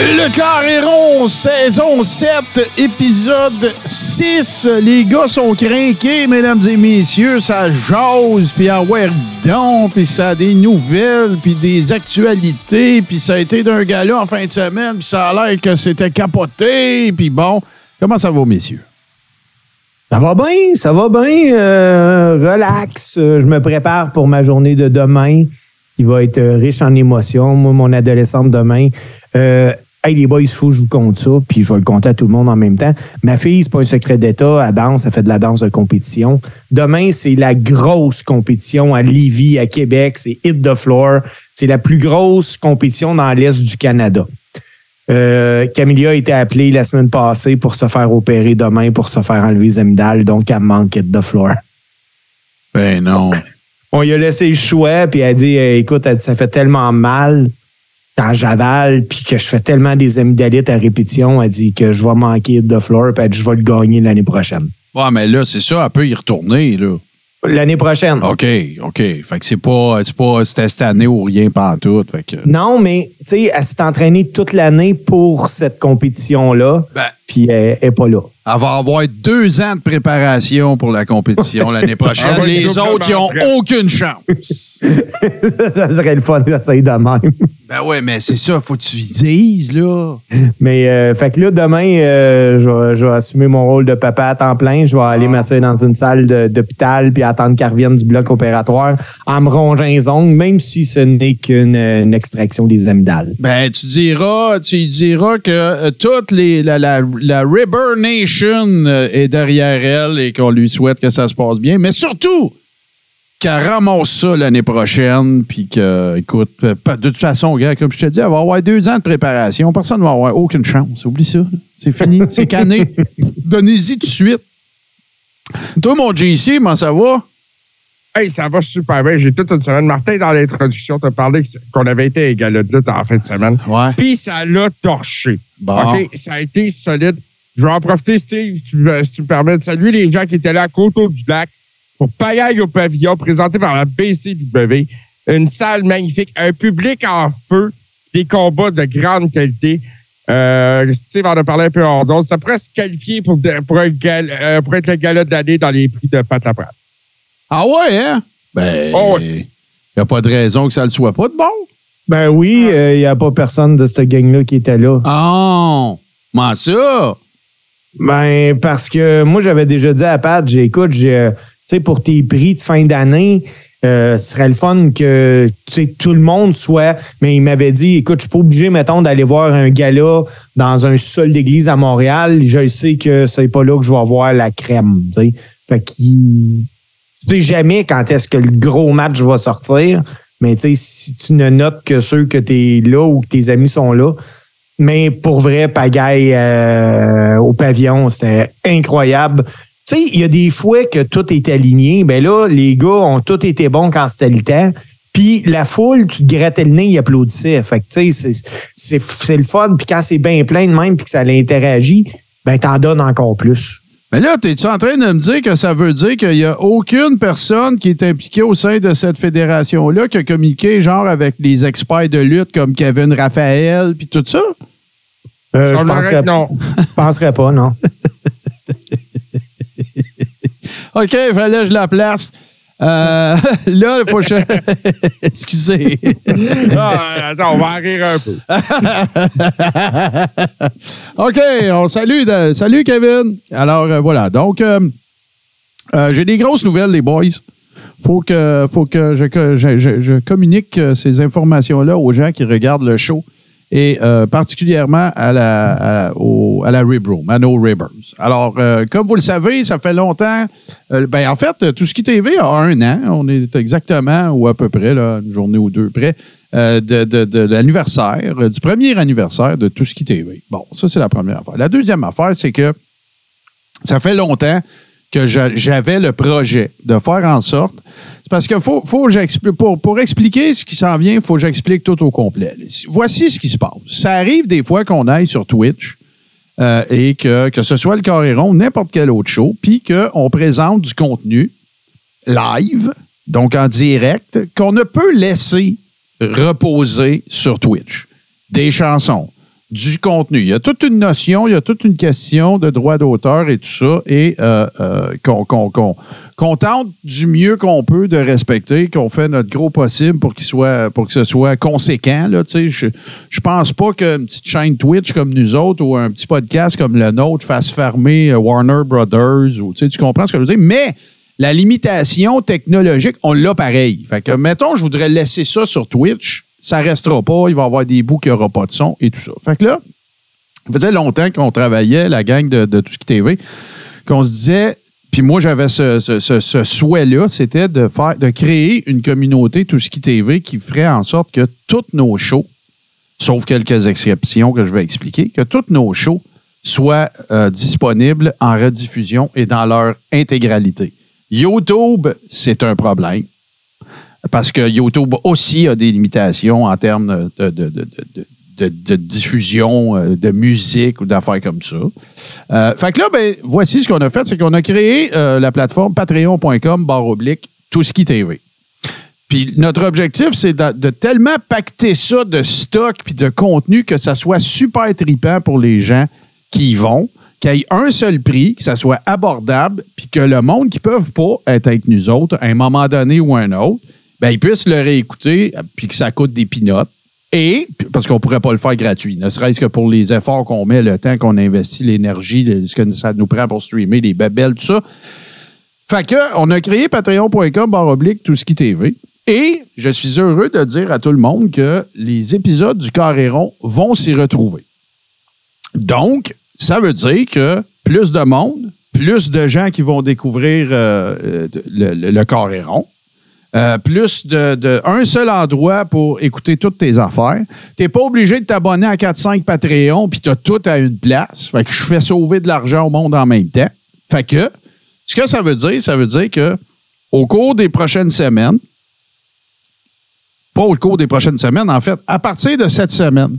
Le Carréron, saison 7, épisode 6. Les gars sont craqués, mesdames et messieurs. Ça jase, puis en ouais, donc, puis ça a des nouvelles, puis des actualités, puis ça a été d'un gala en fin de semaine, puis ça a l'air que c'était capoté, puis bon. Comment ça va, messieurs? Ça va bien, ça va bien. euh, relax. Je me prépare pour ma journée de demain qui va être riche en émotions. Moi, mon adolescente demain. Euh, hey, les boys, il faut que je vous compte ça, puis je vais le compter à tout le monde en même temps. Ma fille, c'est pas un secret d'État. Elle danse, elle fait de la danse de compétition. Demain, c'est la grosse compétition à Lévis, à Québec. C'est Hit the Floor. C'est la plus grosse compétition dans l'Est du Canada. Euh, Camilla a été appelée la semaine passée pour se faire opérer demain pour se faire enlever les amygdales, donc elle manque de floor. Ben non. On lui a laissé le choix, puis elle a dit eh, écoute, ça fait tellement mal quand j'avale, puis que je fais tellement des amygdalites à répétition, elle dit que je vais manquer de floor, puis elle dit, je vais le gagner l'année prochaine. Ouais, mais là, c'est ça, elle peut y retourner, là. L'année prochaine. OK, OK. Fait que c'est pas, c'est pas, c'était cette année ou rien pantoute. Fait que. Non, mais tu sais, elle s'est entraînée toute l'année pour cette compétition-là, Ben, puis elle n'est pas là. Elle va avoir deux ans de préparation pour la compétition l'année prochaine. Ah Les autres, ils n'ont aucune chance. ça serait le fun d'essayer de même. Ben ouais, mais c'est ça, faut que tu dises, là. Mais euh, fait que là, demain, euh, je, vais, je vais assumer mon rôle de papa à temps plein. Je vais aller m'asseoir dans une salle d'hôpital puis attendre qu'elle revienne du bloc opératoire en me rongeant les ongles, même si ce n'est qu'une une extraction des amygdales. Ben, tu diras, tu diras que euh, toute les, la, la, la Ribber Nation euh, est derrière elle et qu'on lui souhaite que ça se passe bien. Mais surtout, qu'elle ramasse ça l'année prochaine, puis que, écoute, euh, de toute façon, gars, comme je te dis, elle va avoir deux ans de préparation. Personne ne va avoir aucune chance. Oublie ça. C'est fini. C'est canné. Donnez-y tout de suite. Toi, mon JC, comment ça va? Hey, ça va super bien. J'ai toute une semaine. Martin, dans l'introduction, t'a parlé qu'on avait été à les galas de lutte en fin de semaine. Ouais. Puis ça l'a torché. Bon. OK? Ça a été solide. Je vais en profiter, Steve, si tu, me- si tu me permets, de saluer les gens qui étaient là à Coteau du Lac pour Pagaille au pavillon, présenté par la BCW. Une salle magnifique, un public en feu, des combats de grande qualité. Euh, Steve en a parlé un peu hors d'autres. Ça pourrait se qualifier pour, pour, un gal- euh, pour être le gala de l'année dans les prix de Pataprat. Ah ouais, hein? Ben, Oh il n'y a pas de raison que ça ne le soit pas de bon. Ben oui, il n'y a pas personne de cette gang-là qui était là. Ah, comment ça? Ben, parce que moi, j'avais déjà dit à Pat, j'ai écoute, j'ai, euh, tu sais, pour tes prix de fin d'année, euh, ce serait le fun que tu sais, tout le monde soit. Mais il m'avait dit, écoute, je suis pas obligé, mettons, d'aller voir un gala dans un sol d'église à Montréal. Je sais que c'est pas là que je vais avoir la crème. Tu sais. Fait qu'il. Tu sais jamais quand est-ce que le gros match va sortir. Mais tu sais, si tu ne notes que ceux que tu es là ou que tes amis sont là, mais pour vrai, pagaille euh, au pavillon, c'était incroyable. Tu sais, il y a des fois que tout est aligné. Ben là, les gars ont tout été bons quand c'était le temps. Puis la foule, tu te grattais le nez, ils applaudissaient. Fait que tu sais, c'est- le fun. Puis quand c'est bien plein de même puis que ça l'interagit, ben t'en donnes encore plus. Mais là, es-tu en train de me dire que ça veut dire qu'il n'y a aucune personne qui est impliquée au sein de cette fédération-là qui a communiqué, genre, avec les experts de lutte comme Kevin Raphaël puis tout ça? Euh, je penserais, que non. je penserais pas, non. OK, fallait que je la place. Euh, là, il faut que je... Excusez. Ah, attends, on va en rire un peu. OK, on salue, de- salut Kevin. Alors euh, voilà, donc euh, j'ai des grosses nouvelles, les boys. Faut que, faut que je, que je- je- je communique ces informations-là aux gens qui regardent le show et euh, particulièrement à la, à, à la Rib Room, à nos Ribbers. Alors, euh, comme vous le savez, ça fait longtemps. euh, ben, en fait, Tout ce qui TV a un an. On est exactement, ou à peu près, là, une journée ou deux près, de, de- de l'anniversaire, du premier anniversaire de Tout ce qui TV. Bon, ça, c'est la première affaire. La deuxième affaire, c'est que ça fait longtemps que j'avais le projet de faire en sorte, C'est parce que faut, pour, expliquer ce qui s'en vient, il faut que j'explique tout au complet. Voici ce qui se passe. Ça arrive des fois qu'on aille sur Twitch euh, et que, que ce soit le Coréron ou n'importe quel autre show, puis qu'on présente du contenu live, donc en direct, qu'on ne peut laisser reposer sur Twitch. Des chansons, du contenu. Il y a toute une notion, il y a toute une question de droit d'auteur et tout ça, et euh, euh, qu'on tente du mieux qu'on peut de respecter, qu'on fait notre gros possible pour qu'il soit pour que ce soit conséquent. Je, je pense pas qu'une petite chaîne Twitch comme nous autres ou un petit podcast comme le nôtre fasse fermer euh, Warner Brothers. Ou, tu comprends ce que je veux dire? Mais la limitation technologique, on l'a pareil. Fait que, mettons, je voudrais laisser ça sur Twitch. Ça restera pas. Il va y avoir des bouts qui n'aura pas de son et tout ça. Fait que là, ça faisait longtemps qu'on travaillait, la gang de, de qui TV, qu'on se disait, puis moi j'avais ce, ce- ce- souhait-là, c'était de faire, de créer une communauté qui TV qui ferait en sorte que toutes nos shows, sauf quelques exceptions que je vais expliquer, que toutes nos shows soient euh, disponibles en rediffusion et dans leur intégralité. YouTube, c'est un problème parce que YouTube aussi a des limitations en termes de, diffusion euh, de musique ou d'affaires comme ça. Euh, fait que là, ben, voici ce qu'on a fait, c'est qu'on a créé euh, la plateforme patreon.com barre oblique tout ce qui TV. Puis notre objectif, c'est de, tellement pacter ça de stock puis de contenu que ça soit super tripant pour les gens qui y vont, qu'il y ait un seul prix, que ça soit abordable, puis que le monde qui ne peuvent pas être avec nous autres à un moment donné ou un autre, ben, ils puissent le réécouter, puis que ça coûte des pinottes. Et, parce qu'on ne pourrait pas le faire gratuit, ne serait-ce que pour les efforts qu'on met, le temps qu'on investit, l'énergie, ce que ça nous prend pour streamer, les babelles, tout ça. Fait que, on a créé patreon.com barre oblique tout ce qui TV. Et je suis heureux de dire à tout le monde que les épisodes du Carréron vont s'y retrouver. Donc, ça veut dire que plus de monde, plus de gens qui vont découvrir euh, euh, le, le, euh, plus de, un seul endroit pour écouter toutes tes affaires. T'es pas obligé de t'abonner à 4-5 Patreon puis t'as tout à une place. Fait que je fais sauver de l'argent au monde en même temps. Fait que, ce que ça veut dire, ça veut dire que au cours des prochaines semaines, pas au cours des prochaines semaines, en fait, à partir de cette semaine,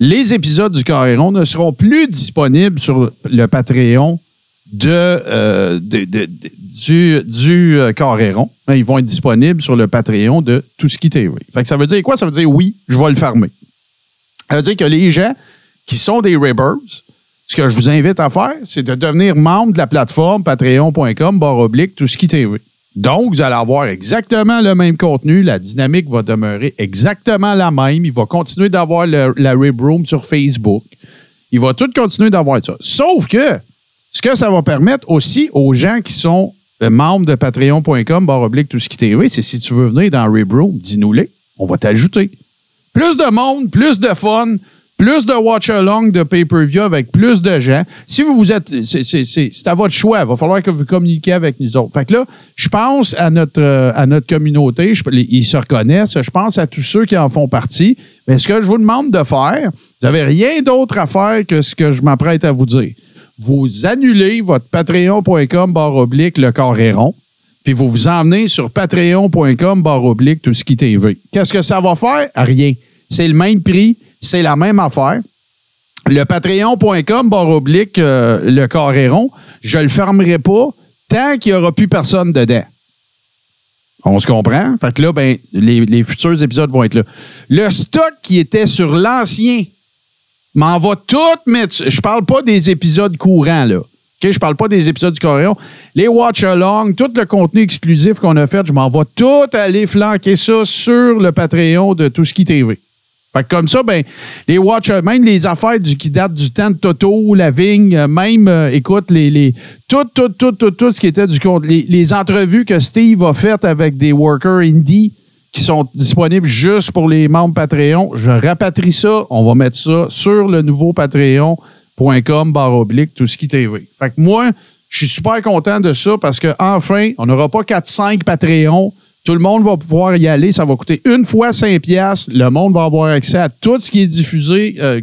les épisodes du Carréron ne seront plus disponibles sur le Patreon euh, de- du, du euh, Carréron. Mais Ils vont être disponibles sur le Patreon de Tout TV. Fait que ça veut dire quoi? Ça veut dire oui, je vais le fermer. Ça veut dire que les gens qui sont des Ribbers, ce que je vous invite à faire, c'est de devenir membre de la plateforme patreon.com barre oblique tout TV. Donc, vous allez avoir exactement le même contenu. La dynamique va demeurer exactement la même. Il va continuer d'avoir la Rib Room sur Facebook. Il va tout continuer d'avoir ça. Sauf que ce que ça va permettre aussi aux gens qui sont euh, membres de patreon.com barre oblique tout ce qui TV, c'est si tu veux venir dans Rib Room, dis-nous-les. On va t'ajouter. Plus de monde, plus de fun, plus de watch-along de pay-per-view avec plus de gens. Si vous vous êtes. C'est, à votre choix. Il va falloir que vous communiquiez avec nous autres. Fait que là, je pense à notre, euh, à notre communauté. Ils se reconnaissent. Je pense à tous ceux qui en font partie. Mais ce que je vous demande de faire, vous n'avez rien d'autre à faire que ce que je m'apprête à vous dire. Vous annulez votre patreon.com barre oblique le Carréron puis vous vous emmenez sur patreon.com barre oblique tout ce qui TV. Qu'est-ce que ça va faire? Rien. C'est le même prix, c'est la même affaire. Le patreon.com barre oblique euh, le carréron, je le fermerai pas tant qu'il n'y aura plus personne dedans. On se comprend? Fait que là, ben, les futurs épisodes vont être là. Le stock qui était sur l'ancien, m'en va tout mettre. Je parle pas des épisodes courants, là. OK? Je parle pas des épisodes du Coréon. Les watch-along, tout le contenu exclusif qu'on a fait, je m'en vais tout aller flanquer ça sur le Patreon de Tout ce qui TV. Fait comme ça, ben, les watch, même les affaires du, qui datent du temps de Toto, la vigne, euh, même, euh, écoute, les, les, tout, tout, tout, tout, tout ce qui était du compte, les, les entrevues que Steve a faites avec des workers indie qui sont disponibles juste pour les membres Patreon, je rapatrie ça, on va mettre ça sur le nouveau patreon.com barre oblique tout ce qui TV. Fait que moi, je suis super content de ça parce que enfin, on n'aura pas 4-5 Patreons. Tout le monde va pouvoir y aller. Ça va coûter une fois 5 piastres. Le monde va avoir accès à tout ce qui est diffusé, euh,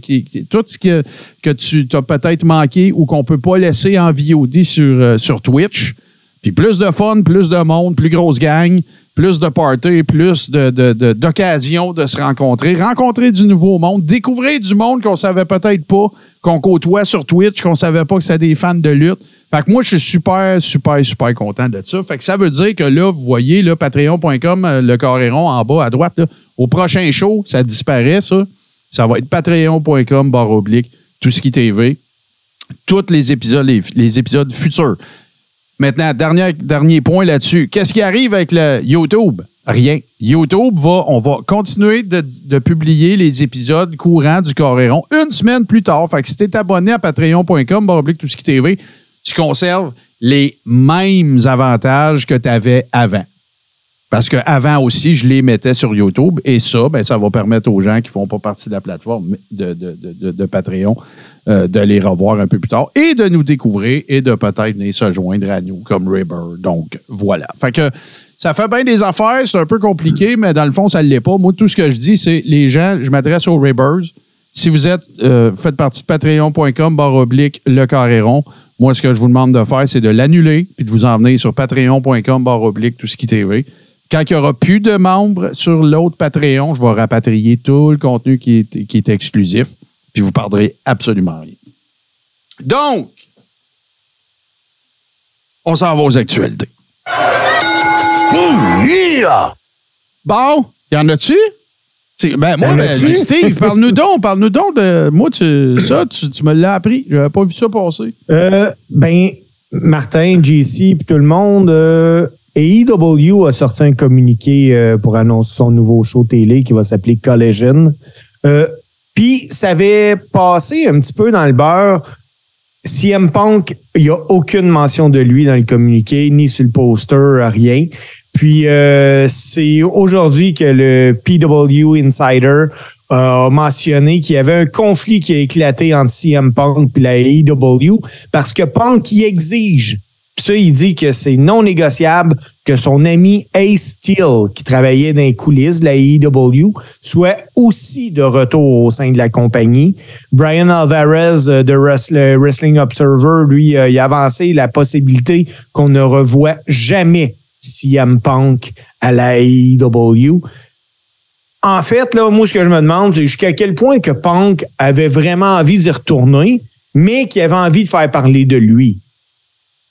tout ce que, que tu as peut-être manqué ou qu'on peut pas laisser en VOD sur, euh, sur Twitch. Puis plus de fun, plus de monde, plus grosse gang, plus de parties, plus de- de- de- d'occasions de, se rencontrer, rencontrer du nouveau monde, découvrir du monde qu'on savait peut-être pas, qu'on côtoie sur Twitch, qu'on savait pas que c'était des fans de lutte. Fait que moi, je suis super, super, super content de ça. Fait que ça veut dire que là, vous voyez, patreon.com, euh, le carré en bas à droite, au prochain show, ça disparaît, ça. Ça va être patreon.com, barre oblique, tout ce qui TV. Tous les épisodes, les épisodes futurs. Maintenant, dernier, point là-dessus. Qu'est-ce qui arrive avec le YouTube? Rien. YouTube va, on va continuer de, publier les épisodes courants du Coréron une semaine plus tard. Fait que si t'es abonné à patreon.com, barre oblique, tout ce qui TV, tu conserves les mêmes avantages que tu avais avant. Parce qu'avant aussi, je les mettais sur YouTube et ça, ben, ça va permettre aux gens qui ne font pas partie de la plateforme de, de, de, de Patreon euh, de les revoir un peu plus tard et de nous découvrir et de peut-être venir se joindre à nous comme Ribber. Donc, voilà. Fait que ça fait bien des affaires, c'est un peu compliqué, mais dans le fond, ça ne l'est pas. Moi, tout ce que je dis, c'est les gens, je m'adresse aux Ribbers. Si vous êtes, euh, faites partie de patreon.com, barre oblique, le carré rond, moi, ce que je vous demande de faire, c'est de l'annuler puis de vous en venir sur patreon.com, barre oblique, tout ce qui TV. Quand il n'y aura plus de membres sur l'autre Patreon, je vais rapatrier tout le contenu qui est, qui est exclusif, puis vous perdrez absolument rien. Donc, on s'en va aux actualités. Bon, y en a-tu? Ben, moi, Y en ben? Steve, parle-nous donc, parle-nous donc de. Moi, tu, ça, tu, tu me l'as appris. J'avais pas vu ça passer. Euh, ben, Martin, JC, puis tout le monde, euh, AEW a sorti un communiqué euh, pour annoncer son nouveau show télé qui va s'appeler Collision. Euh, puis, ça avait passé un petit peu dans le beurre. CM Punk, il n'y a aucune mention de lui dans le communiqué, ni sur le poster, rien. Puis, euh, c'est aujourd'hui que le PW Insider a mentionné qu'il y avait un conflit qui a éclaté entre CM Punk et la AEW parce que Punk y exige. Il dit que c'est non négociable que son ami Ace Steel, qui travaillait dans les coulisses de la AEW, soit aussi de retour au sein de la compagnie. Brian Alvarez euh, de Wrestle- Wrestling Observer, lui, euh, a avancé la possibilité qu'on ne revoit jamais CM Punk à la AEW. En fait, là, moi, ce que je me demande, c'est jusqu'à quel point que Punk avait vraiment envie d'y retourner, mais qu'il avait envie de faire parler de lui.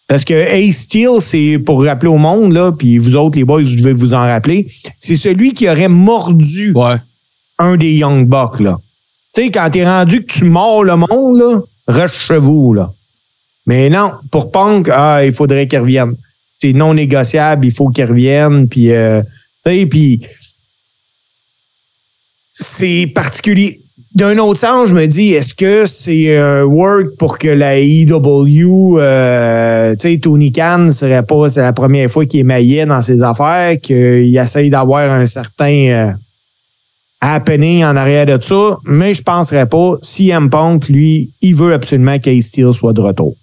Parce que Ace Steel, c'est pour rappeler au monde, là, puis vous autres, les boys, je vais vous en rappeler, c'est celui qui aurait mordu Ouais. un des Young Bucks, là. Tu sais, quand t'es rendu que tu mords le monde, là, reste chez vous, là. Mais non, pour Punk, ah, il faudrait qu'il revienne. C'est non négociable, il faut qu'il revienne, puis, euh, tu sais, puis c'est particulier. D'un autre sens, je me dis, est-ce que c'est un work pour que la EW, euh, tu sais, Tony Khan serait pas, c'est la première fois qu'il est maillé dans ses affaires, qu'il essaye d'avoir un certain euh, happening en arrière de ça, mais je penserais pas. CM Punk, lui, il veut absolument qu'Ace Steel soit de retour.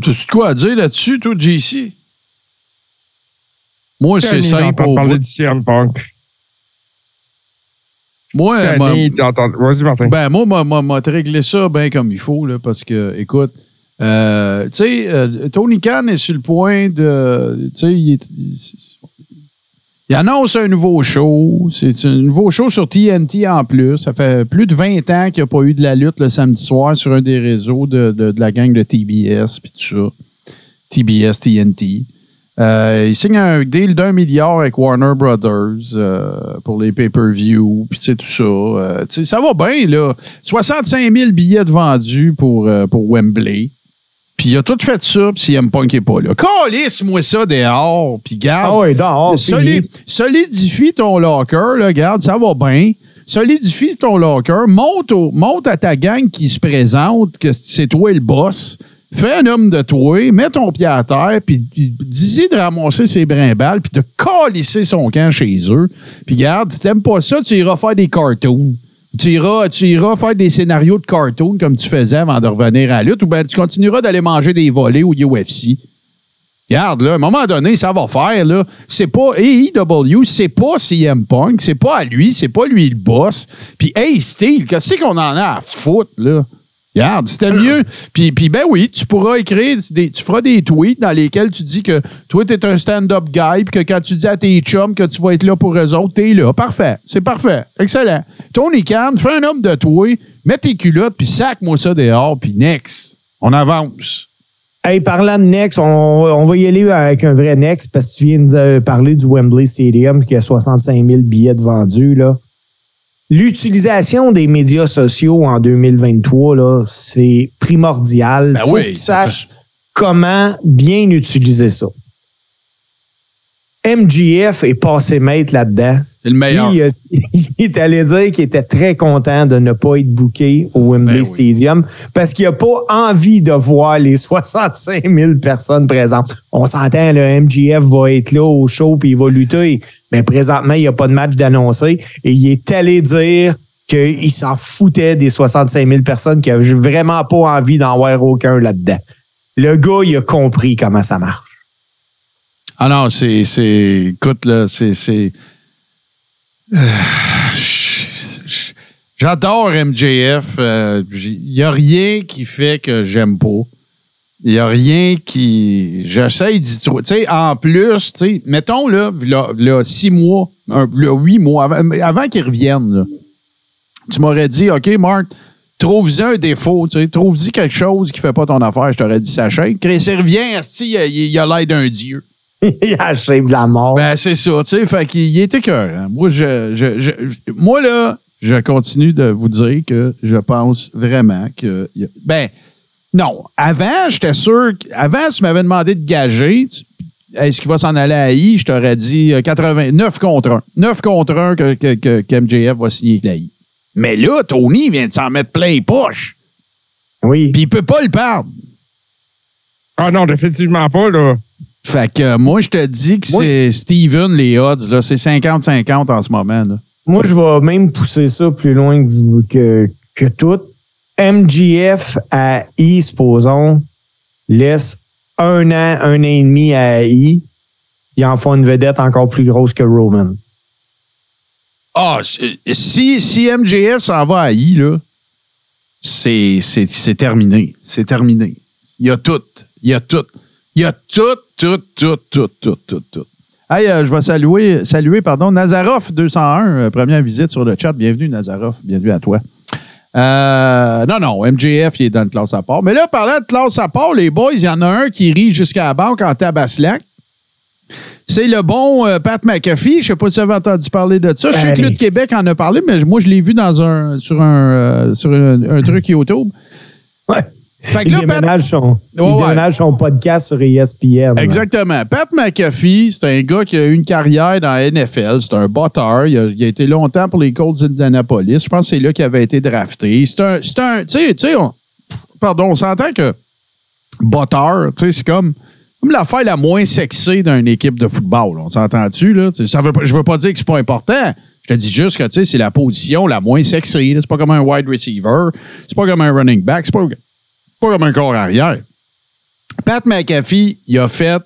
Tu as quoi à dire là-dessus, toi, JC? Moi, c'est simple. pas au parler de CM Punk. Moi, Vas-y, Martin. Ben, moi, moi, moi, moi, te régler ça bien comme il faut, là, parce que, écoute, euh, tu sais, euh, Tony Khan est sur le point de. Tu sais, il, est- il annonce un nouveau show. C'est un nouveau show sur TNT en plus. Ça fait plus de 20 ans qu'il n'y a pas eu de la lutte le samedi soir sur un des réseaux de, de- de la gang de TBS, puis tout ça. TBS, TNT. Euh, il signe un deal d'un milliard avec Warner Brothers euh, pour les pay-per-view, puis tu sais, tout ça. Euh, ça va bien, là. 65 000 billets de vendus pour, pour Wembley. Puis il a tout fait ça, puis CM Punk n'est pas là. Calisse-moi ça dehors, puis garde. Ah ouais, dehors, Soli- solidifie ton locker, là, garde, ça va bien. Solidifie ton locker, monte, au- monte à ta gang qui se présente, que c'est toi le boss. Fais un homme de toi, mets ton pied à terre, puis dis-y de ramasser ses brimbales, puis de calisser son camp chez eux. Puis garde, si t'aimes pas ça, tu iras faire des cartoons. Tu iras, tu iras faire des scénarios de cartoons comme tu faisais avant de revenir à la lutte, ou bien tu continueras d'aller manger des volets au UFC. Regarde, là, à un moment donné, ça va faire, là. C'est pas AEW, c'est pas CM Punk, c'est pas à lui, c'est pas lui le boss. Puis, hey, Steve, qu'est-ce qu'on en a à foutre, là? Regarde, c'était mieux. Puis, puis, ben oui, tu pourras écrire, tu feras des tweets dans lesquels tu dis que toi, tu es un stand-up guy, puis que quand tu dis à tes chums que tu vas être là pour eux autres, t'es là. Parfait. C'est parfait. Excellent. Tony Khan, fais un homme de toi, mets tes culottes, puis sac-moi ça dehors, puis next. On avance. Hey, parlant de Next, on, va y aller avec un vrai Next parce que tu viens de euh, parler du Wembley Stadium qui a 65 000 billets vendus. Là. L'utilisation des médias sociaux en 2023, là, c'est primordial. Ben Faut oui, que tu saches comment bien utiliser ça. MGF est passé maître là-dedans. C'est le meilleur. Lui, il, est allé dire qu'il était très content de ne pas être booké au Wembley Ben oui. Stadium parce qu'il n'a pas envie de voir les 65 000 personnes présentes. On s'entend, le MGF va être là au show puis il va lutter, mais présentement, il n'y a pas de match d'annoncer et il est allé dire qu'il s'en foutait des 65 000 personnes, qu'il n'avait vraiment pas envie d'en voir aucun là-dedans. Le gars, il a compris comment ça marche. Ah non, c'est. écoute, là, c'est. J'adore MJF. euh, Il n'y a rien qui fait que j'aime pas. Il n'y a rien qui. J'essaye d'y trouver. Tu sais, en plus, tu sais, mettons, là, là, là, six mois, là, huit mois, avant, avant qu'ils reviennent, là, tu m'aurais dit, OK, Mark, trouve-y un défaut, tu sais, trouve-y quelque chose qui fait pas ton affaire. Je t'aurais dit, Sacha. Chris, il revient, il il a l'air d'un dieu. il a de la mort. Ben, c'est ça, tu sais. Fait qu'il il était cœur. Moi, je, je, je- moi, là, je continue de vous dire que je pense vraiment que. Ben, non. Avant, j'étais sûr. que- Avant, tu m'avais demandé de gager. Est-ce qu'il va s'en aller à I? Je t'aurais dit euh, 89 contre 1. 9 contre 1 que, que, que, que MJF va signer avec la I. Mais là, Tony vient de s'en mettre plein les poches. oui. Puis il peut pas le perdre. Ah non, définitivement pas, là. Fait que euh, moi, je te dis que c'est Steven, les odds. là. C'est 50-50 en ce moment. Là. Moi, je vais même pousser ça plus loin que, que, que tout. MGF à I, supposons, laisse un an, un an et demi à I. Il en font une vedette encore plus grosse que Roman. Ah, si, si MJF s'en va à I, là, c'est, c'est, c'est terminé. C'est terminé. Il y a tout. Il y a tout. Il y a tout, tout, tout, tout, tout, tout, tout. Hey, euh, je vais saluer, saluer pardon, Nazarov 201, euh, première visite sur le chat. Bienvenue, Nazarov. Bienvenue à toi. Euh, non, non, MJF, il est dans le classe à part. Mais là, parlant de classe à part, les boys, il y en a un qui rit jusqu'à la banque en tabaslac. C'est le bon euh, Pat McAfee. Je ne sais pas si vous avez entendu parler de ça. Je sais que. Lutte Québec en a parlé, mais moi, je l'ai vu dans un, sur, un, euh, sur un, un truc YouTube. Ouais. Fait que Il Pat- son, il ouais. son podcast sur ESPN. Exactement. Pat McAfee, c'est un gars qui a eu une carrière dans la NFL. C'est un botteur. Il a, il a été longtemps pour les Colts d'Indianapolis. Je pense que c'est là qu'il avait été drafté. C'est un. C'est un. Tu sais, tu sais, on- pardon, on s'entend que botteur, tu sais, c'est comme. Comme l'affaire la moins sexy d'une équipe de football. là. On s'entend-tu, là? Ça veut je veux pas dire que c'est pas important. Je te dis juste que, c'est la position la moins sexy. là. C'est pas comme un wide receiver. C'est pas comme un running back. C'est pas, pas comme un corps arrière. Pat McAfee, il a fait.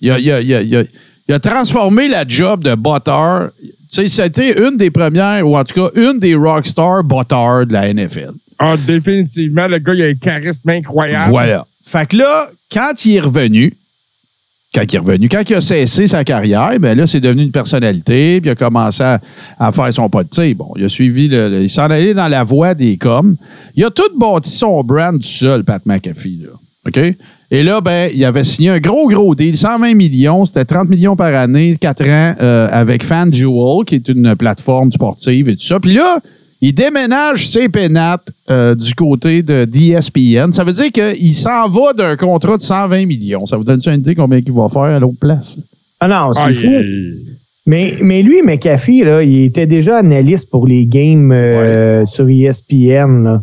Il a, il a- il a- il a- il a transformé la job de botteur. Tu sais, c'était une des premières, ou en tout cas, une des rockstar botteurs de la NFL. Ah, définitivement, le gars, il a un charisme incroyable. Voilà. Fait que là, quand il est revenu, quand il est revenu, quand il a cessé sa carrière, ben là, c'est devenu une personnalité, puis il a commencé à, faire son pot. Bon, il a suivi, le, le- il s'en allait dans la voie des coms. Il a tout bâti son brand tout seul, Pat McAfee, là. OK? Et là, ben, il avait signé un gros, gros deal, 120 millions, c'était 30 millions par année, 4 ans, euh, avec FanDuel, qui est une plateforme sportive et tout ça. Puis là, il déménage ses pénates euh, du côté de d'ESPN. Ça veut dire qu'il s'en va d'un contrat de 120 millions. Ça vous donne une idée combien il va faire à l'autre place? Ah non, c'est Ah, fou. il- Mais, mais lui, McAfee, là, il était déjà analyste pour les games euh, sur ESPN. Là.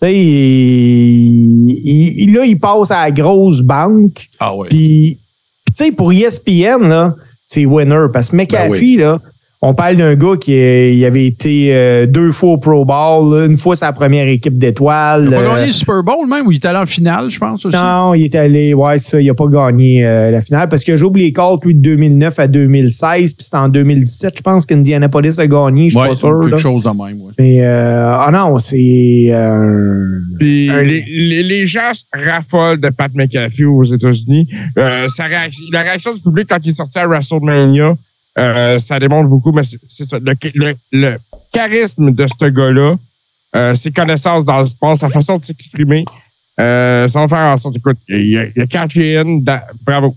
Tu sais, il, il- là, il passe à la grosse banque. Ah oui. Puis, tu sais, pour ESPN, là, c'est winner. Parce que McAfee, là, on parle d'un gars qui il avait été euh, deux fois au Pro Bowl, là, une fois sa première équipe d'étoiles. Il a pas euh, gagné le Super Bowl même, ou il est allé en finale, je pense aussi? non, il est allé, ouais, c'est ça, il a pas gagné euh, la finale parce que j'oublie les Colts, lui, de 2009 à 2016, puis c'est en 2017, je pense qu'Indianapolis a gagné, je suis Ouais, pas sûr. quelque là. chose de même, ouais. Mais, euh, ah non, c'est euh, Puis Un- les, les, les gens raffolent de Pat McAfee aux États-Unis. Euh, sa réaction- la réaction du public quand il est sorti à WrestleMania, euh, ça démontre beaucoup, mais c'est ça. Le, charisme de ce gars-là, euh, ses connaissances dans le sport, sa façon de s'exprimer, euh, ça va faire en sorte, écoute, il a, il a catché in, bravo.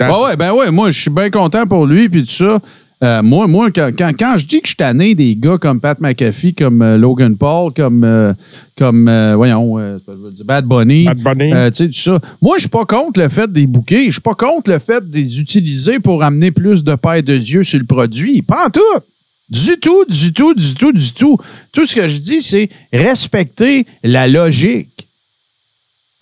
Ouais, ouais, ben ouais, moi, je suis bien content pour lui, puis tout ça. Euh, moi, moi quand, quand, quand je dis que je suis tanné des gars comme Pat McAfee, comme euh, Logan Paul, comme, euh, comme voyons, Bad Bunny, Bad Bunny. tu sais, tout ça. Moi, je suis pas contre le fait des bouquets. Je suis pas contre le fait de les utiliser pour amener plus de paires de yeux sur le produit. Pas en tout. Du tout, du tout, du tout, du tout. Tout ce que je dis, c'est respecter la logique.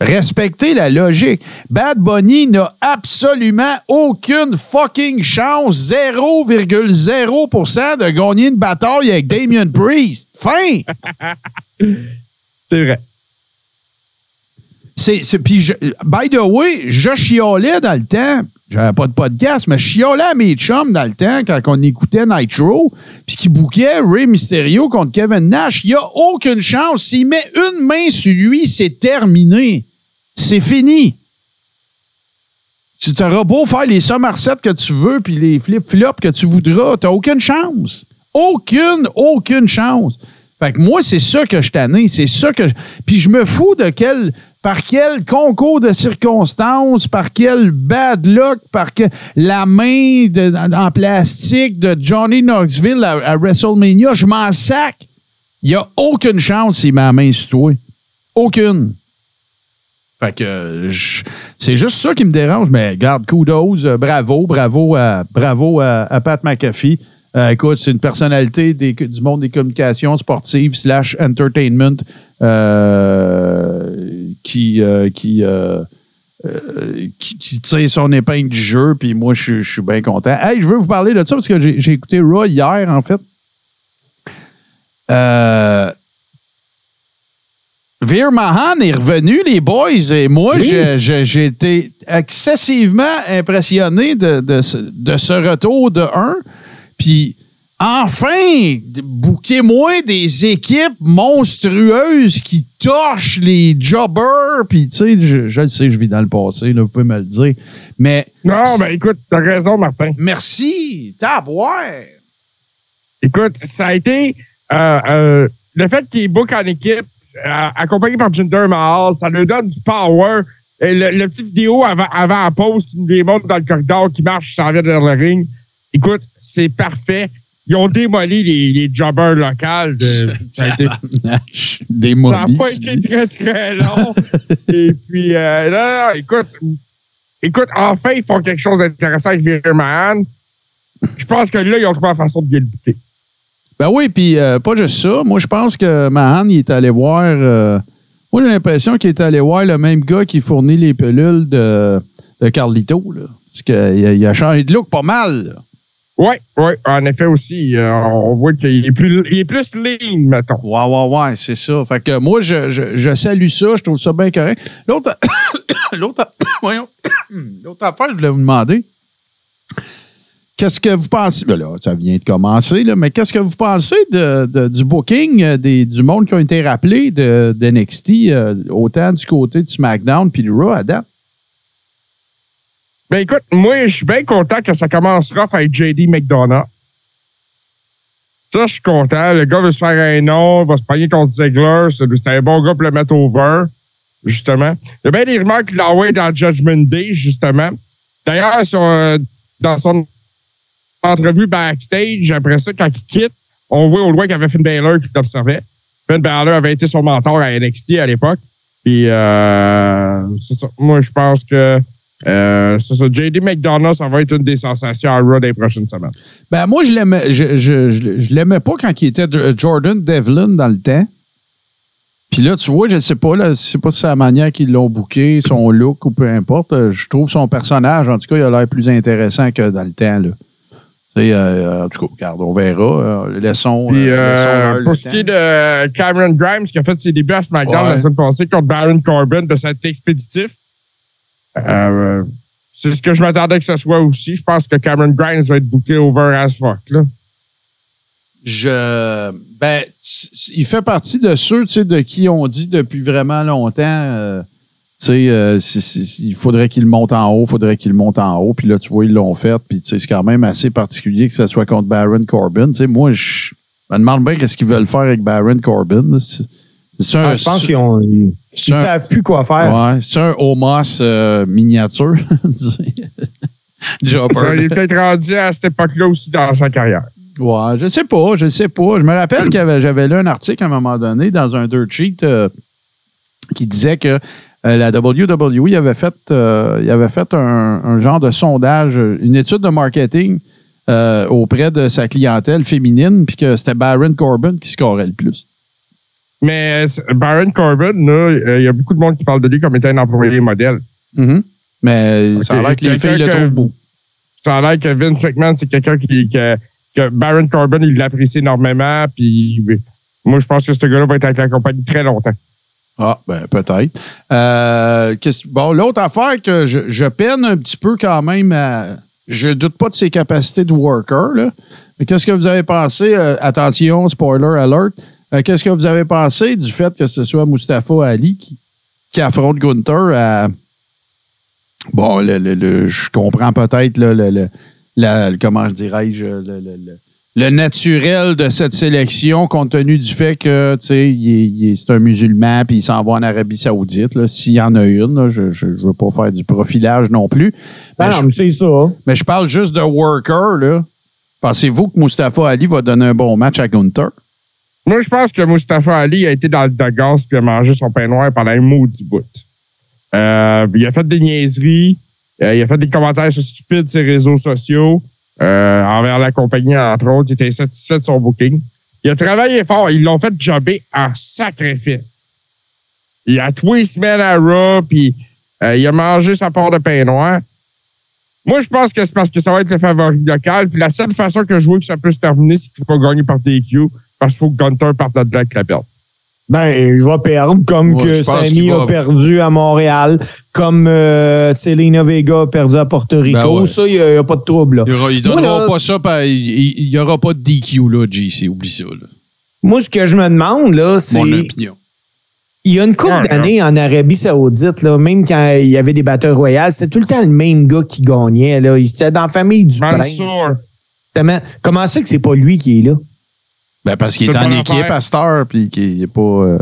Respecter la logique. Bad Bunny n'a absolument aucune fucking chance, 0,0% de gagner une bataille avec Damien Priest. Fin! c'est vrai. C'est, c'est- puis je- by the way, je chiolais dans le temps. J'avais pas de podcast, mais je chiolais à mes chums dans le temps quand on écoutait Nitro, puis qui bouquait Ray Mysterio contre Kevin Nash. Il n'y a aucune chance. S'il met une main sur lui, c'est terminé. C'est fini. Tu t'auras beau faire les somerset que tu veux, puis les flip-flops que tu voudras, t'as aucune chance. Aucune, aucune chance. Fait que moi, c'est ça que je tanné. C'est ça que. Puis je me fous de quel... Par quel concours de circonstances, par quel bad luck, par que la main de- en plastique de Johnny Knoxville à, WrestleMania, je m'en sac. Il n'y a aucune chance s'il la main sur toi. Aucune. Fait que c'est juste ça qui me dérange, mais garde, kudos, euh, bravo, bravo à, bravo à, Pat McAfee. Euh, écoute, c'est une personnalité du monde des communications sportives slash entertainment euh, qui, euh, qui, qui, qui tire son épingle du jeu, puis moi, je, suis bien content. Hey, je veux vous parler de ça parce que j'ai j'ai écouté Raw hier, en fait. Euh, Veer Mahan est revenu, les boys, et moi, Oui. j'ai été excessivement impressionné de, de ce, de ce retour de 1. Puis, enfin, bouquez-moi des équipes monstrueuses qui torchent les jobbers. Puis, tu sais, je, je le sais, je vis dans le passé, là, vous pouvez me le dire. Mais Non, ben écoute, t'as raison, Martin. merci, tabouère. Écoute, ça a été euh, euh, le fait qu'il book en équipe, accompagné par Jinder Mahal, ça lui donne du power. Et le, le petit vidéo avant, avant la pause qui nous les montre dans le corridor, qui marche, s'en vient vers le ring. Écoute, c'est parfait. Ils ont démoli les, les jobbers locaux. De, ça a été ça n'a pas été très, très long. Et puis, euh, non, non, écoute, écoute, enfin, ils font quelque chose d'intéressant avec Veerman. Je pense que là, ils ont trouvé la façon de bien le buter. Ben oui, puis euh, pas juste ça. Moi, je pense que Mahan, il est allé voir. euh, moi, j'ai l'impression qu'il est allé voir le même gars qui fournit les pelules de, de Carlito. Là. Parce qu'il a, il a changé de look pas mal. Oui, oui, en effet aussi. euh, on voit qu'il est plus, il est plus lean, mettons. Ouais, ouais, ouais, c'est ça. Fait que moi, je, je, je salue ça. Je trouve ça bien correct. L'autre, l'autre, voyons, l'autre affaire, je voulais vous demander. Qu'est-ce que vous pensez? Ben là, ça vient de commencer, là, mais qu'est-ce que vous pensez de, du booking euh, du monde qui ont été rappelés de, de NXT, euh, autant du côté de SmackDown puis de Raw à date? Ben écoute, moi, je suis bien content que ça commence rough avec JD McDonough. Ça, je suis content. Le gars veut se faire un nom, va se pogner contre Ziggler. C'est un bon gars pour le mettre over, justement. Il y a bien des rumeurs qu'il l'a envoyé dans Judgment Day, justement. D'ailleurs, euh, dans son entrevue backstage, après ça, quand il quitte, on voit au loin qu'il y avait Finn Balor qui l'observait. Finn Balor avait été son mentor à NXT à l'époque. Puis, euh, c'est ça. Moi, je pense que euh, c'est ça. JD McDonough, ça va être une des sensations à Raw des prochaines semaines. Ben, moi, je l'aimais, je, je, je, l'aimais pas quand il était Jordan Devlin dans le temps. Puis là, tu vois, je sais pas, là, sais pas si c'est la manière qu'ils l'ont booké, son look ou peu importe. Je trouve son personnage, en tout cas, il a l'air plus intéressant que dans le temps, là. Euh, en tout cas, regarde, on verra. Euh, laissons. Puis, euh, pour ce qui est de Cameron Grimes, qui a fait ses débuts à SmackDown Ouais. la semaine passée contre Baron Corbin de cet expéditif, c'est ce que je m'attendais que ce soit aussi. Je pense que Cameron Grimes va être bouclé over as fuck. Là. Je. Ben, il fait partie de ceux, tu sais, de qui on dit depuis vraiment longtemps. Tu sais, euh, il faudrait qu'il monte en haut, il faudrait qu'il monte en haut. Puis là, tu vois, ils l'ont fait. Puis, tu sais, c'est quand même assez particulier que ce soit contre Baron Corbin. Tu sais, moi, je me demande bien qu'est-ce qu'ils veulent faire avec Baron Corbin. là. C'est c'est un, Ah, je pense c'est- qu'ils ont. Ils un- savent plus quoi faire. Ouais, c'est un Homos euh, miniature. Jobber. Il est peut-être rendu à cette époque-là aussi dans sa carrière. Ouais, je sais pas, je sais pas. Je me rappelle que j'avais lu un article à un moment donné dans un dirt sheet euh, qui disait que la WWE avait fait, euh, il avait fait un, un genre de sondage, une étude de marketing euh, auprès de sa clientèle féminine, puis que c'était Baron Corbin qui scorait le plus. Mais euh, Baron Corbin, euh, il y a beaucoup de monde qui parle de lui comme étant un employé modèle. Mhm. Mais ça a l'air que les filles le trouvent beau. Ça a l'air que Vince McMahon, c'est quelqu'un qui, que, que Baron Corbin, il l'apprécie énormément. Puis moi, je pense que ce gars-là va être avec la compagnie très longtemps. Ah, ben peut-être. Euh, bon, l'autre affaire que je, peine un petit peu quand même à. Je doute pas de ses capacités de worker, là. Mais qu'est-ce que vous avez pensé? euh, attention, spoiler alert. Euh, qu'est-ce que vous avez pensé du fait que ce soit Mustafa Ali qui, qui affronte Gunther à. Bon, le, le- le- je comprends peut-être le, comment je dirais-je, le, le- naturel de cette sélection, compte tenu du fait que, c'est un musulman puis il s'en va en Arabie Saoudite. S'il y en a une, là, je ne veux pas faire du profilage non plus. Mais, Ah, je, non, mais c'est ça. mais je parle juste de worker. Pensez-vous que Mustafa Ali va donner un bon match à Gunther? Moi, je pense que Mustafa Ali a été dans le doghouse puis a mangé son pain noir pendant un maudit bout. Euh, il a fait des niaiseries. euh, il a fait des commentaires stupides sur les réseaux sociaux euh, envers la compagnie, entre autres. Il était insatisfait de son booking. Il a travaillé fort. Ils l'ont fait jobber en sacrifice. Il a tous les semaines à Raw, puis euh, il a mangé sa part de pain noir. Moi, je pense que c'est parce que ça va être le favori local. Puis la seule façon que je vois que ça peut se terminer, c'est qu'il va gagner par DQ parce qu'il faut que Gunter parte de là avec la belt. Ben, je vais perdre comme Ouais, que Sammy va- a perdu à Montréal, comme euh, Selena Vega a perdu à Porto Rico. Ben ouais. Ça, il n'y a, pas de trouble. Là. Il donnera là, pas ça, il n'y aura pas de DQ, là, JC. Oublie ça. Là. Moi, ce que je me demande, là, c'est. Mon opinion. Il y a une couple Ah, d'années en Arabie Saoudite, là, même quand il y avait des batteurs royales, c'était tout le temps le même gars qui gagnait. Là. Il était dans la famille du prince. Comment ça que c'est pas lui qui est là? Ben, parce qu'il est, en équipe l'affaire. à Star, puis qu'il n'est pas. euh,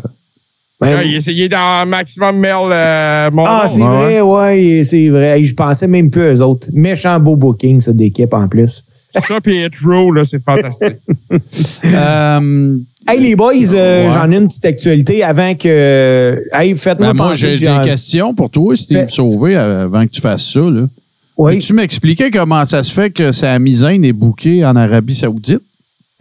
Ben, Là, il est il est dans Maximum Mail euh, mon ah, c'est Ouais. vrai, ouais, c'est vrai. Je pensais même plus eux autres. Méchant beau booking, ça, d'équipe en plus. Ça, puis Row, là, c'est fantastique. euh, Hey, les boys, euh, Ouais. j'en ai une petite actualité avant que. Hey, faites-moi Ben, moi, j'ai que j'ai j'en- une question pour toi, Steve Fait- Sauvé, avant que tu fasses ça. Là. Oui. Peux-tu m'expliquer comment ça se fait que Sami Zayn est booké en Arabie Saoudite?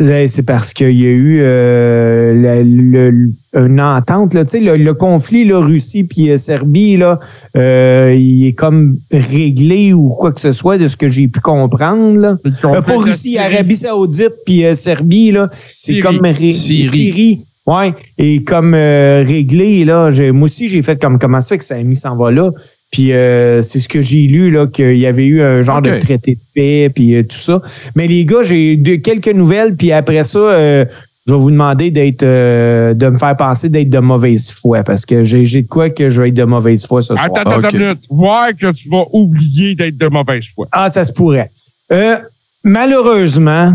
Euh, C'est parce qu'il y a eu euh, le- le- une entente, là, tu sais, le, le conflit là, Russie puis euh, Serbie, là, euh, il est comme réglé ou quoi que ce soit de ce que j'ai pu comprendre. Là. Euh, pas Russie, Syrie. Arabie Saoudite puis Serbie, là, c'est Syrie. comme ré- Syrie. Ouais, et comme réglé, là, moi aussi, j'ai fait comme comment ça que Samy s'en va là? Puis euh, c'est ce que j'ai lu, là, qu'il y avait eu un genre de traité de paix, puis euh, tout ça. Mais les gars, j'ai de- quelques nouvelles, puis après ça, euh, je vais vous demander d'être, euh, de me faire penser d'être de mauvaise foi, parce que j'ai de quoi que je vais être de mauvaise foi ce soir. Attends, attends, Ok. une minute. Voir que tu vas oublier d'être de mauvaise foi. Ah, ça se pourrait. Euh, malheureusement,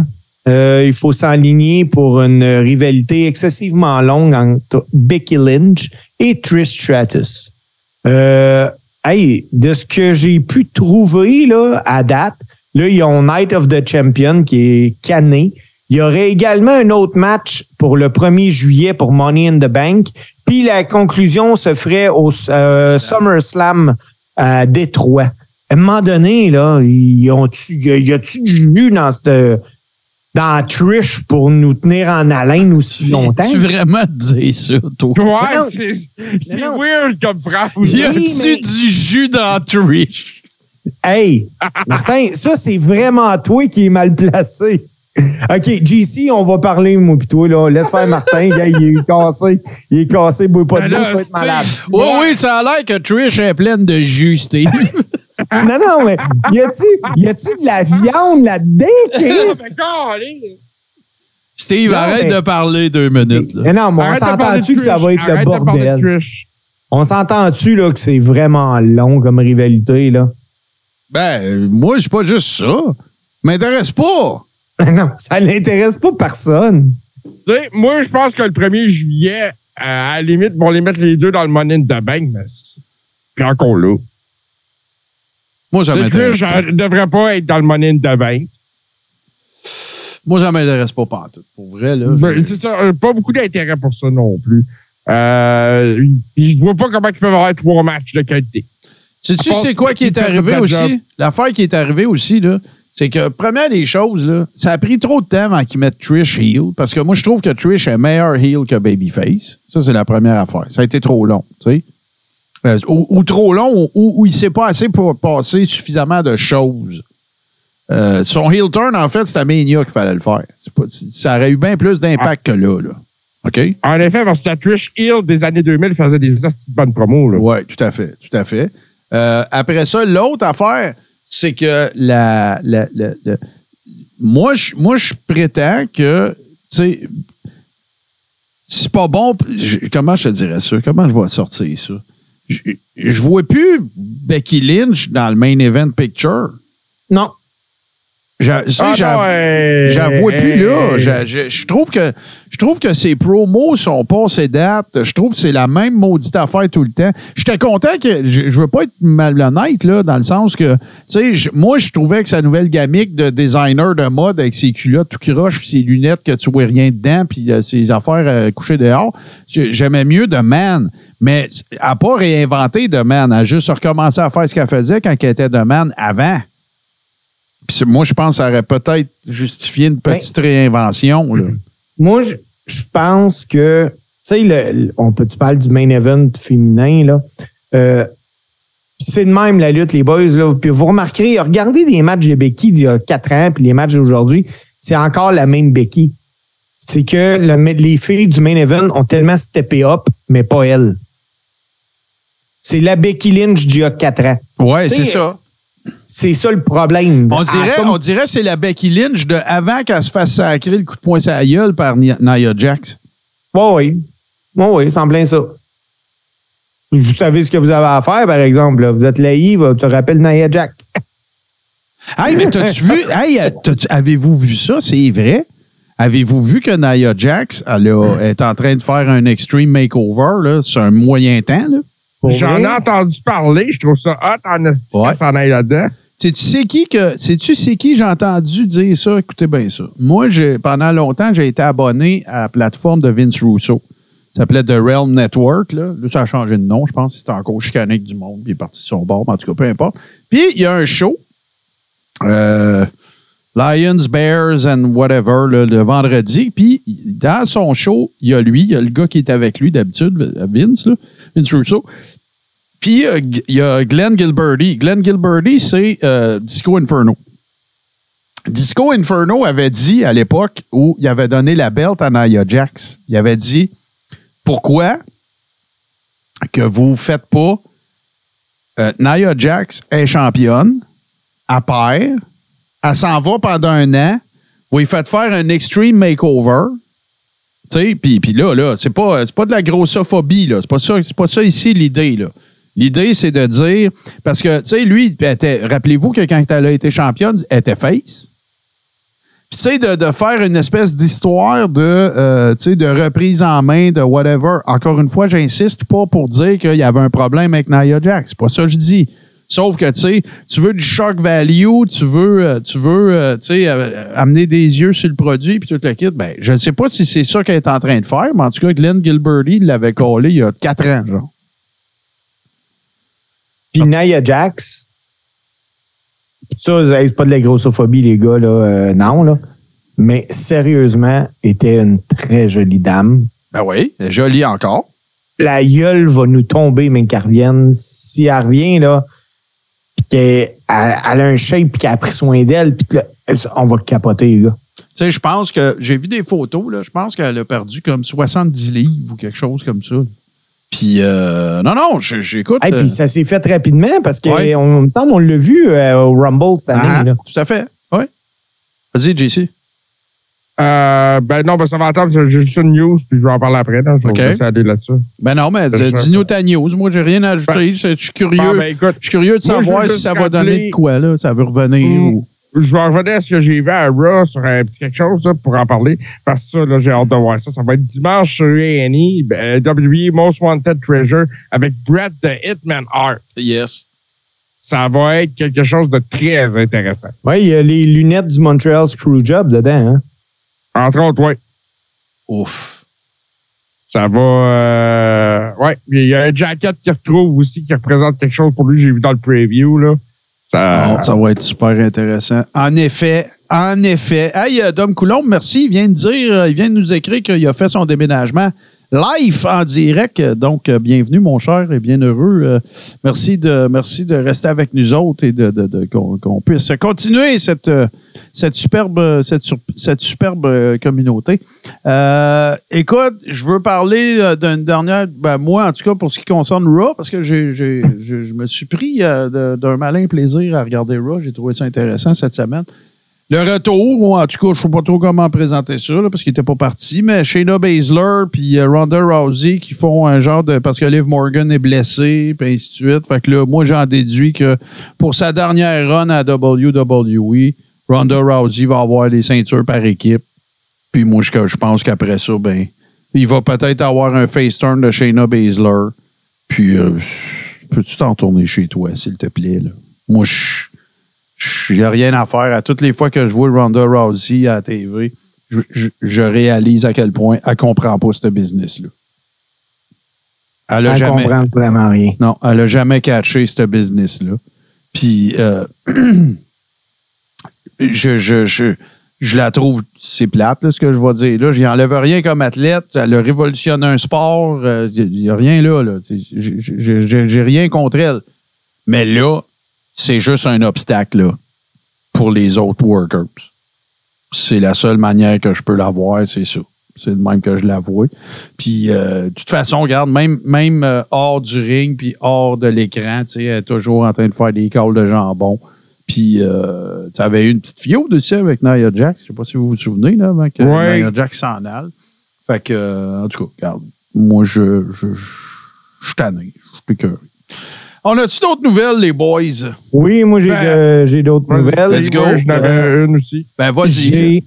euh, il faut s'enligner pour une rivalité excessivement longue entre Becky Lynch et Trish Stratus. Euh, hey, de ce que j'ai pu trouver là, à date, là, ils ont Night of the Champion qui est canné. Il y aurait également un autre match pour le 1er juillet pour Money in the Bank. Puis la conclusion se ferait au euh, SummerSlam à Détroit. À un moment donné, là, y a-tu du jus dans cette dans Trish pour nous tenir en haleine aussi longtemps? Tu vraiment dire ça, toi? Ouais, c'est weird comme phrase. Y Oui, a-tu mais- du jus dans Trish? Hey, Martin, ça, c'est vraiment toi qui est mal placé. OK, JC, on va parler, moi, pis toi, là. Laisse faire Martin, gars, il est cassé. Il est cassé, bois pas de l'eau, tu vas être malade. Oui, oui, ça a l'air que Trish est pleine de jus, Steve. Non, non, mais y a-tu y a-tu de la viande là-dedans, Chris? Calé. Steve, Non, arrête mais- de parler deux minutes. là. Mais non, mais on s'entend-tu que ça va être le Arrête de bordel? On s'entend-tu, là, que c'est vraiment long comme rivalité, là? Ben, moi, c'est pas juste ça. M'intéresse pas. non, ça n'intéresse pas personne. Tu sais, moi, je pense que le 1er juillet, euh, à la limite, vont les mettre les deux dans le Money in the Bank, mais c'est puis encore là. Moi, ça m'intéresse. Trish euh, devrait pas être dans le Money in the Bank. Moi, ça m'intéresse pas pantoute. Pour vrai, là. Ben, je- c'est ça, euh, pas beaucoup d'intérêt pour ça non plus. Euh, je vois pas comment ils peuvent avoir trois matchs de qualité. Sais-tu c'est quoi qui est arrivé aussi? L'affaire qui est arrivée aussi, là, c'est que, première des choses, là, ça a pris trop de temps avant qu'ils mettent Trish heel, parce que moi, je trouve que Trish est meilleur heel que Babyface. Ça, c'est la première affaire. Ça a été trop long, tu sais. Euh, ou, ou trop long, ou, ou il s'est pas assez pour passer suffisamment de choses. Euh, son heel turn, en fait, c'était à Mania qu'il fallait le faire. Pas- ça aurait eu bien plus d'impact que là, là. OK? En effet, parce que la Trish Hill des années 2000 faisait des astuces de bonnes promos. Là. Oui, tout à fait, tout à fait. Euh, après ça, l'autre affaire, c'est que la, la- la- la- moi, je, moi, je prétends que, tu sais, c'est pas bon. je- comment je te dirais ça? Comment je vais sortir ça? Je, je vois plus Becky Lynch dans le main event picture. Non. Je, tu sais, Ah, j'av- non, J'en vois plus là. Je, je- je trouve que je trouve que ces promos sont pas ces dates. Je trouve que c'est la même maudite affaire tout le temps. J'étais content que je, je veux pas être malhonnête là dans le sens que tu sais moi je trouvais que sa nouvelle gamique de designer de mode avec ses culottes tout croche puis ses lunettes que tu vois rien dedans puis euh, ses affaires euh, couchées dehors, j'aimais mieux de Man. Mais elle n'a pas réinventé de Man, elle a juste recommencé à faire ce qu'elle faisait quand elle était de Man avant. Puis moi, je pense que ça aurait peut-être justifié une petite réinvention. Là. Moi, je, je pense que, tu sais, on peut, tu parles du main event féminin, là? Euh, c'est de même la lutte, les boys. Là. Puis vous remarquerez, regardez des matchs de Becky d'il y a quatre ans, puis les matchs d'aujourd'hui, c'est encore la même Becky. C'est que le- les filles du main event ont tellement steppé up, mais pas elle. C'est la Becky Lynch d'il y a quatre ans. Ouais, c'est ça. C'est ça le problème. On dirait, Ah, comme- on dirait que c'est la Becky Lynch de avant qu'elle se fasse sacrer le coup de poing sur la gueule par Nia Jax. Oui, oui. Oui, oui, c'est en plein ça. Vous savez ce que vous avez à faire, par exemple. là. Vous êtes laï, va- tu te rappelles Nia Jack. Hey, mais t'as-tu vu? Hey, euh, avez-vous vu ça? C'est vrai? Avez-vous vu que Nia Jax elle a- est en train de faire un extreme makeover sur un moyen temps? Là? J'en ai entendu parler. Je trouve ça hot en esti Ouais. s'en aille là-dedans. Sais-tu c'est qui que sais-tu c'est qui j'ai entendu dire ça? Écoutez bien ça moi j'ai pendant longtemps j'ai été abonné à la plateforme de Vince Russo ça s'appelait The Realm Network là. là ça a changé de nom je pense c'était encore chicané avec du monde puis il est parti de son bord mais en tout cas peu importe puis il y a un show euh, Lions, Bears and whatever là, le vendredi puis dans son show il y a lui il y a le gars qui est avec lui d'habitude Vince là, Vince puis euh, il y a Glenn Gilberty. Glenn Gilberty, c'est euh, Disco Inferno. Disco Inferno avait dit à l'époque où il avait donné la belt à Nia Jax, il avait dit pourquoi que vous faites pas euh, Nia Jax est championne, à perd, elle s'en va pendant un an, vous lui faites faire un extreme makeover, puis là, là, c'est pas, pas de la grossophobie, là. C'est pas ça, c'est pas ça ici l'idée, là. L'idée, c'est de dire, parce que, tu sais, lui, rappelez-vous que quand elle a été championne, elle était face. Puis, tu sais, de, faire une espèce d'histoire de, euh, de reprise en main, de whatever. Encore une fois, j'insiste pas pour dire qu'il y avait un problème avec Nia Jax. C'est pas ça que je dis. Sauf que, tu sais, tu veux du shock value, tu veux, euh, tu veux, euh, tu sais, euh, amener des yeux sur le produit, puis tout le kit. Ben, je ne sais pas si c'est ça qu'elle est en train de faire, mais en tout cas, Glenn Gilberty l'avait collé il y a quatre ans, genre. Puis Nia Jax, ça, c'est pas de la grossophobie, les gars, là. euh, non, là. Mais sérieusement, était une très jolie dame. Ben oui, jolie encore. La gueule va nous tomber, mais qu'elle revienne. Si elle revient, là, qu'elle elle a un shape, puis qu'elle a pris soin d'elle, puis là, on va capoter, gars. Tu sais, je pense que j'ai vu des photos, là. Je pense qu'elle a perdu comme 70 livres ou quelque chose comme ça. Puis, euh, non, non, j'écoute. Et euh, puis ça s'est fait rapidement parce qu'on Ouais. on me semble on l'a vu euh, au Rumble cette année. ah, là. tout à fait. Oui. Vas-y, JC. Euh, ben non, ben ça va attendre. J'ai j'ai juste une news, puis je vais en parler après. Là. Je vais OK. vous laisser aller là-dessus. Ben non, mais dis-nous ta news. Moi, j'ai rien à ajouter. Je je suis curieux. Ah, ben écoute, Je suis curieux de Moi, savoir si ça va donner de quoi, là. Ça veut revenir Mm. ou. je vais revenir à ce que j'ai vu à Raw sur un petit quelque chose là, pour en parler. Parce que ça, là, j'ai hâte de voir ça. Ça va être dimanche sur A&E, ben, WWE Most Wanted Treasure avec Brett the Hitman Hart. Yes. Ça va être quelque chose de très intéressant. Oui, il y a les lunettes du Montreal Screwjob dedans. Hein? Entre autres, oui. Ouf. Ça va. Euh, ouais. Il y a un jacket qui retrouve aussi qui représente quelque chose pour lui. J'ai vu dans le preview. Là. Ça, Bon, ça va être super intéressant. En effet, en effet. Hey, euh, Dom Coulombe, merci. Il vient de dire, euh, il vient de nous écrire qu'il a fait son déménagement live en direct. Donc, euh, bienvenue, mon cher, et bien heureux. Euh, merci, de, merci de rester avec nous autres et de, de- qu'on puisse continuer cette, euh, cette superbe, cette, cette superbe communauté. Écoute, je veux parler d'une dernière, ben, moi en tout cas pour ce qui concerne Raw, parce que je, me suis pris d'un malin plaisir à regarder Raw. J'ai trouvé ça intéressant cette semaine. Le retour, ou en tout cas, je ne sais pas trop comment présenter ça, parce qu'il n'était pas parti, mais Shayna Baszler puis euh, Ronda Rousey qui font un genre de... Parce que Liv Morgan est blessé, puis ainsi de suite. Fait que là, moi, j'en déduis que pour sa dernière run à WWE, Ronda Rousey va avoir les ceintures par équipe. Puis moi, je, pense qu'après ça, ben, il va peut-être avoir un face turn de Shayna Baszler. Puis, euh, peux-tu t'en tourner chez toi, s'il te plaît? Moi, je il n'y a rien à faire. À toutes les fois que je vois Ronda Rousey à la TV, je, je- je réalise à quel point elle ne comprend pas ce business-là. Elle jamais. comprend vraiment rien. Non, elle n'a jamais catché ce business-là. Puis, euh, je, je, je, je la trouve, c'est plate, là, ce que je vais dire. Là, je n'y enlève rien comme athlète. Elle a révolutionné un sport. Il n'y a rien là. là. J'ai rien contre elle. Mais là, c'est juste un obstacle là, pour les autres workers. C'est la seule manière que je peux la voir, c'est ça. C'est de même que je la vois. Puis, euh, de toute façon, regarde, même, même euh, hors du ring, puis hors de l'écran, tu sais, elle est toujours en train de faire des calls de jambon. Puis, euh, tu avais eu une petite fio dessus avec Nia Jax. Je sais pas si vous vous souvenez, là, avant que Ouais. Nia Jax s'en aille. Fait que, euh, en tout cas, regarde, moi, je, je, je, je suis tanné. Je suis écœuré. On a-tu d'autres nouvelles, les boys? Oui, moi, j'ai Ben, euh, j'ai d'autres nouvelles. let's go. J'en avais une aussi. Ben, vas-y.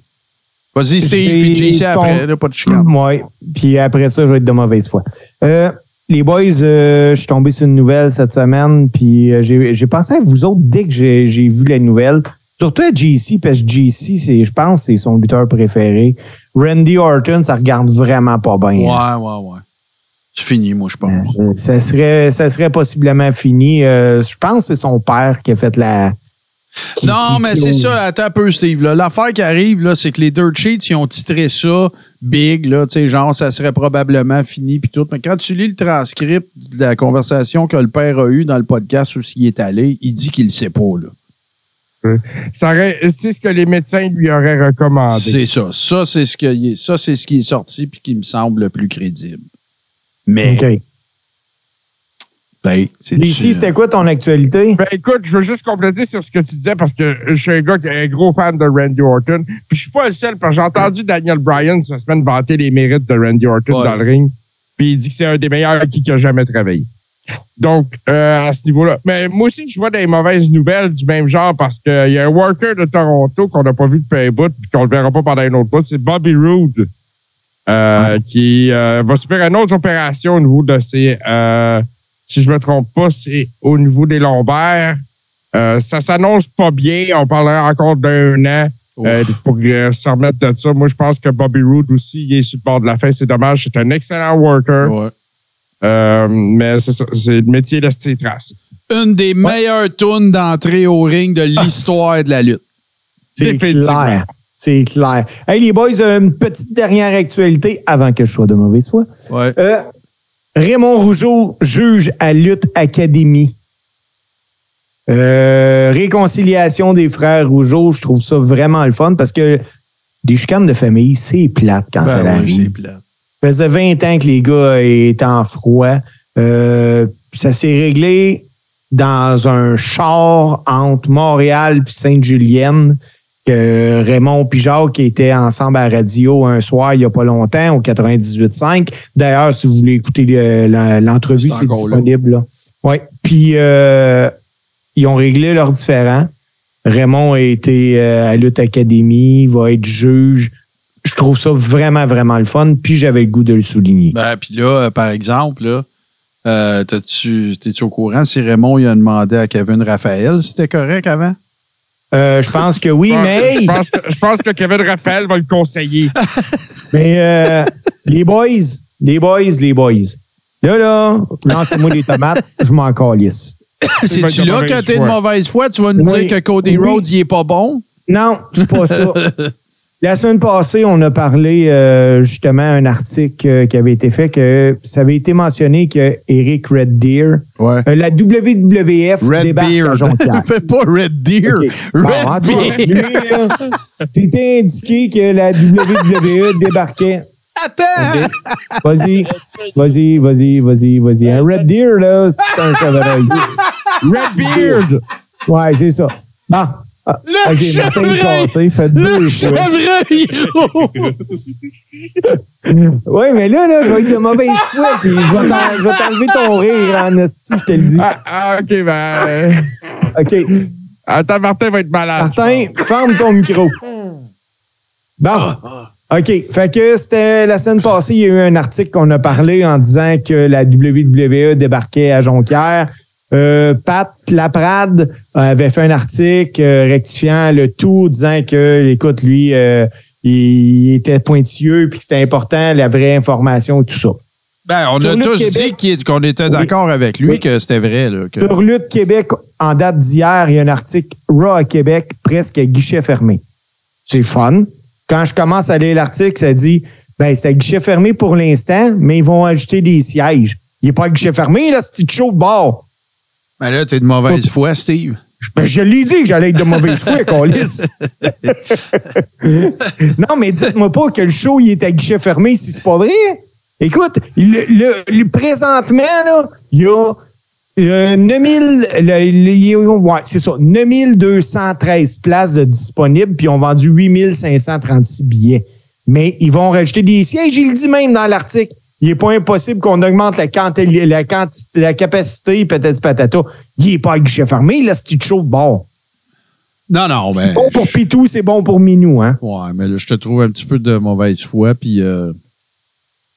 Vas-y, Steve, j'ai puis JC après, là, pas de chicane. Oui. Puis après ça, je vais être de mauvaise foi. Euh, les boys, euh, je suis tombé sur une nouvelle cette semaine, puis euh, j'ai j'ai pensé à vous autres dès que j'ai j'ai vu la nouvelle. Surtout à JC, parce que JC, c'est, je pense, c'est son buteur préféré. Randy Orton, ça regarde vraiment pas bien. Ouais, hein. ouais, ouais. C'est fini, moi, je pense. Euh, Ça serait, ça serait possiblement fini. Euh, je pense que c'est son père qui a fait la. qui- Non, qui mais c'est ça, attends un peu, Steve. L'affaire qui arrive, là, c'est que les Dirt Sheets, ils ont titré ça big, là, tu sais, genre, ça serait probablement fini, puis tout. Mais quand tu lis le transcript de la conversation que le père a eue dans le podcast où il est allé, il dit qu'il ne sait pas, là. Aurait- C'est ce que les médecins lui auraient recommandé. C'est ça. Ça, c'est ce, que- ça, c'est ce qui est sorti, puis qui me semble le plus crédible. Mais, OK. ben, c'est JC, c'était quoi ton actualité? Ben écoute, je veux juste compléter sur ce que tu disais parce que je suis un gars qui est un gros fan de Randy Orton. Puis je suis pas le seul parce que j'ai entendu Daniel Bryan cette semaine vanter les mérites de Randy Orton Ouais. dans le ring. Puis il dit que c'est un des meilleurs qui, qui a jamais travaillé. Donc, euh, à ce niveau-là. Mais moi aussi, je vois des mauvaises nouvelles du même genre parce qu'il y a un worker de Toronto qu'on n'a pas vu depuis un bout puis qu'on ne verra pas pendant un autre bout. C'est Bobby Roode euh, qui euh, va subir une autre opération au niveau de ses... euh, si je me trompe pas, c'est au niveau des lombaires. Euh, ça s'annonce pas bien. On parlera encore d'un an euh, pour euh, se remettre de ça. Moi, je pense que Bobby Roode aussi, il est sur le bord de la fin. C'est dommage. C'est un excellent worker. Ouais. Euh, mais c'est ça. C'est le métier de ses traces. Une des meilleures tunes d'entrée au ring de l'histoire de la lutte. C'est clair. C'est clair. Hey, les boys, euh, une petite dernière actualité avant que je sois de mauvaise foi. Ouais. Euh, Raymond Rougeau, juge à Lutte Académie. Euh, réconciliation des frères Rougeau, je trouve ça vraiment le fun parce que des chicanes de famille, c'est plate quand ça Ben oui, arrive. Ça faisait 20 ans que les gars étaient en froid. Euh, ça s'est réglé dans un char entre Montréal et Sainte-Julienne que Raymond et Jacques étaient ensemble à la radio un soir il n'y a pas longtemps au 98.5. D'ailleurs, si vous voulez écouter l'entrevue, C'est disponible. Là. Ouais. Puis euh, ils ont réglé leurs différends. Raymond a été euh, à Lutte Academy, va être juge. Je trouve ça vraiment, vraiment le fun. Puis j'avais le goût de le souligner. Ben, puis là, euh, par exemple, là, euh, t'as-tu- t'es-tu au courant si Raymond il a demandé à Kevin Raphaël si c'était correct avant? Euh, je pense que oui, mais, Je pense, que, je pense que Kevin Raphaël va le conseiller. mais euh, les boys, les boys, les boys. Là, là, lancez-moi des tomates, je m'en calisse. C'est-tu là que t'es de mauvaise foi? Tu vas nous Oui. dire que Cody Oui. Rhodes, il est pas bon? Non, c'est pas ça. La semaine passée, on a parlé euh, justement un article euh, qui avait été fait que ça avait été mentionné que Eric Red Deer, Ouais. euh, la WWF Red débarque à. Jonquière. Pas Red Deer. Red là, C'était indiqué que la WWE débarquait. Attends! Vas-y, vas-y, vas-y, vas-y, vas-y. Un Red Deer, là, c'est un chevreuil. Red Beard! Ouais, c'est ça. Bon. Ah, Le OK, chevreuil! Cassé, faites deux Le chevreuil! Oui, mais là, là, je vais être de mauvaise foi, puis je vais t'en- je vais t'enlever ton rire en hostie, je te le dis. Ah, ah, OK, ben. OK. Attends, Martin va être malade. Martin, ferme ton micro. Bon. OK. Fait que c'était la semaine passée, il y a eu un article qu'on a parlé en disant que la WWE débarquait à Jonquière. Euh, Pat Laprade avait fait un article euh, rectifiant le tout, disant que, écoute, lui, euh, il était pointilleux puis que c'était important, la vraie information et tout ça. Ben, on Sur a tous Québec- dit qu'on était Oui. d'accord avec lui, Oui. que c'était vrai. Là, que- Sur Lutte Québec, en date d'hier, il y a un article Raw à Québec, presque à guichet fermé. C'est fun. Quand je commence à lire l'article, ça dit ben c'est à guichet fermé pour l'instant, mais ils vont ajouter des sièges. Il n'est pas à guichet fermé, là, c'est chaud de bord. Ben là, t'es de mauvaise foi, Steve. Ben, je l'ai dit que j'allais être de mauvaise foi, Colis. non, mais dites-moi pas que le show il est à guichet fermé si c'est pas vrai. Écoute, le, le- le- présentement, là, il y a euh, 9000, le- le- il y a- ouais, c'est ça, 9213 places de disponibles, puis ils ont vendu 8536 billets. Mais ils vont rajouter des sièges, il le dit même dans l'article. Il n'est pas impossible qu'on augmente la, quanti- la, quantité, la capacité, peut-être patata. Il n'est pas à guichet fermé, là, c'est chaud de bord? Non, non, C'est ben. bon pour Pitou, c'est bon pour Minou, hein? Ouais, mais là, je te trouve un petit peu de mauvaise foi, puis euh,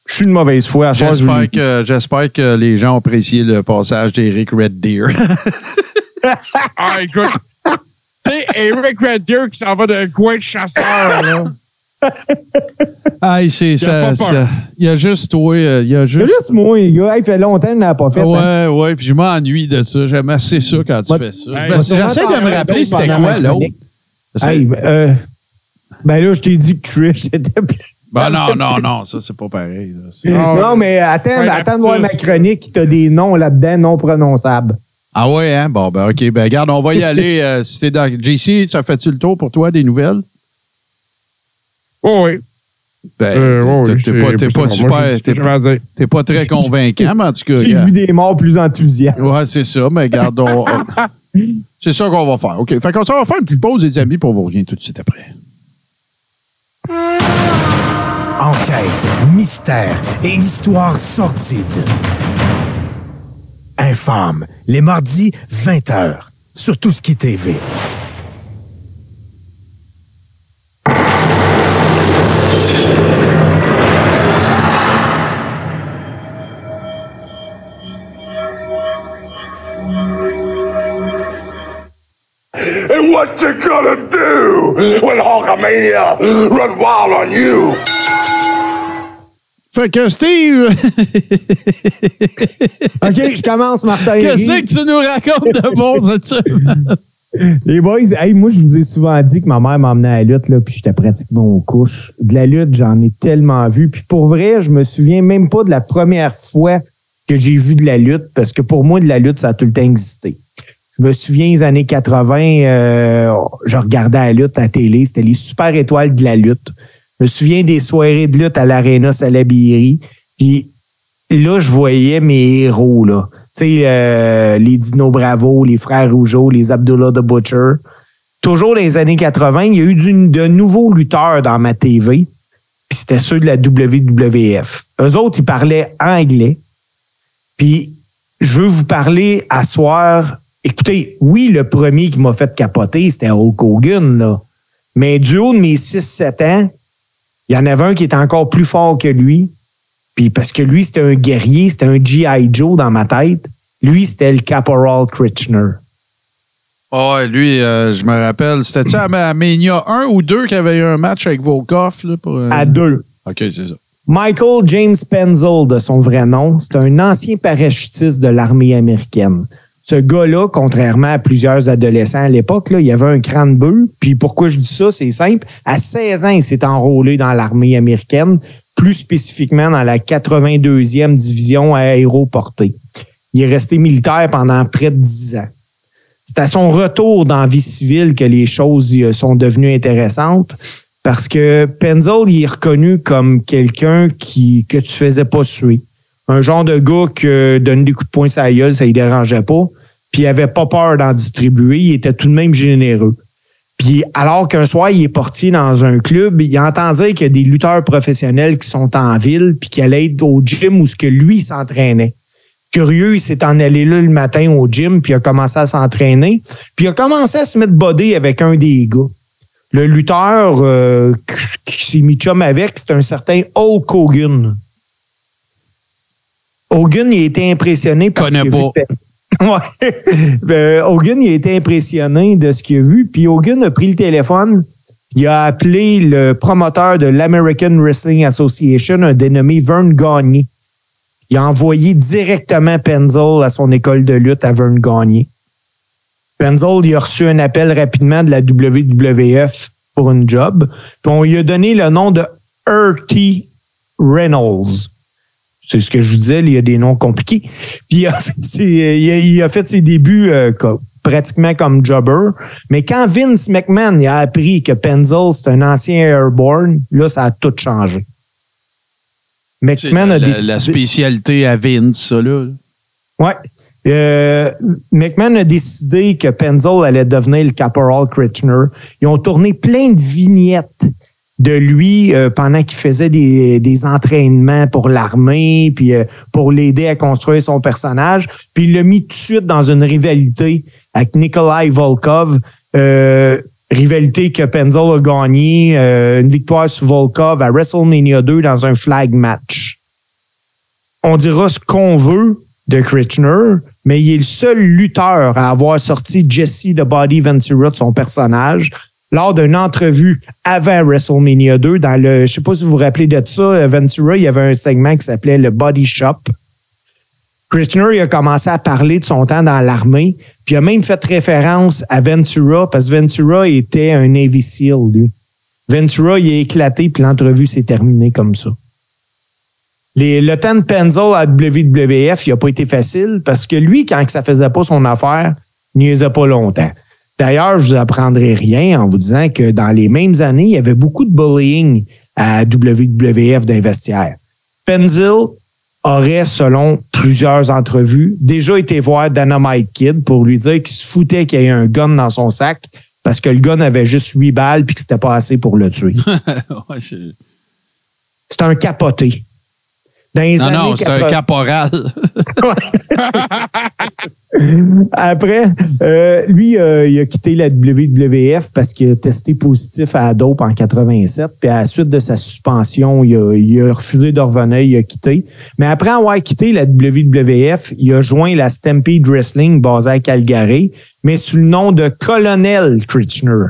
Je suis de mauvaise foi. à j'espère que, j'espère que les gens ont apprécié le passage d'Eric Red Deer. Ah, écoute. Tu sais, Eric Red Deer qui s'en va d'un coin de chasseur, là. Aïe, c'est a ça. Il y a juste toi, euh, il y a C'est juste. juste moi, les gars. Hey, il fait longtemps qu'on n'a pas fait. hein. Ouais, ouais, puis je m'ennuie de ça. J'aime assez ça quand tu Ouais. fais ça. Hey, J'essaie de me rappeler c'était quoi l'autre. C'est- Hey, ben, euh, ben là, je t'ai dit que Trish était plus. Ben non, non, non, ça, c'est pas pareil. là. C'est- Ah, non, mais attends, attends de voir ma chronique. T'as des noms là-dedans non prononçables. Ah ouais, hein? Bon, ben OK. Ben regarde, on va y aller. euh, si t'es dans... JC, ça fait-tu le tour pour toi des nouvelles? Oh, oui. Ben, Euh, oh, t'es- oui, t'es c'est- pas, t'es pas super. T'es pas très convaincant, mais en tout cas. J'ai vu des morts plus enthousiastes. Ouais, c'est ça, mais regarde, on- on- c'est ça qu'on va faire. OK. Fait qu'on va faire une petite pause, les amis, on vous revient tout de suite après. Enquête, mystère et histoire sordide. Infâme, les mardis, 20h, sur Tout ce qui TV. What you gonna do when Hulkamania run wild on you? Fait que Steve, OK, je commence, Martin. qu'est-ce que tu nous racontes de bon cette? Les boys, hey, moi, je vous ai souvent dit que ma mère m'emmenait à la lutte, là, puis j'étais pratiquement aux couches. De la lutte, j'en ai tellement vu. Puis pour vrai, je me souviens même pas de la première fois que j'ai vu de la lutte, parce que pour moi, de la lutte, ça a tout le temps existé. Je me souviens, les années 80, euh, je regardais la lutte à la télé. C'était les super étoiles de la lutte. Je me souviens des soirées de lutte à l'Arena Salaberry. Puis là, je voyais mes héros, là. Tu sais, euh, les Dino Bravo, les Frères Rougeau, les Abdullah the Butcher. Toujours dans les années 80, il y a eu de nouveaux lutteurs dans ma TV. Puis c'était ceux de la WWF. Eux autres, ils parlaient anglais. Puis je veux vous parler à soir. Écoutez, oui, le premier qui m'a fait capoter, c'était Hulk Hogan, là. Mais du haut de mes 6-7 ans, il y en avait un qui était encore plus fort que lui. Puis parce que lui, c'était un guerrier, c'était un G.I. Joe dans ma tête. Lui, c'était le Caporal Kitchener. Ah ouais, lui, euh, je me rappelle. C'était-tu à, Mania 1 ou 2 qu'il y avait eu un match avec Volkov? Là, pour, euh, À deux. OK, c'est ça. Michael James Penzel, de son vrai nom, c'est un ancien parachutiste de l'armée américaine. Ce gars-là, contrairement à plusieurs adolescents à l'époque, il avait un crâne bleu. Puis pourquoi je dis ça, c'est simple. À 16 ans, il s'est enrôlé dans l'armée américaine, plus spécifiquement dans la 82e division aéroportée. Il est resté militaire pendant près de 10 ans. C'est à son retour dans la vie civile que les choses euh, sont devenues intéressantes parce que Penzel il est reconnu comme quelqu'un que tu faisais pas suer. Un genre de gars que donner des coups de poing la gueule, ça ne dérangeait pas. Puis il avait pas peur d'en distribuer. Il était tout de même généreux. Puis alors qu'un soir, il est portier dans un club, il entend dire qu'il y a des lutteurs professionnels qui sont en ville puis qui allaient être au gym où ce que lui s'entraînait. Curieux, il s'est en allé là le matin au gym puis il a commencé à s'entraîner. Puis il a commencé à se mettre bodé avec un des gars. Le lutteur euh, qui s'est mis chum avec, c'est un certain Hulk Hogan. Hogan, il a été impressionné parce Connais pas. Ouais. Euh, Hogan, il a été impressionné de ce qu'il a vu. Puis Hogan a pris le téléphone. Il a appelé le promoteur de l'American Wrestling Association, un dénommé Vern Gagné. Il a envoyé directement Penzel à son école de lutte à Vern Gagné. Penzel, il a reçu un appel rapidement de la WWF pour une job. Puis on lui a donné le nom de R.T. Reynolds. C'est ce que je vous disais, il y a des noms compliqués. Puis il a fait ses, il a- il a fait ses débuts euh, pratiquement comme jobber. Mais quand Vince McMahon il a appris que Penzel, c'est un ancien Airborne, là, ça a tout changé. McMahon la, a décidé... la spécialité à Vince, ça, là. Ouais. Euh, McMahon a décidé que Penzel allait devenir le Caporal Kitchener. Ils ont tourné plein de vignettes de lui euh, pendant qu'il faisait des, entraînements pour l'armée, puis euh, pour l'aider à construire son personnage. Puis il l'a mis tout de suite dans une rivalité avec Nikolai Volkov. Euh, rivalité que Penzel a gagné, euh, une victoire sur Volkov à WrestleMania 2 dans un flag match on dira ce qu'on veut de Kitchener, mais il est le seul lutteur à avoir sorti Jesse the Body Ventura de son personnage lors d'une entrevue avant WrestleMania 2 dans le je sais pas si vous vous rappelez de ça Ventura il y avait un segment qui s'appelait le Body Shop. Il a commencé à parler de son temps dans l'armée puis il a même fait référence à Ventura parce que Ventura était un Navy SEAL lui. Ventura il a éclaté puis l'entrevue s'est terminée comme ça. Le temps de Penzel à WWF, il n'a pas été facile parce que lui, quand ça faisait pas son affaire, il n'y pas longtemps. D'ailleurs, je vous apprendrai rien en vous disant que dans les mêmes années, il y avait beaucoup de bullying à WWF d'investiaires. Penzel aurait, selon plusieurs entrevues, déjà été voir Dynamite Kid pour lui dire qu'il se foutait qu'il y ait un gun dans son sac parce que le gun avait juste huit balles puis que c'était pas assez pour le tuer. Ouais, c'est- C'est un capoté. Dans les non, années non, c'est un 80 caporal. Après, euh, lui, euh, il a quitté la WWF parce qu'il a testé positif à la dope en 87. Puis à la suite de sa suspension, il a, il a refusé de revenir, il a quitté. Mais après avoir quitté la WWF, il a joint la Stampede Wrestling basée à Calgary, mais sous le nom de Colonel Kitchener.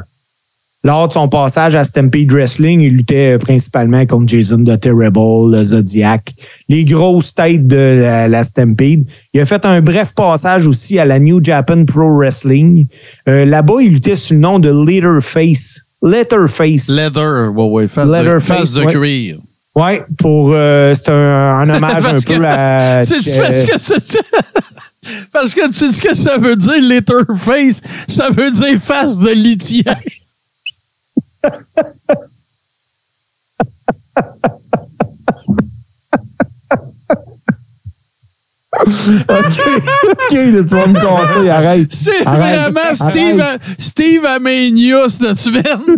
Lors de son passage à Stampede Wrestling, il luttait principalement contre Jason the Terrible, le Zodiac, les grosses têtes de la, la Stampede. Il a fait un bref passage aussi à la New Japan Pro Wrestling. Euh, Là-bas, il luttait sous le nom de Leatherface. Letterface. Leather, ouais, ouais, face, de, Leatherface, face de cuir. ouais, pour euh, c'est un, un hommage un que- peu à. C'est parce que tu sais ce que ça veut dire, Letterface? Ça veut dire face de litière. OK, là, tu vas me casser, arrête. C'est Arrête. vraiment Steve, Steve Amenia cette semaine.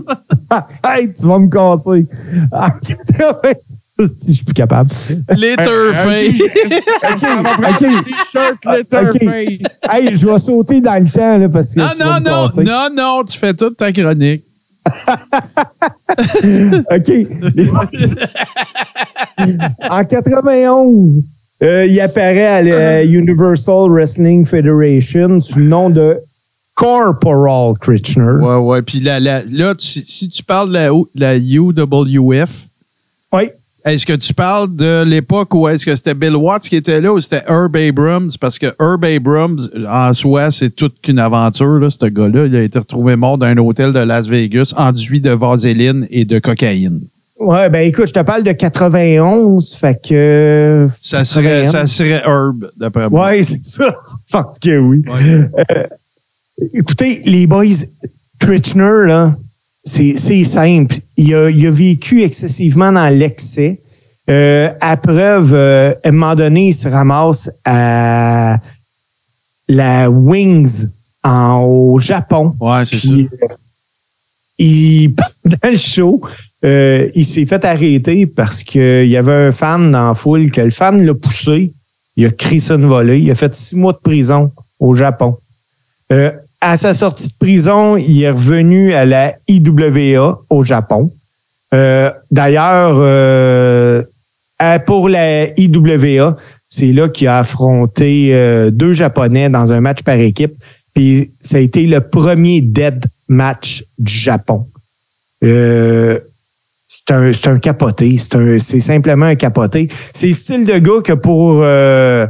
Arrête, tu vas me casser. Ah, Je suis plus capable. Letterface. OK. t-shirt Letterface. Hey, je vais sauter dans le temps, là, parce que. Non, tu vas non, me non, casser. non, non, tu fais toute ta chronique. OK. en 91, euh, il apparaît à la Universal Wrestling Federation sous le nom de Corporal Kitchener. Ouais, ouais. Puis là, là, là, tu- si tu parles de la UWF, Oui. Est-ce que tu parles de l'époque où est-ce que c'était Bill Watts qui était là ou c'était Herb Abrams? Parce que Herb Abrams, en soi, c'est toute qu'une aventure, là, ce gars-là. Il a été retrouvé mort dans un hôtel de Las Vegas, enduit de vaseline et de cocaïne. Ouais, ben écoute, je te parle de 91, fait que. Ça serait, ça serait Herb, d'après moi. Ouais, c'est ça. Je pense que oui. Euh, écoutez, les boys, Kitchener, là, c'est simple. Il a, il a vécu excessivement dans l'excès. Euh, à preuve, euh, à un moment donné, il se ramasse à la Wings en, au Japon. Ouais, c'est ça. Euh, il, pendant le show, euh, il s'est fait arrêter parce qu'il y avait un fan dans la foule, que le fan l'a poussé. Il a crié ça une volée. Il a fait six mois de prison au Japon. Euh, à sa sortie de prison, il est revenu à la IWA au Japon. Euh, D'ailleurs, euh, pour la IWA, c'est là qu'il a affronté euh, deux Japonais dans un match par équipe. Puis ça a été le premier dead match du Japon. Euh, c'est un, un capoté. C'est simplement un capoté. C'est le style de gars que pour euh,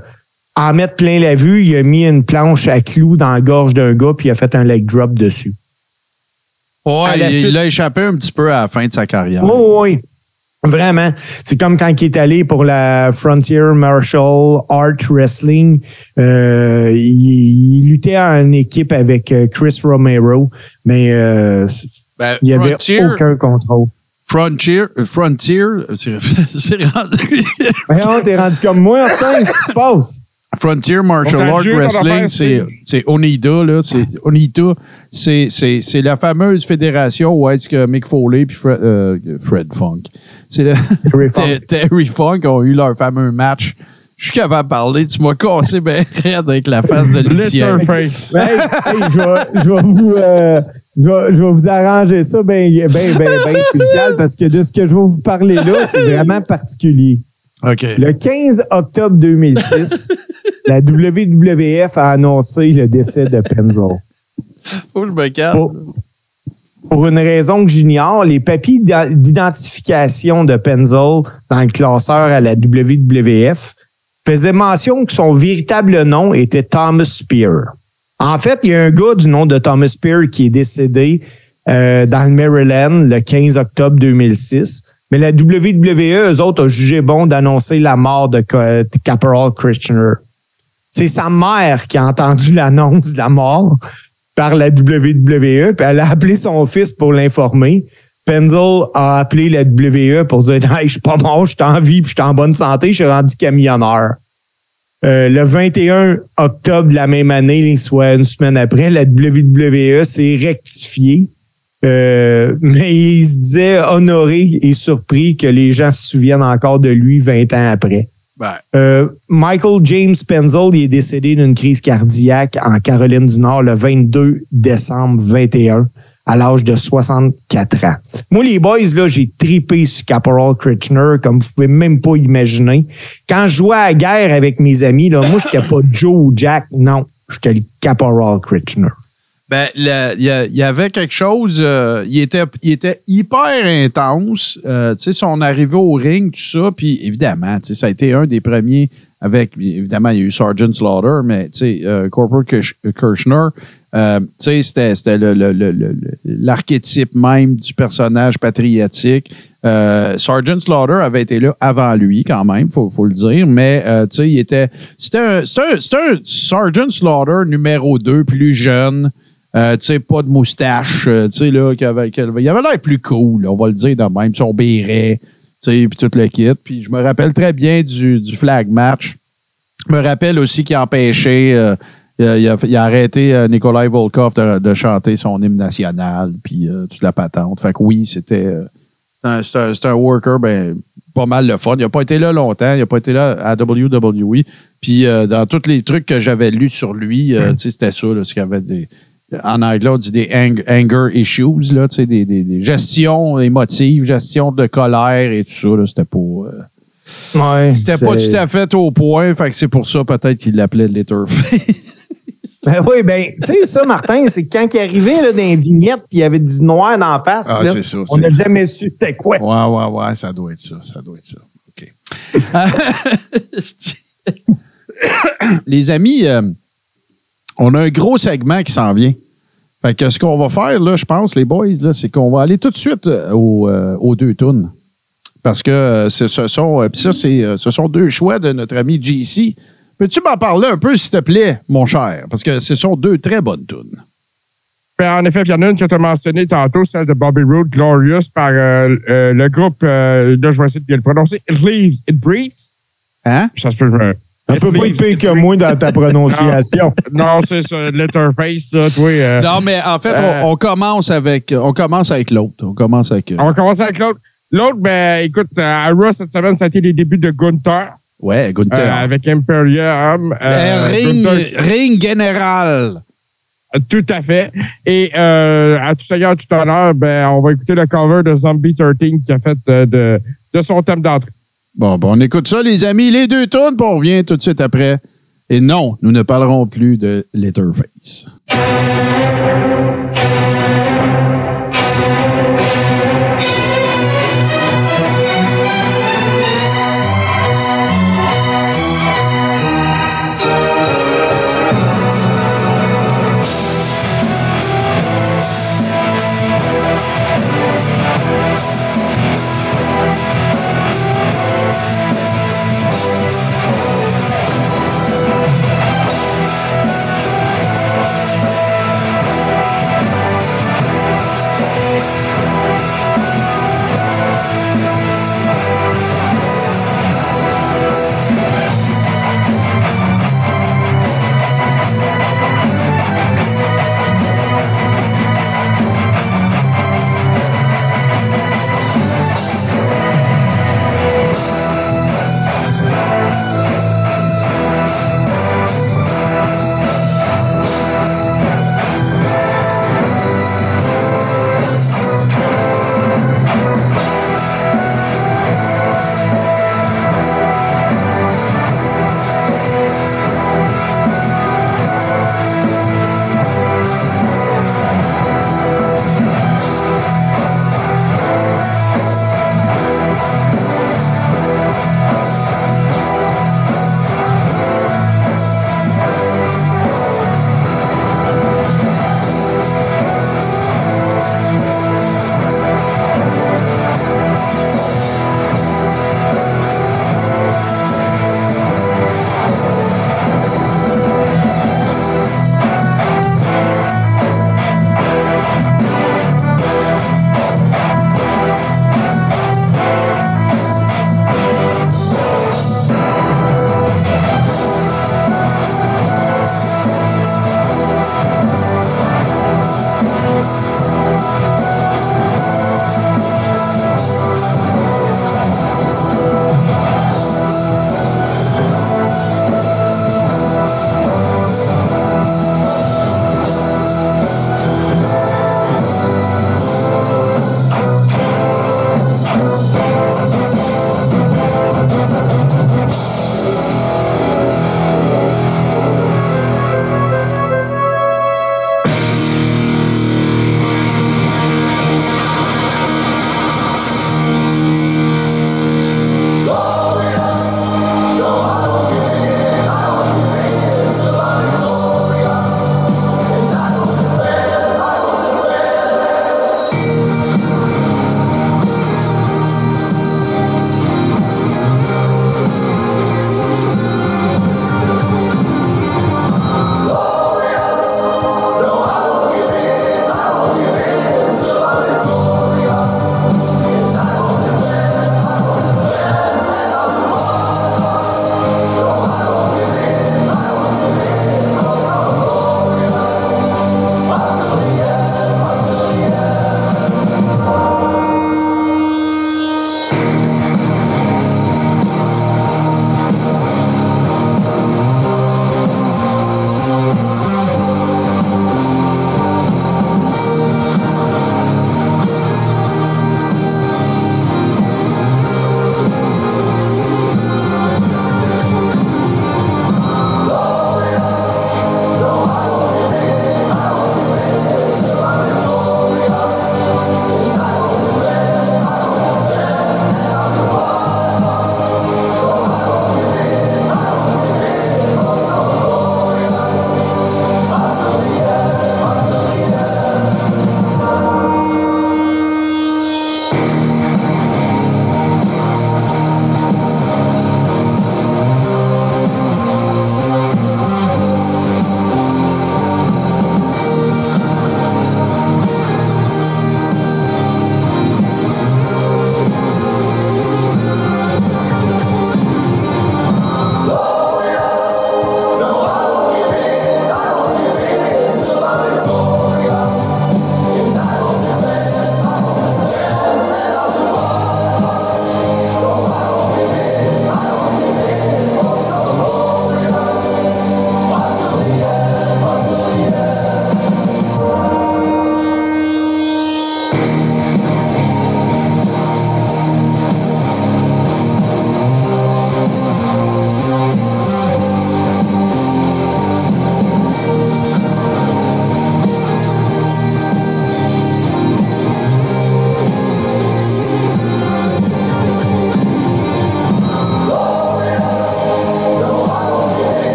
en mettre plein la vue, il a mis une planche à clous dans la gorge d'un gars puis il a fait un leg drop dessus. Ouais, il l'a échappé un petit peu à la fin de sa carrière. Oui, oui. Vraiment. C'est comme quand il est allé pour la Frontier Martial Art Wrestling. Euh, il, il luttait en équipe avec euh, Chris Romero, mais euh, Ben, il n'y avait Frontier, aucun contrôle. Frontier, Frontier, c'est rendu. T'es rendu comme moi, Martin, qu'est-ce qui se passe? Frontier Martial Art Wrestling, c'est Onida là, c'est Onita, c'est c'est c'est la fameuse fédération où est-ce que Mick Foley puis Fred, euh, Fred Funk, c'est le- Terry Terry Funk ont eu leur fameux match. Je suis capable de parler, tu m'as cassé ben raide avec la face de. Hey, hey, je, vais, je vais vous euh, je, vais, je vais vous arranger ça bien ben, ben, ben spécial parce que de ce que je vais vous parler là, c'est vraiment particulier. Le 15 octobre 2006, la WWF a annoncé le décès de Penzel. Faut me calme. Pour, pour une raison que j'ignore, les papiers d'ident- d'identification de Penzel dans le classeur à la WWF faisaient mention que son véritable nom était Thomas Spear. En fait, il y a un gars du nom de Thomas Spear qui est décédé euh, dans le Maryland le 15 octobre 2006. Mais la WWE, eux autres, ont jugé bon d'annoncer la mort de Caporal Christianer. C'est sa mère qui a entendu l'annonce de la mort par la WWE, puis elle a appelé son fils pour l'informer. Penzel a appelé la WWE pour dire hey, je suis pas mort, je suis en vie, puis je suis en bonne santé, je suis rendu camionneur. Euh, le 21 octobre de la même année, soit une semaine après, la WWE s'est rectifiée. Euh, mais il se disait honoré et surpris que les gens se souviennent encore de lui 20 ans après. Ben, Euh, Michael James Penzel il est décédé d'une crise cardiaque en Caroline du Nord le 22 décembre 21 à l'âge de 64 ans. Moi, les boys, là, j'ai tripé sur Caporal Kitchener, comme vous pouvez même pas imaginer. Quand je jouais à la guerre avec mes amis, là, moi, j'étais pas Joe ou Jack, non, j'étais le Caporal Kitchener. Ben, il y, avait quelque chose, euh, il, était, il était hyper intense, euh, tu sais, son arrivée au ring, tout ça, puis évidemment, tu sais, ça a été un des premiers avec, évidemment, il y a eu Sergeant Slaughter, mais tu sais, euh, Corporal Kirch- Kirchner, tu sais, c'était, l'archétype même du personnage patriotique. Sergeant Slaughter avait été là avant lui, quand même, faut, faut le dire, mais tu sais, il était. C'était un, un- c'était un Sergeant Slaughter numéro 2, plus jeune. Euh, tu sais, pas de moustache, euh, tu sais, là, avait, il avait l'air plus cool, on va le dire de même, son béret, tu sais, puis tout le kit. Puis je me rappelle très bien du, du flag match. Je me rappelle aussi qu'il a empêché, euh, il, a, il arrêté Nikolai Volkov de, de chanter son hymne national, puis euh, toute la patente. Fait que oui, c'était c'est un, un- worker, ben, pas mal le fun. Il n'a pas été là longtemps, il n'a pas été là à WWE. Puis dans tous les trucs que j'avais lus sur lui, euh, tu sais, c'était ça, là, ce qu'il y avait des. En anglais, on dit des ang- anger issues, là, tu sais, des, des, des gestions émotives, gestion de colère et tout ça. C'était pas. euh, Ouais, c'était pas tout à fait au point, fait que c'est pour ça peut-être qu'il l'appelait Letterface. Ben oui, ben, tu sais, ça, Martin, c'est quand il arrivait là, dans les vignettes puis il y avait du noir d'en face, Ah, là, c'est ça, on n'a jamais su c'était quoi. Ouais, ouais, ouais, ça doit être ça. Ça doit être ça. OK. Les amis, euh, on a un gros segment qui s'en vient. Fait que ce qu'on va faire, là, je pense, les boys, là, c'est qu'on va aller tout de suite euh, au, euh, aux deux tunes. Parce que euh, ce, ce sont, euh, ça, c'est, ce sont deux choix de notre ami JC. Peux-tu m'en parler un peu, s'il te plaît, mon cher? Parce que ce sont deux très bonnes tunes. Ben, en effet, il y en a une que tu as mentionnée tantôt, celle de Bobby Roode, Glorious, par le groupe, là, je vais essayer de bien le prononcer, It Leaves, It Breathes. Hein? Ça se peut, je me... Un peu pire It que moi dans ta prononciation. Non, c'est ça, Letterface, ça, toi. euh. Non, mais en fait, Euh. on, on commence avec, on commence avec l'autre. On commence avec. euh, On va commencer avec l'autre. L'autre, ben, écoute, à Raw cette semaine, ça a été les débuts de Gunther Ouais, Gunther. euh, avec Imperium. Euh, ring, Gunther- ring général. Tout à fait. Et euh, à tout seigneur, tout honneur, ben, on va écouter le cover de Zombie 13 qui a fait euh, de, de son thème d'entrée. Bon, bon, on écoute ça, les amis. Les deux tonnes, puis on revient tout de suite après. Et non, nous ne parlerons plus de Letterface.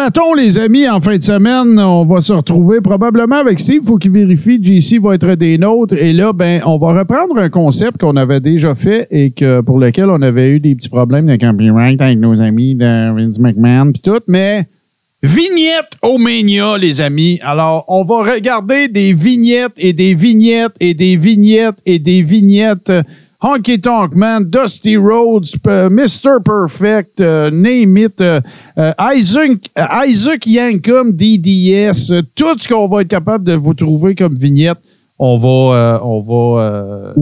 Ça, bâton, les amis, en fin de semaine, on va se retrouver probablement avec Steve. faut qu'il vérifie. JC va être des nôtres. Et là, ben, on va reprendre un concept qu'on avait déjà fait et que pour lequel on avait eu des petits problèmes de copyright avec nos amis de Vince McMahon puis tout. Mais vignette au Mania, les amis. Alors, on va regarder des vignettes et des vignettes et des vignettes et des vignettes. Honky Tonk Man, Dusty Rhodes, euh, Mr. Perfect, euh, Name It, euh, euh, Isaac, Isaac Yankum, DDS, tout ce qu'on va être capable de vous trouver comme vignette, on va, on va,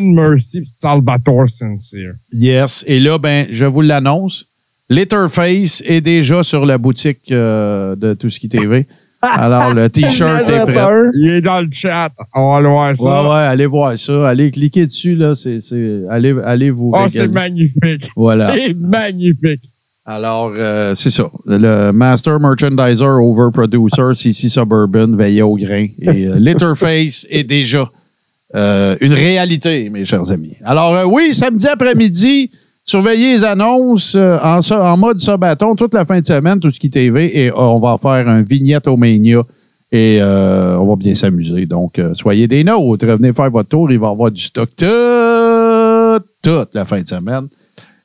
Mercy, Salvatore Sincere. yes. Et là, ben, je vous l'annonce, Letterface est déjà sur la boutique de Tout ce qui TV. Alors, le T-shirt est prêt. Il est dans le chat. On va aller voir ça. Ouais, ouais, allez voir ça. Allez cliquer dessus, là. C'est, c'est, allez, allez vous Oh, c'est magnifique. Voilà. C'est magnifique. Alors, euh, c'est ça. Le Master Merchandiser Over Producer, CC Suburban, veillez au grain. Et euh, Letterface est déjà euh, une réalité, mes chers amis. Alors, euh, oui, samedi après-midi, surveillez les annonces euh, en, mode sabaton toute la fin de semaine, tout ce qui TV, et euh, on va faire un vignette au Mania. Et euh, on va bien s'amuser. Donc, soyez des nôtres. Venez faire votre tour. Il va y avoir du stock toute, toute la fin de semaine.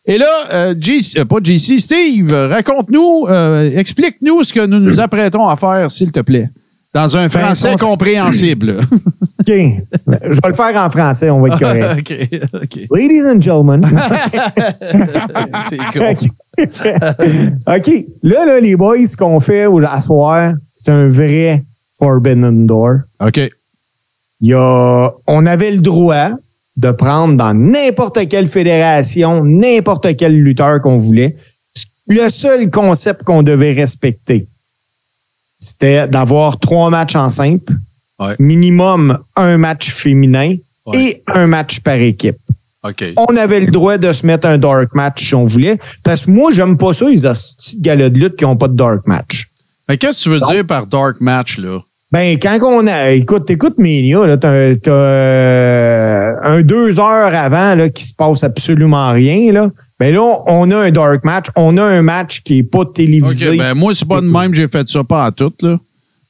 Et là, euh, pas JC, Steve, raconte-nous, explique-nous ce que nous nous apprêtons à faire, s'il te plaît, dans un français cons- compréhensible. OK. Je vais le faire en français, on va être correct. OK, OK. Ladies and gentlemen. C'est con. OK. Là, là, les boys, ce qu'on fait à soir, c'est un vrai Forbidden Door. OK. Il y a, on avait le droit de prendre dans n'importe quelle fédération, n'importe quel lutteur qu'on voulait. Le seul concept qu'on devait respecter, c'était d'avoir trois matchs en simple, Ouais. minimum un match féminin Ouais. et un match par équipe. On avait le droit de se mettre un dark match si on voulait, parce que moi, j'aime pas ça, les petits galas de lutte qui n'ont pas de dark match. Mais qu'est-ce que tu veux dire par dark match, là? Ben, quand on a. Écoute, écoute Mania, là, t'as, t'as, euh, un deux heures avant là, qui se passe absolument rien. Là. Ben là, on a un dark match. On a un match qui est pas télévisé. OK, ben moi, c'est pas de même, j'ai fait ça pas en tout, là.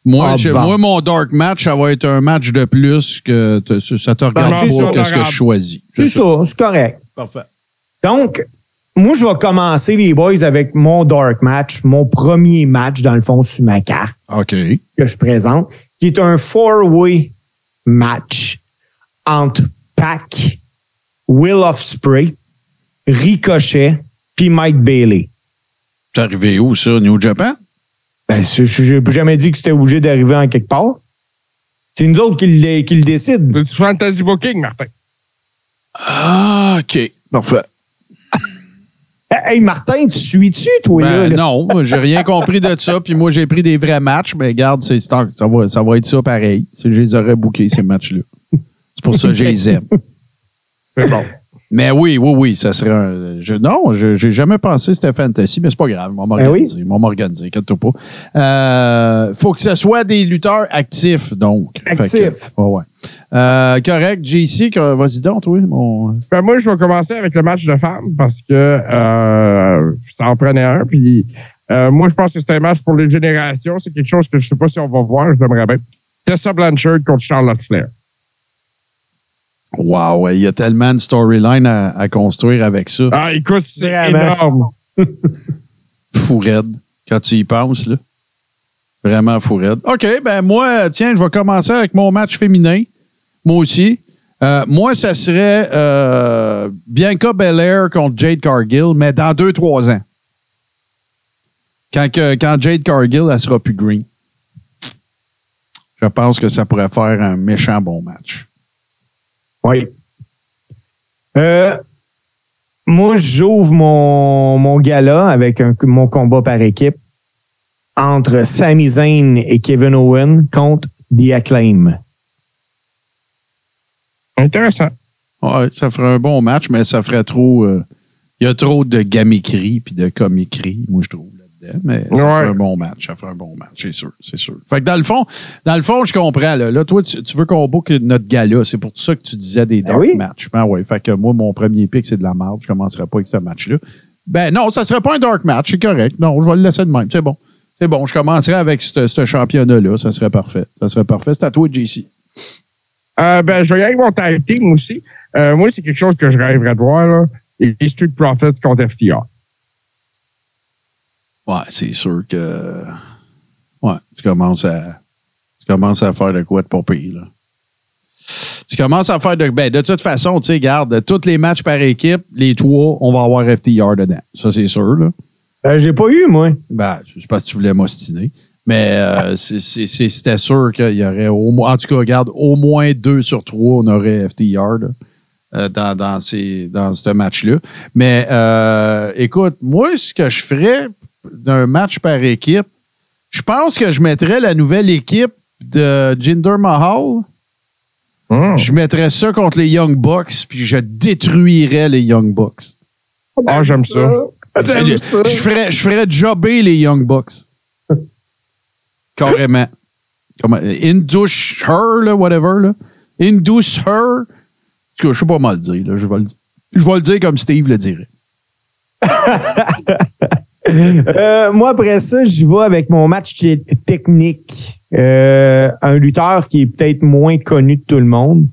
Moi, Ah, bon. moi, mon dark match, ça va être un match de plus que ça te regarde Ben, pas qu'est-ce que je choisis. c'est ça, c'est correct. Parfait. Donc, moi, je vais commencer, les boys, avec mon dark match, mon premier match, dans le fond, sur ma carte. OK. que je présente, qui est un four-way match entre Pac, Will of Spray, Ricochet, puis Mike Bailey. T'es arrivé où, ça? New Japan? Ben, c'est- j'ai jamais dit que c'était obligé d'arriver en quelque part. C'est nous autres qui le, qui le décident. C'est fantasy booking, Martin. Ah, OK. Parfait. Hey, Martin, tu suis-tu, toi, là? Ben, là? non, j'ai rien compris de ça. Puis moi, j'ai pris des vrais matchs. Mais regarde, c'est, c'est ça, va, ça va être ça pareil. Je les aurais bookés, ces matchs-là. C'est pour ça que je les aime. C'est bon. Mais oui, oui, oui, ça serait un. je- non, je j'ai jamais pensé que c'était fantasy, mais c'est pas grave. Vont m'organiser. Ils vont m'organiser, inquiète-toi pas. Euh, faut que ce soit des lutteurs actifs, donc. Que- Actifs? ouais, ouais. Euh, correct. JC, que- vas-y donc, toi. Mon... Ben, moi, je vais commencer avec le match de femmes parce que euh, ça en prenait un. Puis euh, moi, je pense que c'est un match pour les générations. C'est quelque chose que je sais pas si on va voir. Je t'aimerais bien. Tessa Blanchard contre Charlotte Flair. Wow, il y a tellement de storyline à, à construire avec ça. Ah, écoute, c'est Vraiment. énorme. Fou raide, quand tu y penses, là. Vraiment fou raide. OK, ben moi, tiens, je vais commencer avec mon match féminin. Moi aussi. Euh, moi, ça serait euh, Bianca Belair contre Jade Cargill, mais dans deux, trois ans. Quand, que- quand Jade Cargill, elle sera plus green. Je pense que ça pourrait faire un méchant bon match. Oui. Euh, moi, j'ouvre mon, mon gala avec un- mon combat par équipe entre Sami Zayn et Kevin Owen contre The Acclaim. Intéressant. Ouais, ça ferait un bon match, mais ça ferait trop. euh, Il y a trop de gamécris puis de comiquerie, moi, je trouve, Mais ça ferait un bon match. Ça ferait un bon match, c'est sûr, c'est sûr. Fait que dans le fond, dans le fond, je comprends. Là, Là, toi, tu, tu veux qu'on boucle notre gala. C'est pour ça que tu disais des Ben dark oui. matchs. Ben ouais. Fait que moi, mon premier pick, c'est de la merde. Je commencerai pas avec ce match-là. Ben non, ça serait pas un dark match. C'est correct. Non, je vais le laisser de même. C'est bon. C'est bon. Je commencerai avec ce ce championnat-là. Ça serait parfait. Ça serait parfait. C'est à toi, JC. Euh, ben, je vais y aller avec mon tag team aussi. Euh, moi, c'est quelque chose que je rêverais de voir, là. Les Street Profits contre FTR. Ouais, c'est sûr que. Ouais, tu commences à. Tu commences à faire de quoi de pas pire, là. Tu commences à faire de. Ben, de toute façon, tu sais, garde, tous les matchs par équipe, les trois, on va avoir FTR dedans. Ça, c'est sûr, là. Euh, J'ai pas eu, moi. Ben, c'est parce que tu voulais m'ostiner. Mais euh, c'était sûr qu'il y aurait au moins. En tout cas, regarde, au moins deux sur trois, on aurait FTR là, euh, dans, dans, ces, dans ce match-là. Mais euh, écoute, moi, ce que je ferais d'un match par équipe, je pense que je mettrais la nouvelle équipe de Jinder Mahal. Hmm. Je mettrais ça contre les Young Bucks, puis je détruirais les Young Bucks. Ah, j'aime ça. J'aime Je, ça. je ferais, je ferais jobber les Young Bucks. Carrément. Comment, induce her, là, whatever. Là. Induce her. Je sais pas mal dire. Là. Je, vais le, je vais le dire comme Steve le dirait. Euh, moi, après ça, j'y vais avec mon match qui est technique. Euh, un lutteur qui est peut-être moins connu de tout le monde.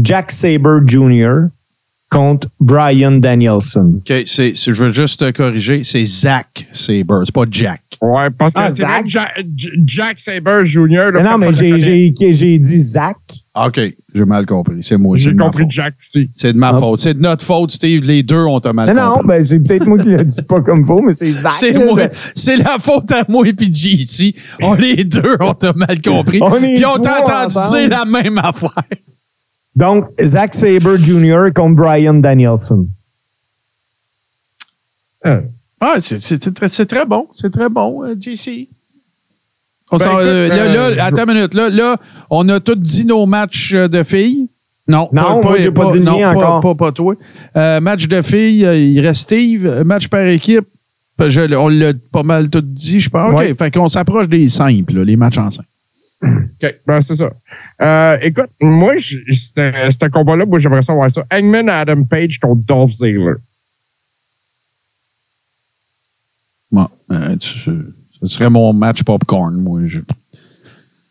Jack Saber Jr. contre Brian Danielson. OK, c'est, je veux juste te corriger. C'est Zach Saber. C'est pas Jack. Ouais, parce que Ah, c'est vrai Zach? que Ja- J- Jack Saber Jr. là, Mais non, mais j'ai dit Zach. OK, j'ai mal compris. C'est moi. J'ai compris faute. Jack aussi. C'est de ma Ah. faute. C'est de notre faute, Steve. Les deux ont te mal Non, non, compris. ben, c'est peut-être moi qui l'ai dit pas comme vous, mais c'est Zach. C'est moi. C'est la faute à moi et puis JC. On les deux, on t'a mal compris. On Puis on t'a entendu ensemble. dire la même affaire. Donc, Zack Saber Jr. contre Brian Danielson. Ah, c'est- très, bon. C'est très bon, euh, JC. On Ben, écoute, euh, là, euh, là, attends une minute. Là, là, on a tous dit nos matchs euh, de filles. Non, Non, moi, pas le non, pas, encore. Pas, pas toi. Euh, match de filles, euh, il reste Steve. Euh, Match par équipe, je- on l'a pas mal tout dit, je pense. OK, fait qu'on s'approche des simples, les matchs en simple. OK, ben c'est ça. Euh, écoute, moi, c'était combat-là, moi, j'aimerais ça voir ça. Hangman Adam Page contre Dolph Ziggler. Bon, euh, tu- ce serait mon match popcorn, moi. Je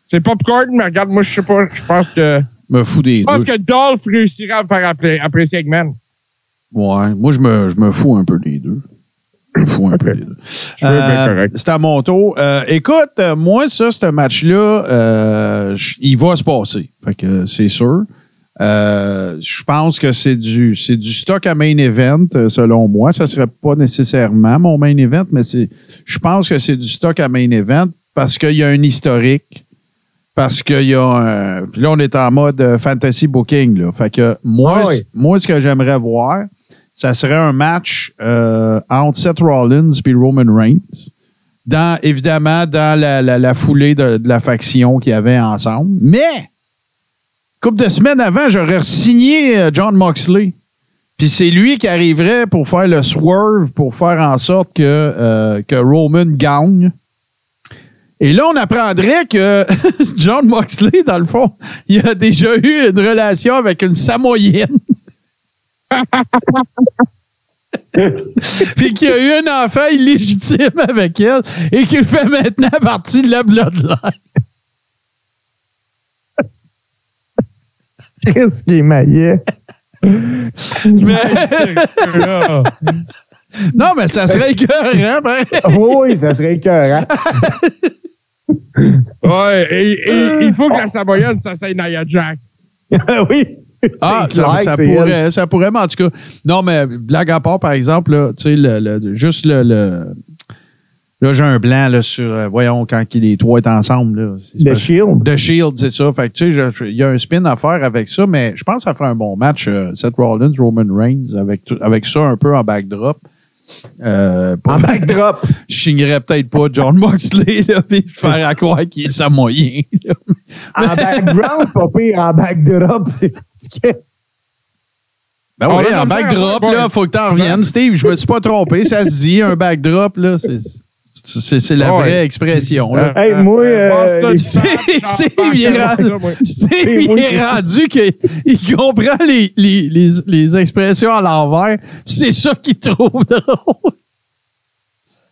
C'est popcorn, mais regarde, moi, je sais pas, je pense que... me fous des Je pense deux. que Dolph réussirait à me faire appré- apprécier Hangman. Ouais, moi, je me, je me fous un peu des deux. Je me fous un peu des deux. Euh, c'est à mon tour. Euh, écoute, moi, ça, ce match-là, euh, il va se passer. Fait que c'est sûr. Euh, je pense que c'est du, c'est du stock à main event, euh, selon moi. Ça serait pas nécessairement mon main event, mais c'est, je pense que c'est du stock à main event parce qu'il y a un historique. Parce qu'il y a un. Puis là, on est en mode euh, fantasy booking. Là. Fait que moi, Ah oui. moi, ce que j'aimerais voir, ça serait un match euh, entre Seth Rollins et Roman Reigns. Dans, évidemment, dans la, la- la foulée de, de la faction qu'il y avait ensemble. Mais, couple de semaines avant, j'aurais signé euh, John Moxley. Puis c'est lui qui arriverait pour faire le swerve, pour faire en sorte que, euh, que Roman gagne. Et là, on apprendrait que John Moxley, dans le fond, il a déjà eu une relation avec une Samoyenne. Puis qu'il a eu un enfant illégitime avec elle et qu'il fait maintenant partie de la Bloodline. Qu'est-ce qui est maillet? Non, mais ça serait écœurant, ben. oui, ça serait écœurant. Ouais, et, et il faut que la Samoyenne, ça soit Nia Jax. oui. Ah, clair ça, elle. pourrait, ça pourrait, mais en tout cas. Non, mais blague à part, par exemple, tu sais, le, le- juste le. le- là, j'ai un blanc là, sur. euh, voyons, quand les trois est ensemble. Là, The Shield. The Shield, c'est ça. Fait que, tu sais, il y a un spin à faire avec ça, mais je pense que ça ferait un bon match. euh, Seth Rollins, Roman Reigns, avec, avec ça un peu en backdrop. Euh, En backdrop. je signerais peut-être pas John Moxley, là, puis faire à croire qu'il est samoyen. En background, pas pire. En backdrop, c'est fatigué. Ben oui, en backdrop, là, faut que t'en reviennes. Steve, je me suis pas trompé. Ça se dit, un backdrop, là. c'est- C'est c'est la Ouais. vraie expression, là. Hey, moi, euh, Boston Steve, Sharks, Steve, Jean-Pierre il est Charles, rendu, ça, moi. Steve, il est rendu qu'il comprend les, les, les, les expressions à l'envers. C'est ça qu'il trouve drôle.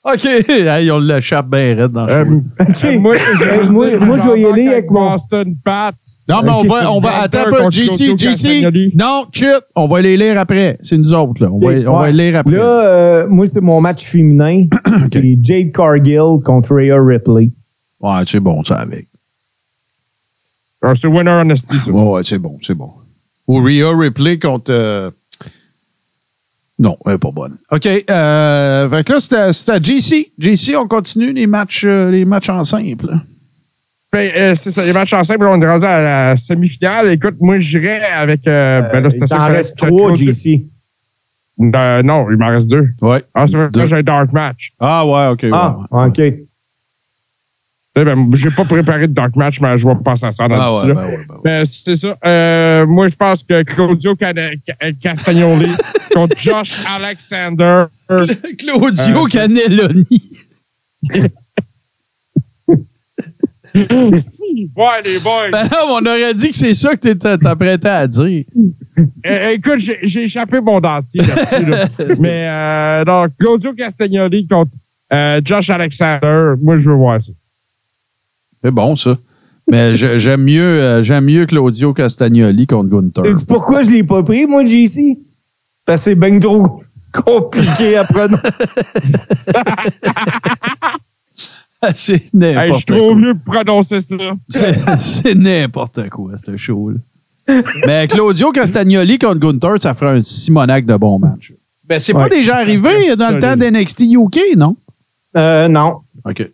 OK. Hey, on l'échappe bien raide dans le Euh, euh, moi, je vais Moi- moi, je vais y aller avec mon- Boston Pat. Non, mais on va, on va, attends un peu, JC, JC. Non, chut, on va les lire après. C'est nous autres, là. On va, on va les lire après. Là, euh, moi, c'est mon match féminin. C'est Jade Cargill contre Rhea Ripley. Ouais, c'est bon, ça, avec. Ah, C'est Winner Honesty, ça. Ouais, ouais, c'est bon, c'est bon. Ou Rhea Ripley contre. euh, Non, elle est pas bonne. OK. Euh, fait que là, c'était- c'était JC. JC, on continue les matchs, euh, les matchs en simple. Ben, euh, c'est ça, les matchs en simple, on est rendu à la semi-finale. Écoute, moi, j'irais avec. Euh, ben là, Il c'était ça t'en reste trois, JC. Euh, non, il m'en reste deux. Ouais. Ah, c'est vrai, Deux. là, j'ai un dark match. Ah, ouais, OK. ouais, Ah, ouais. OK. Eh ben, j'ai pas préparé de dark match, mais je vais passer à ça dans Ah, d'ici ouais, là. ben ouais, ben ouais. Ben, c'est ça. Euh, moi, je pense que Claudio Cana- Ca- Castagnoli contre Josh Alexander. Claudio Euh, Canelloni. Ouais, les boys. Ben non, on aurait dit que c'est ça que t'étais- t'apprêtais à dire. Euh, écoute, j'ai échappé mon dentier là-dessus. là. Mais euh, donc, Claudio Castagnoli contre euh, Josh Alexander. Moi, je veux voir ça. C'est bon, ça. Mais j'aime mieux, euh, j'aime mieux Claudio Castagnoli contre Gunther. Pourquoi je l'ai pas pris, moi, JC? C'est bien trop compliqué à prononcer. c'est Hey, je n'importe suis trop quoi. vieux pour prononcer ça. C'est c'est n'importe quoi, ce show-là. Mais Claudio Castagnoli contre Gunther, ça ferait un Simonac de bon match. Ben, c'est pas déjà arrivé dans le temps d'NXT UK, non? Euh, non. OK.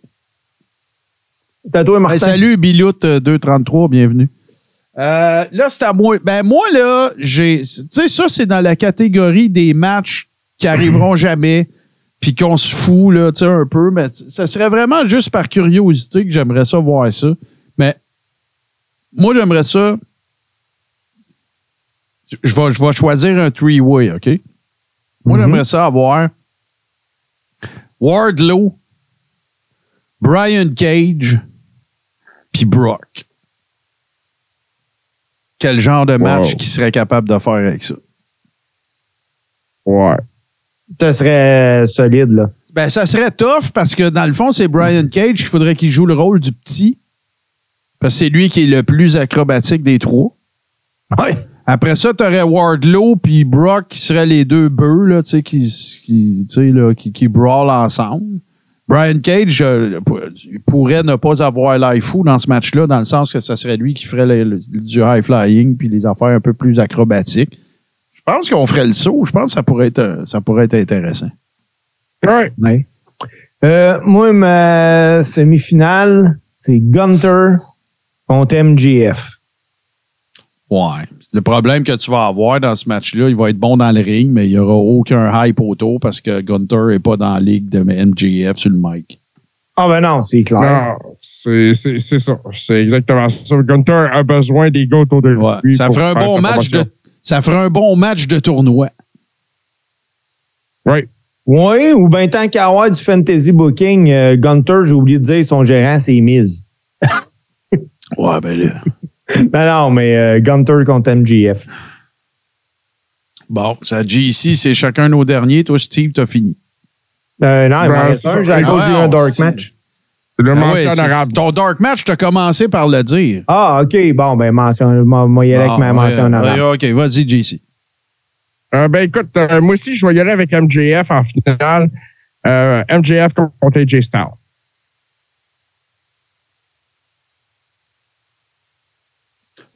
À toi, Martin. Ben, salut, Bilout euh, 233, bienvenue. Euh, là, c'est à moi. Ben, moi, là, j'ai. Tu sais, ça, c'est dans la catégorie des matchs qui arriveront jamais, puis qu'on se fout, là, tu sais, un peu. Mais ça serait vraiment juste par curiosité que j'aimerais ça voir ça. Mais moi, j'aimerais ça. Je vais, je vais choisir un three-way, OK? Moi, Mhm. j'aimerais ça avoir Wardlow, Brian Cage, puis Brock. Quel genre de match Wow. qu'il serait capable de faire avec ça? Ouais. Ça serait solide, là. Ben, ça serait tough parce que dans le fond, c'est Brian Cage. Il faudrait qu'il joue le rôle du petit. Parce que c'est lui qui est le plus acrobatique des trois. Ouais. Après ça, tu aurais Wardlow puis Brock qui seraient les deux bœufs là, tu sais, qui, qui, tu sais, là, qui, qui brawlent ensemble. Brian Cage euh, pourrait ne pas avoir l'air fou dans ce match-là, dans le sens que ça serait lui qui ferait le- le- du high flying puis les affaires un peu plus acrobatiques. Je pense qu'on ferait le saut. Je pense que ça pourrait être, euh, ça pourrait être intéressant. Ouais. Ouais. Euh, moi, ma semi-finale, c'est Gunter contre MGF. Ouais. Le problème que tu vas avoir dans ce match-là, il va être bon dans le ring, mais il n'y aura aucun hype autour parce que Gunter n'est pas dans la ligue de MJF sur le mic. Ah ben non, c'est clair. Non, c'est c'est- c'est ça. C'est exactement ça. Gunter a besoin des gars autour de Ouais. lui. Ça ferait un bon match de. Ça ferait un bon match de tournoi. Ouais. Oui, ou bien tant qu'à avoir du fantasy booking, euh, Gunter, j'ai oublié de dire, son gérant, c'est Miz. Ouais, ben là. Non, non, mais euh, Gunter contre MGF. Bon, ça GC, c'est chacun nos derniers. Toi, Steve, t'as fini. Euh, non, il Ben, m'en reste c'est un. J'ai dit un dark match. C'est le Ah ouais, ton Dark Match, t'as commencé par le dire. Ah, OK. Bon, ben, mention, moi, moi, y aller avec Ah, ma mention ouais, OK, vas-y, JC. Euh, ben écoute, euh, moi aussi, je vais y aller avec MJF en finale. Euh, MJF contre AJ Styles.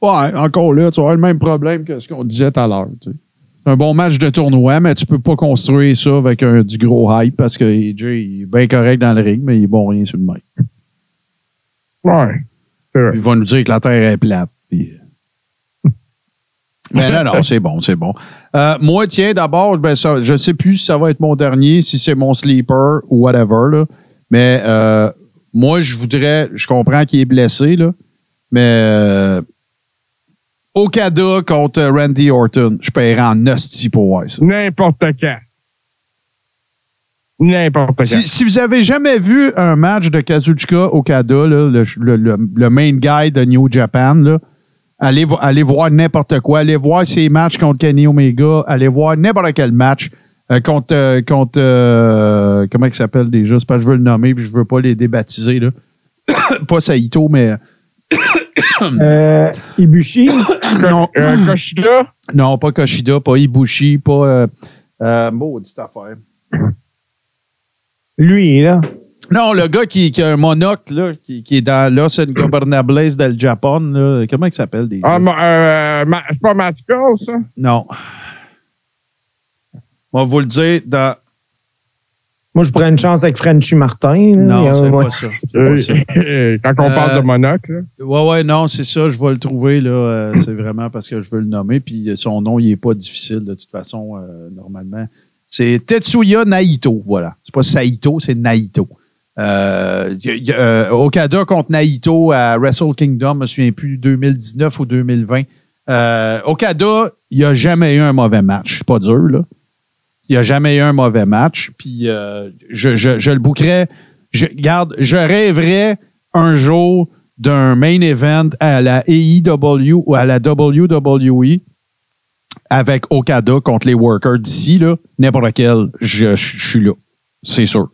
Ouais, encore là, tu vas avoir le même problème que ce qu'on disait tout à l'heure. tu sais. C'est un bon match de tournoi, mais tu peux pas construire ça avec un, du gros hype parce que AJ il est bien correct dans le ring, mais il est bon rien sur le mic. Ouais. Il va nous dire que la Terre est plate. puis- Mais non, non, c'est bon, c'est bon. Euh, moi, tiens, d'abord, ben, ça, je ne sais plus si ça va être mon dernier, si c'est mon sleeper ou whatever. Là. Mais euh, moi, je voudrais, je comprends qu'il est blessé, là, mais euh, Okada contre Randy Orton. Je paierais en hostie pour voir ça. N'importe quand. N'importe quand. Si, si vous avez jamais vu un match de Kazuchika Okada, là, le, le- le- le main guy de New Japan, là, allez, allez voir n'importe quoi. Allez voir ses matchs contre Kenny Omega. Allez voir n'importe quel match euh, contre. euh, contre euh, comment il s'appelle déjà? C'est pas que je veux le nommer puis je veux pas les débaptiser. Là. pas Saito, mais. Euh, Ibushi, Non, Euh, Kushida, non, pas Koshida, pas Ibushi, pas. Euh, euh, maudite affaire. lui, là. Non, le gars qui, qui a un monocle, là, qui, qui est dans Los Ingobernables del Japon, là, comment il s'appelle déjà? ah, euh, c'est pas Magical, ça? Non. On va vous le dire dans. Moi, je prends une chance avec Frenchy Martin. Non, a- c'est pas ça. C'est pas ça. Quand on Euh, parle de monocle. là. Ouais, ouais, non, c'est ça. Je vais le trouver, là. euh, c'est vraiment parce que je veux le nommer. Puis euh, son nom, il est pas difficile, de toute façon, euh, normalement. C'est Tetsuya Naito, voilà. C'est pas Saito, c'est Naito. Euh, euh, Okada contre Naito à Wrestle Kingdom, je me souviens plus, 2019 ou 2020. Euh, Okada, il a jamais eu un mauvais match. C'est pas dur, là. Il n'y a jamais eu un mauvais match. Puis euh, je, je, je le bouquerais. Je, regarde, je rêverais un jour d'un main event à la AEW ou à la WWE avec Okada contre les workers d'ici, là. N'importe quel, je, je- je suis là. C'est sûr.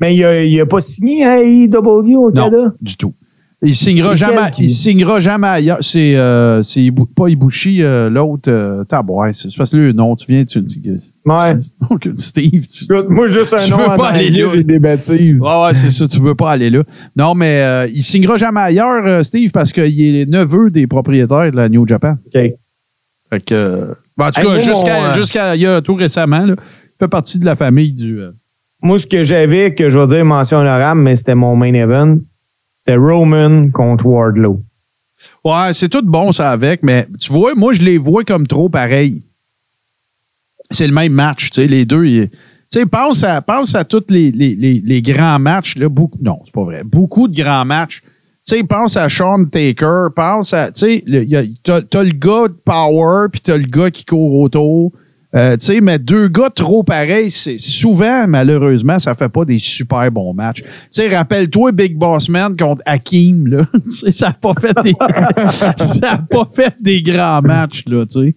Mais il a, il a pas signé à AEW au Non, du tout. Il signera jamais. qui- Il signera jamais ailleurs. C'est euh, pas Ibushi, euh, l'autre. Euh, c'est parce que le nom, tu viens, tu dis. Ouais. Steve, tu, Écoute, Moi, juste un Tu nom veux en pas aller là. j'ai des bêtises. Ouais, ouais, c'est ça, tu veux pas aller là. Non, mais euh, il signera jamais ailleurs, euh, Steve, parce qu'il est le neveu des propriétaires de la New Japan. OK. Fait que. euh, ben, en tout Hey, cas, jusqu'à jusqu'à il y a tout récemment, là, il fait partie de la famille du. euh, Moi, ce que j'avais, que je vais dire mention honorable, mais c'était mon main event, c'était Roman contre Wardlow. Ouais, c'est tout bon, ça, avec, mais tu vois, moi, je les vois comme trop pareils. C'est le même match, tu sais, les deux. ils- Tu sais, pense à, tous les, grands matchs, là, beaucoup, non, c'est pas vrai, beaucoup de grands matchs. Tu sais, pense à Sean Taker, pense à, tu sais, t'as le gars de power, puis t'as le gars qui court autour. Euh, tu sais, mais deux gars trop pareils, c'est souvent, malheureusement, ça fait pas des super bons matchs. Tu sais, rappelle-toi Big Boss Man contre Hakim, là. Ça n'a pas fait des, ça a pas fait des grands matchs, là, tu sais.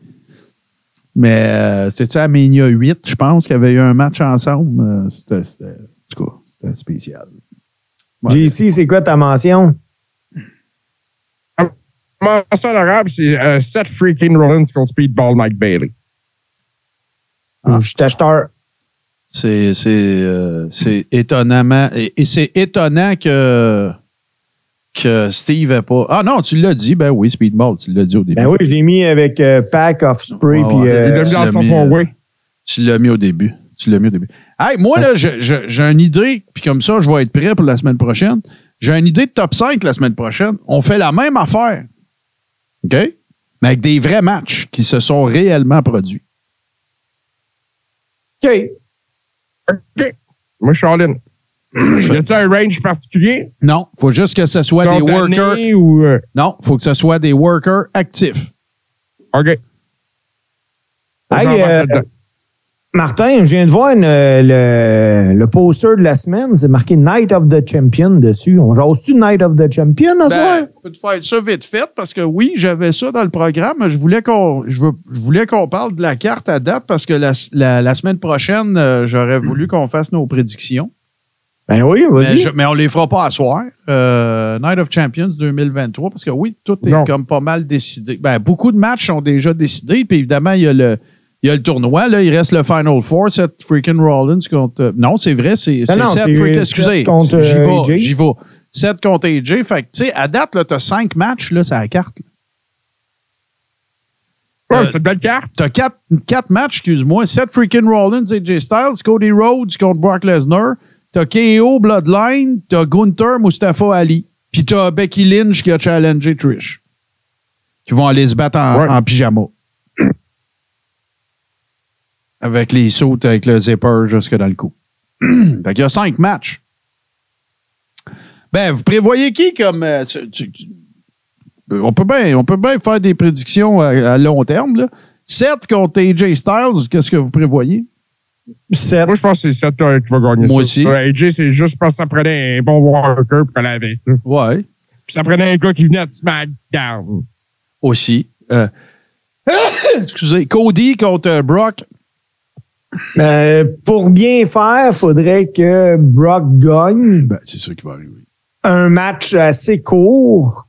Mais euh, c'était-tu à Mania 8, je pense, qu'il y avait eu un match ensemble? Euh, c'était, c'était- en tout cas, c'était spécial. Ouais. JC, c'est quoi ta mention? Mention honorable, c'est euh, Seth freaking Rollins contre Speedball Mike Bailey. Ah. Je suis acheteur. C'est, c'est, euh, c'est étonnamment. Et, et c'est étonnant que, que Steve n'ait pas. Ah non, tu l'as dit, ben oui, Speedball, tu l'as dit au début. Ben oui, je l'ai mis avec euh, Pack, Offspray, Ouais, puis euh, mis tu l'as mis, four-way. Tu l'as mis au début. Tu l'as mis au début. Hey, moi, là, j'ai une idée, puis comme ça, je vais être prêt pour la semaine prochaine. J'ai une idée de top 5 la semaine prochaine. On fait la même affaire. OK? Mais avec des vrais matchs qui se sont réellement produits. OK. OK. Moi, je suis. Y a-tu un range particulier? Non, faut juste que ce soit des workers. Ou, euh, Non, faut que ce soit des workers actifs. OK. Hey, euh. Martin, je viens de voir une- le, le poster de la semaine. C'est marqué Night of the Champion dessus. On jase-tu Night of the Champion à? Ben, peux te faire ça vite fait parce que oui, j'avais ça dans le programme. Je voulais qu'on je veux- je voulais qu'on parle de la carte à date parce que la, la- la semaine prochaine, euh, j'aurais voulu qu'on fasse nos prédictions. Ben oui, Mais, vas-y. je- mais on les fera pas à soir. Euh, Night of Champions 2023 parce que oui, tout est Non. comme pas mal décidé. Ben, beaucoup de matchs sont déjà décidés. Puis évidemment, il y a le. Il y a le tournoi, là, il reste le Final Four, Seth freaking Rollins contre. non, c'est vrai, c'est c'est non, Seth freaking. Excusez, contre, j'y vais, AJ. j'y vais. Seth contre AJ. Fait que, tu sais, à date, là, t'as cinq matchs, là, c'est à la carte. Ouais, euh, c'est une belle carte. T'as quatre, quatre matchs, excuse-moi. Seth freaking Rollins, AJ Styles, Cody Rhodes contre Brock Lesnar. T'as KO Bloodline, t'as Gunther Mustafa Ali. Puis t'as Becky Lynch qui a challengé Trish. Qui vont aller se battre en, Ouais. en pyjama. Avec les sautes avec le zipper jusque dans le cou. fait qu'il y a cinq matchs. Ben, vous prévoyez qui comme. euh, tu- tu- tu- on peut bien on peut bien faire des prédictions à, à long terme. Là. Contre AJ Styles, qu'est-ce que vous prévoyez? Moi, je pense que c'est Seth euh, qui va gagner Moi ça. aussi. Ouais, AJ, c'est juste parce que ça prenait un bon worker pour aller avec. là. Ouais, Puis ça prenait un gars qui venait de SmackDown. aussi. Euh, excusez, Cody contre euh, Brock. Euh, pour bien faire, faudrait que Brock gagne Ben, c'est ça qui va arriver. un match assez court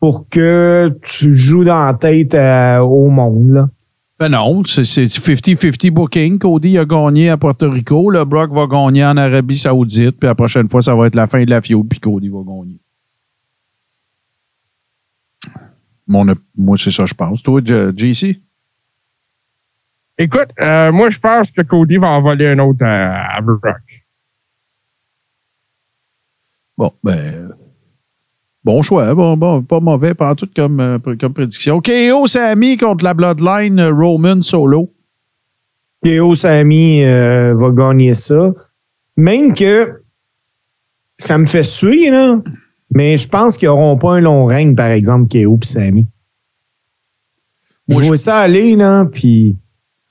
pour que tu joues dans la tête euh, au monde. Là. Ben non, c'est c'est 50-50 booking. Cody a gagné à Porto Rico. Le Brock va gagner en Arabie Saoudite. Puis la prochaine fois, ça va être la fin de la feud. Puis Cody va gagner. Mon, moi, c'est ça, je pense. Toi, JC? Écoute, euh, moi, je pense que Cody va en voler un autre à, à Brock. Bon, ben. Bon choix. Bon, bon, pas mauvais, pas en tout comme, euh, comme prédiction. KO Sami contre la Bloodline euh, Roman Solo. Théo Samy euh, va gagner ça. Même que ça me fait suer, là. Mais je pense qu'ils n'auront pas un long règne, par exemple, Kéo et Samy. Moi, je vois ça aller, là, puis...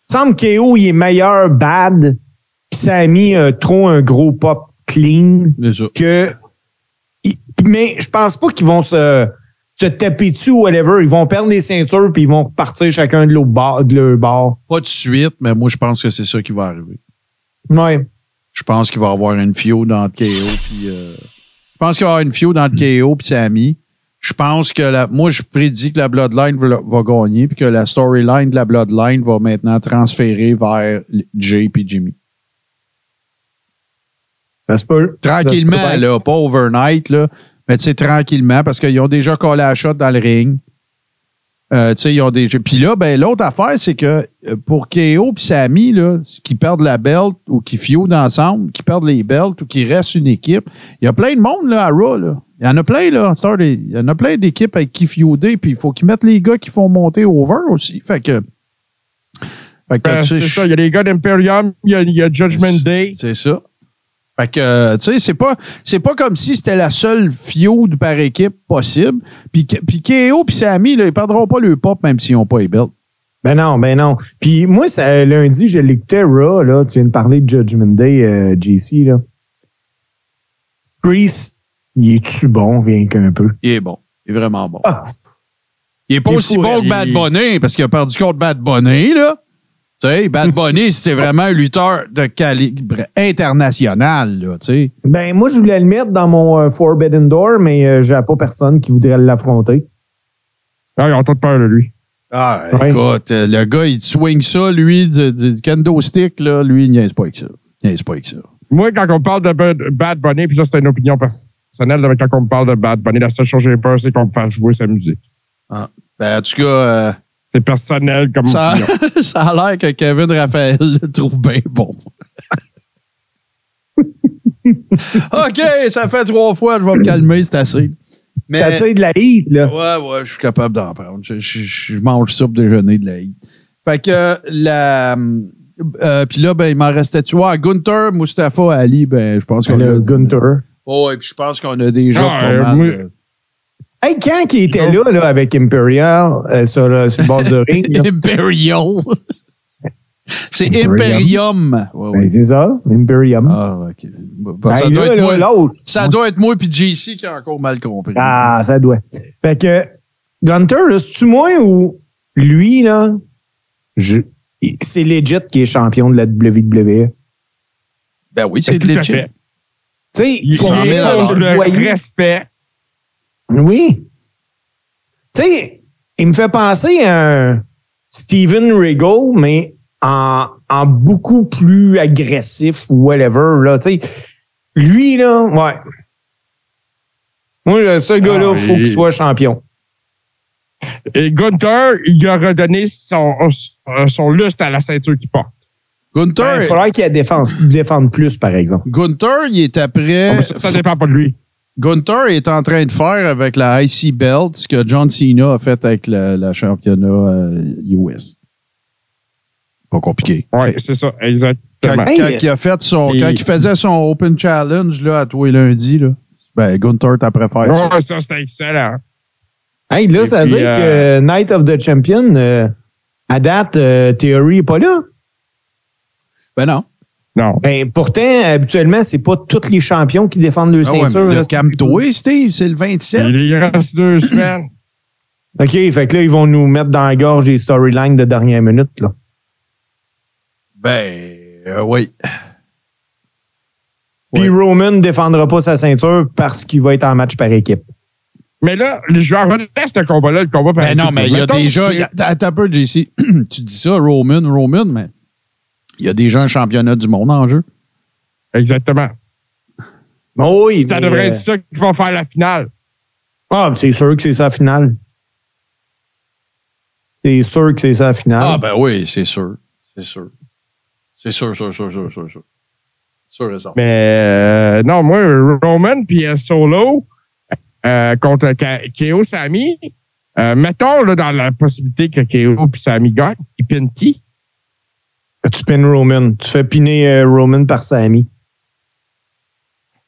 Il semble que Kéo, il est meilleur bad, puis Samy a trop un gros pop clean que... Mais je pense pas qu'ils vont se, se taper dessus ou whatever. Ils vont perdre les ceintures, puis ils vont repartir chacun de bord. De leur bord. Pas de suite, mais moi, je pense que c'est ça qui va arriver. Ouais. Je pense qu'il va y avoir une feud entre KO puis euh, je pense qu'il va y avoir une feud entre KO puis Sami. Je pense que la, moi je prédis que la Bloodline va, va gagner puis que la storyline de la Bloodline va maintenant transférer vers Jay puis Jimmy. Peut. Tranquillement peut là, pas overnight là, mais tu sais tranquillement parce qu'ils ont déjà collé la shot dans le ring. Euh, tu sais, ils ont déjà. Puis là, ben, l'autre affaire, c'est que euh, pour KO Sami, là, qui perdent la belt ou qui feudent ensemble, qui perdent les belts ou qui restent une équipe, il y a plein de monde là, à Raw. Là. Il y en a plein, là. des- Il y en a plein d'équipes avec qui feuder, puis il faut qu'ils mettent les gars qui font monter over aussi. Fait que. Fait que, tu sais, c'est ça. Il y a les gars d'Imperium, il y a, il y a Judgment Day. c'est ça. Fait que, euh, tu sais, c'est pas, c'est pas comme si c'était la seule feud par équipe possible. Puis, puis KO puis Sami, là, ils perdront pas le pop même s'ils n'ont pas les belts. Ben non, ben non. Puis moi, ça, lundi, je l'écoutais Raw, là. Tu viens de parler de Judgment Day, euh, JC, là. Priest, il est-tu bon, rien qu'un peu? Il est bon. Il est vraiment bon. Ah. Il est pas Il est aussi fou, bon que il- Bad Bunny parce qu'il a perdu contre Bad Bunny, là. Tu sais, Bad Bunny, c'est vraiment un lutteur de calibre international, là, tu sais. Ben, moi, je voulais le mettre dans mon euh, Forbidden Door, mais euh, j'ai pas personne qui voudrait l'affronter. Ah, ils ont tout peur de lui. Ah, Ouais. écoute, euh, le gars, il swing ça, lui, du, du kendo stick, là, lui, il niaise pas avec ça. Il niaise pas avec ça. Moi, quand on parle de Bad, Bunny, puis ça, c'est une opinion personnelle, mais quand on me parle de Bad Bunny, la seule chose que j'ai peur, c'est qu'on me fasse jouer sa musique. Ben, en tout cas, euh, C'est personnel comme ça, opinion. ça a l'air que Kevin Raphaël le trouve bien bon. OK, ça fait trois fois, je vais me calmer, c'est assez. C'est assez de la heat, là. Ouais, ouais, je suis capable d'en prendre. Je, je- je mange ça pour déjeuner de la hit. Fait que la. euh, Puis là, ben, il m'en restait, tu vois, Gunther, Mustafa, Ali, ben, je pense qu'on Le a. Gunther. Oh, et puis je pense qu'on a déjà Ah, pas mal. Hey, quand il était là, là, avec Imperial, euh, sur, le, sur le bord du ring, Imperial. C'est Imperium. Imperium. Ouais, ouais. ben, c'est ça, Imperium. Ah, OK. Bon, ça, doit là, être là, moi, l'autre. ça doit être moi puis JC qui a encore mal compris. Ah, ça doit. Fait que, Gunter, là, c'est-tu moi ou lui, là, je- c'est legit qui est champion de la WWE? Ben oui, c'est Tout à legit. fait. Tu sais, Il Pour le respect. Oui. Tu sais, il me fait penser à un Steven Regal, mais en, en beaucoup plus agressif ou whatever. Là, tu sais. Lui, là, ouais. Moi, ce gars-là, il Ah, faut il- qu'il soit champion. Et Gunther, il a redonné son, son lustre à la ceinture qu'il porte. Gunther, Ben, il faudrait qu'il défende, défende plus, par exemple. Gunther, il est après. Ça, ça dépend pas de lui. Gunther est en train de faire avec la IC Belt ce que John Cena a fait avec la, la championnat euh, US. Pas compliqué. Oui, c'est ça, Quand, exactement. Hey, quand il a fait son, et- quand il faisait son Open Challenge là, à tous les lundis, là, ben Gunther t'as préféré ça. Ouais, ça, c'était excellent. Hey, là, Et ça veut dire euh, que Night of the Champion, euh, à date, euh, Theory n'est pas là? Ben non. Non. Ben, pourtant, habituellement, c'est pas tous les champions qui défendent le Ah ouais, ceinture. là, calme-toi, Steve, c'est le 27. Il reste deux semaines. OK, fait que là, ils vont nous mettre dans la gorge des storylines de dernière minute. Là. Ben, euh, oui. Puis. Roman ne défendra pas sa ceinture parce qu'il va être en match par équipe. Mais là, je vais revenir à ce combat-là, le combat par Ben non, équipe. mais il y a déjà. Attends un peu, JC. tu dis ça, Roman, Roman, mais il y a déjà un championnat du monde en jeu. Exactement. Oh oui, Ça devrait euh, être ça qui va faire la finale. Ah, c'est sûr que c'est ça la finale. C'est sûr que c'est ça la finale. Ah, ben oui, c'est sûr. C'est sûr. C'est sûr, sûr, sûr, sûr, sûr, sûr. Sûr et certain. Mais euh, non, moi, Roman puis Solo euh, contre KO Sami, euh, mettons là, dans la possibilité que KO puis Sami gagnent, ils pinent qui? Tu pines Roman. Tu fais piner euh, Roman par Sami.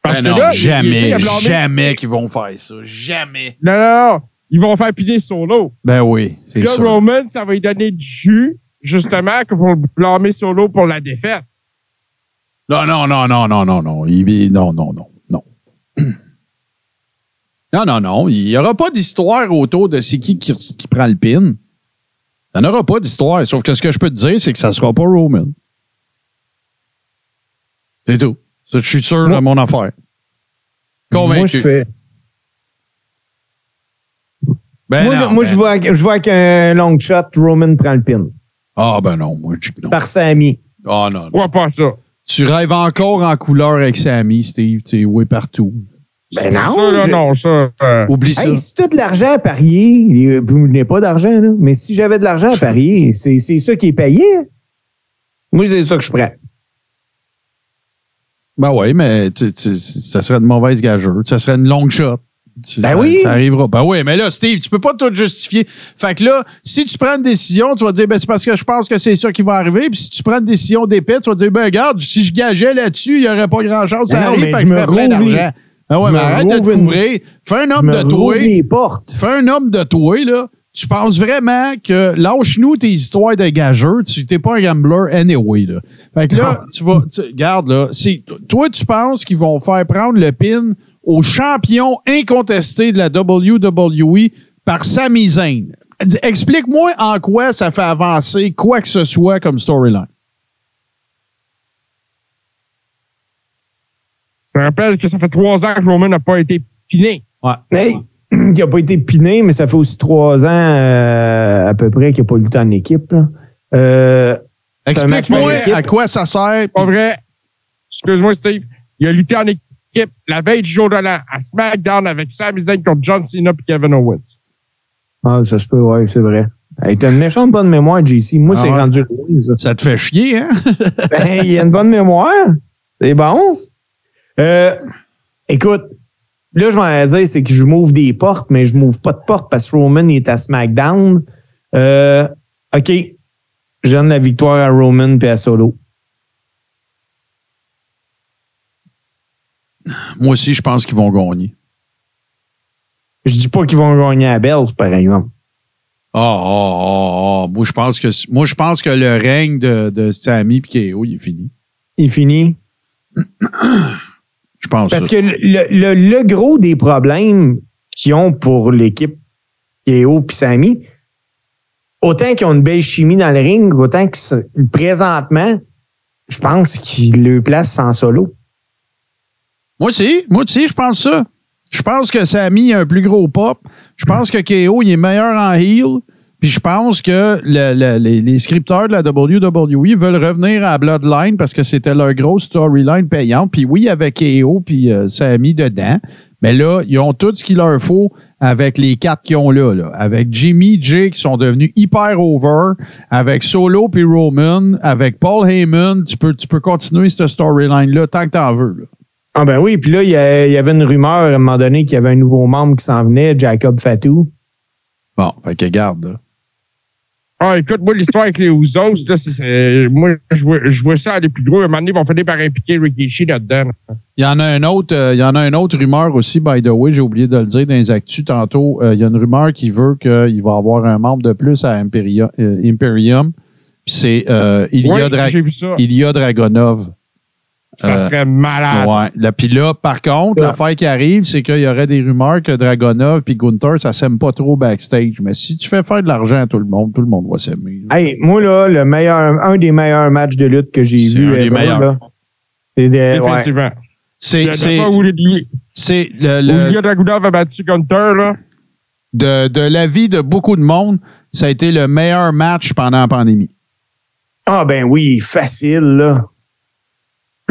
Parce Ben que non, là, il- il- il jamais, jamais qu'ils vont faire ça. Jamais. Non, non, non. Ils vont faire piner Solo. Ben oui, c'est là, sûr. Roman, ça va lui donner du jus, justement, que pour blâmer Solo pour la défaite. Non, non, non, non, non, non, non. Il- il- non, non, non, non. Non, non, non. Il n'y aura pas d'histoire autour de c'est qui, qui qui prend le pin. Il n'y en aura pas d'histoire. Sauf que ce que je peux te dire, c'est que ça ne sera pas Roman. C'est tout. Je suis sûr de mon affaire. Convaincu. Moi, je fais. Ben moi, non, je, moi ben- je, vois, je vois qu'un long shot, Roman prend le pin. Ah, ben non, moi, je dis que non. Par Sami. Ah, non, Je pas ça. Tu rêves encore en couleur avec Sammy, Steve. Tu sais, oui, partout. Ben non. Ça, là, je- non, ça. euh, Oublie ça. Si tu as de l'argent à parier, euh, vous n'avez pas d'argent, là, mais si j'avais de l'argent à parier, c'est c'est ça qui est payé. hein. Moi, c'est ça que je prends. Ben oui, mais tu- tu- ça serait une mauvaise gageure. Ça serait une longue shot. Tu- Ben ça, oui. Ça arrivera. Ben oui, mais là, Steve, tu peux pas tout justifier. Fait que là, si tu prends une décision, tu vas dire, ben c'est parce que je pense que c'est ça qui va arriver. Puis si tu prends une décision d'épée, tu vas dire, ben regarde, si je gageais là-dessus, il n'y aurait pas grand-chose Ben non, arriver. mais Fait que je me fais plein d'argent. Ben ouais, mais arrête de te une- couvrir. Fais un homme Me de toi. portes. Fais un homme de toi, là. Tu penses vraiment que lâche-nous tes histoires de gageurs, tu t'es pas un gambler anyway, là. Fait que là, tu vas, tu, regarde, là, toi, tu penses qu'ils vont faire prendre le pin au champion incontesté de la WWE par Sami Zayn. Explique-moi en quoi ça fait avancer quoi que ce soit comme storyline. Je rappelle que ça fait trois ans que Roman n'a pas été piné. Hey, qui n'a pas été piné, mais ça fait aussi trois ans euh, à peu près qu'il n'a pas temps en équipe. Euh, Explique-moi à quoi ça sert. Pas vrai. Excuse-moi, Steve. Il a lutté en équipe la veille du jour de l'an à SmackDown avec Sami Zayn contre John Cena et Kevin Owens. ah, ça se peut, ouais, c'est vrai. Hey, t'as une méchante bonne mémoire, JC. Moi, Ah c'est ouais. rendu loin, ça. Ça te fait chier, hein? Ben, il a une bonne mémoire. C'est bon. Euh, écoute, là, je m'en dire, c'est que je m'ouvre des portes, mais je m'ouvre pas de porte parce que Roman est à SmackDown. Euh, OK. Je donne la victoire à Roman et à Solo. Moi aussi, je pense qu'ils vont gagner. Je dis pas qu'ils vont gagner à Bells, par exemple. Ah, ah, ah, ah. Moi, je pense que, moi, je pense que le règne de, de Sammy et KO, il est fini. Il finit. Je pense Parce que le, le- le gros des problèmes qu'ils ont pour l'équipe Kéo et Samy, autant qu'ils ont une belle chimie dans le ring, autant que présentement, je pense qu'ils le placent sans solo. Moi aussi, moi aussi, je pense ça. Je pense que Sammy a un plus gros pop. Je pense que KO, il est meilleur en heel. Puis je pense que le- le- les, les scripteurs de la WWE veulent revenir à Bloodline parce que c'était leur grosse storyline payante. Puis oui, avec KO puis euh, Sammy dedans. Mais là, ils ont tout ce qu'il leur faut avec les quatre qu'ils ont là, là. Avec Jimmy, Jay qui sont devenus hyper over. Avec Solo puis Roman. Avec Paul Heyman. Tu peux, tu peux continuer cette storyline-là tant que t'en veux. là. Ah ben oui, puis là, il y, a- il y avait une rumeur à un moment donné qu'il y avait un nouveau membre qui s'en venait, Jacob Fatou. Bon, fait que garde, là. Ah, écoute, moi, l'histoire avec les Usos, là, c'est- moi, je vois, je vois ça aller plus gros. À un moment donné, ils vont finir par impliquer Rikishi là-dedans. Il y en a un autre, euh, il y en a une autre rumeur aussi, by the way, j'ai oublié de le dire dans les actus tantôt. Euh, il y a une rumeur qui veut qu'il va avoir un membre de plus à Imperia- euh, Imperium. Puis c'est Ilya, Ouais, Dra- Dragonov. Ça Euh, serait malade. Ouais. Là, puis là, par contre, l'affaire qui arrive, c'est qu'il y aurait des rumeurs que Dragonov puis Gunther, ça s'aime pas trop backstage. Mais si tu fais faire de l'argent à tout le monde, tout le monde va s'aimer. Hey, moi, là, le meilleur, un des meilleurs matchs de lutte que j'ai C'est vu. un des ever, meilleurs. là. C'est des- ouais. Définitivement. C'est, c'est, c'est le, le- Dragunov a battu Gunter, là. de, de l'avis de beaucoup de monde, ça a été le meilleur match pendant la pandémie. Ah, ben oui, facile, là.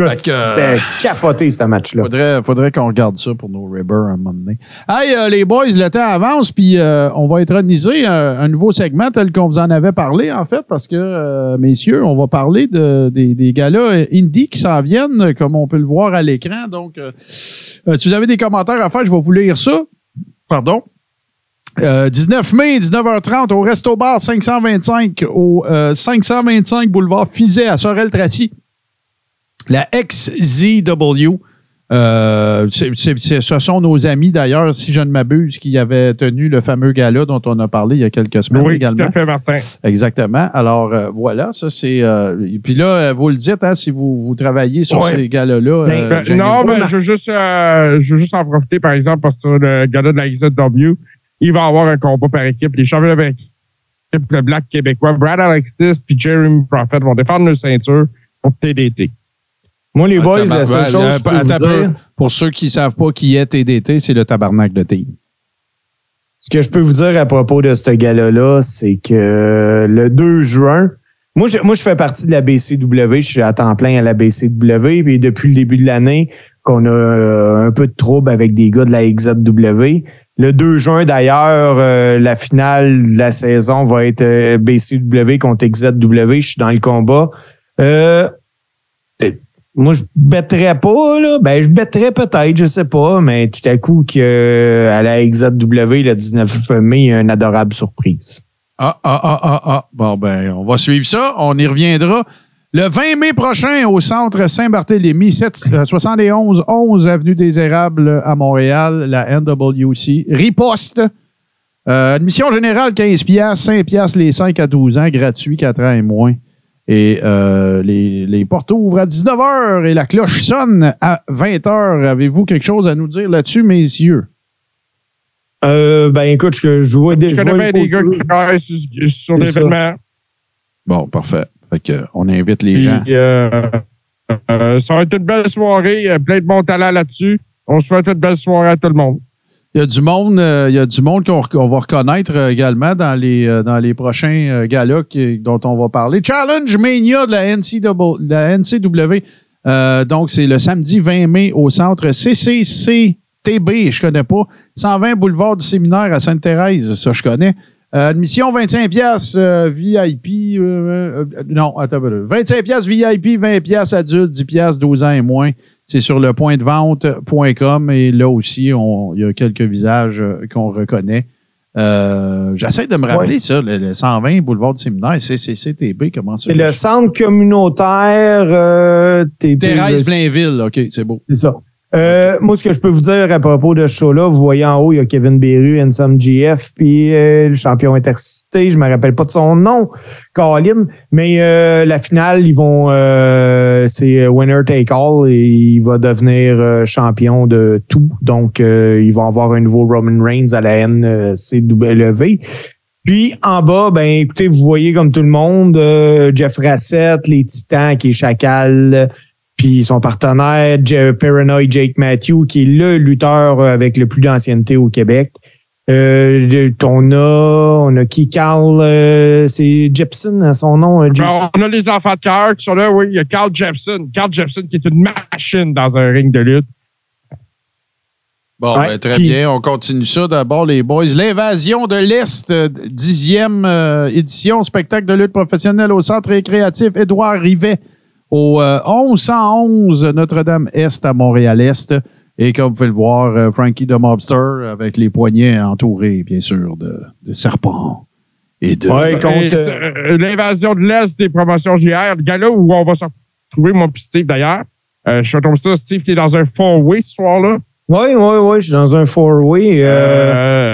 Que, euh, C'était capoté, ce match-là. Faudrait, faudrait qu'on regarde ça pour nos Ribbers un moment donné. Hey, euh, les boys, le temps avance, puis euh, on va introniser un, un nouveau segment tel qu'on vous en avait parlé, en fait, parce que, euh, messieurs, on va parler de, des, des galas indie qui s'en viennent, comme on peut le voir à l'écran. Donc, si vous avez des commentaires à faire, je vais vous lire ça. Pardon. Euh, 19 mai, 19h30, au Resto Bar 525, au euh, 525 boulevard Fizet à Sorel-Tracy. La XZW. Euh, ce sont nos amis, d'ailleurs, si je ne m'abuse, qui avaient tenu le fameux gala dont on a parlé il y a quelques semaines Oui, également. tout à fait, Martin. Exactement. Alors, euh, voilà, ça c'est... euh, et puis là, vous le dites, hein, si vous, vous travaillez sur ces galas-là... Ben, euh, Ben, non, ben, je veux juste, euh, je veux juste en profiter, par exemple, parce que sur le gala de la XW, il va y avoir un combat par équipe. Les champions par équipe, le Black québécois, Brad Alexis puis Jeremy Prophet vont défendre leur ceinture pour TDT. Moi, les boys, la seule chose Euh, que je peux attends vous un peu. dire, Pour ceux qui ne savent pas qui est TDT, c'est le tabarnak de team. ce que je peux vous dire à propos de ce gala-là, c'est que le 2 juin, moi je, moi, je fais partie de la BCW, je suis à temps plein à la BCW, puis depuis le début de l'année, qu'on a euh, un peu de trouble avec des gars de la XZW. Le 2 juin, d'ailleurs, euh, la finale de la saison va être euh, BCW contre XZW. Je suis dans le combat. Euh, euh, moi, je bêterais pas, là. Ben, je bêterais peut-être, je sais pas, mais tout à coup, que, euh, à la XZW, le 19 mai, il y a une adorable surprise. Ah, ah, ah, ah, ah. Bon, ben, on va suivre ça. On y reviendra. Le 20 mai prochain, au centre Saint-Barthélemy, 7, euh, 71 11 Avenue des Érables à Montréal, la NWC. Riposte. Euh, admission générale, 15 piastres, 5 piastres les 5 à 12 ans, gratuit, 4 ans et moins. Et euh, les, les portes ouvrent à 19h et la cloche sonne à 20h. Avez-vous quelque chose à nous dire là-dessus, messieurs? Euh, ben, écoute, je, je vois des. Je je connais bien les des gars qui travaillent sur, l'événement. Bon, parfait. Fait que, on invite les Puis, gens. euh, euh, ça va être une belle soirée, plein de bon talent là-dessus. On souhaite une belle soirée à tout le monde. Il y a du monde, euh, il y a du monde qu'on va reconnaître euh, également dans les, euh, dans les prochains galas dont on va parler. Challenge Mania de la NCW. donc, c'est le samedi 20 mai au centre CCCTB, je connais pas. 120 boulevard du Séminaire à Sainte-Thérèse, ça je connais. Admission 25 pièces VIP. non, attends, un peu. 25 pièces VIP, 20 pièces adultes, 10 pièces 12 ans et moins. C'est sur le point de vente.com et là aussi, on- il y a quelques visages euh, qu'on reconnaît. Euh, J'essaie de me rappeler ça, le, le 120 boulevard du Séminaire, CCCTB, comment ça C'est le centre communautaire. Euh, TP, Thérèse Blainville, OK, c'est beau. C'est ça. Euh, Moi, ce que je peux vous dire à propos de ce show-là, vous voyez en haut, il y a Kevin Beru, Ensom GF, puis euh, le champion intercité, je me rappelle pas de son nom, Colin, mais euh, la finale, ils vont, euh, c'est winner take all et il va devenir euh, champion de tout. Donc, euh, ils vont avoir un nouveau Roman Reigns à la NCW. Puis en bas, ben écoutez, vous voyez comme tout le monde, euh, Jeff Rassett, les Titans, qui est Chacal, puis son partenaire, Paranoid Jake Matthew, qui est le lutteur euh, avec le plus d'ancienneté au Québec. Euh, on a, on a qui, Carl, euh, c'est Jepson, hein, son nom, euh, Jason. Alors, on a les enfants de cœur qui sont là, oui. Il y a Carl Jepson. Carl Jepson qui est une machine dans un ring de lutte. Bon, Ouais, ben, très puis- bien. On continue ça. D'abord, les boys. L'invasion de l'Est, dixième euh, édition, spectacle de lutte professionnelle au Centre récréatif Édouard Rivet, au euh, 1111 Notre-Dame-Est à Montréal-Est. Et comme vous pouvez le voir, euh, Frankie the Mobster avec les poignets entourés, bien sûr, de, de serpents. et de. Ouais, contre, euh, L'invasion de l'Est des promotions JR, le gars-là où on va se retrouver, mon petit Steve d'ailleurs. Euh, je suis tombé ça, Steve, t'es dans un four-way ce soir-là? Oui, oui, oui, je suis dans un four-way. euh, Euh,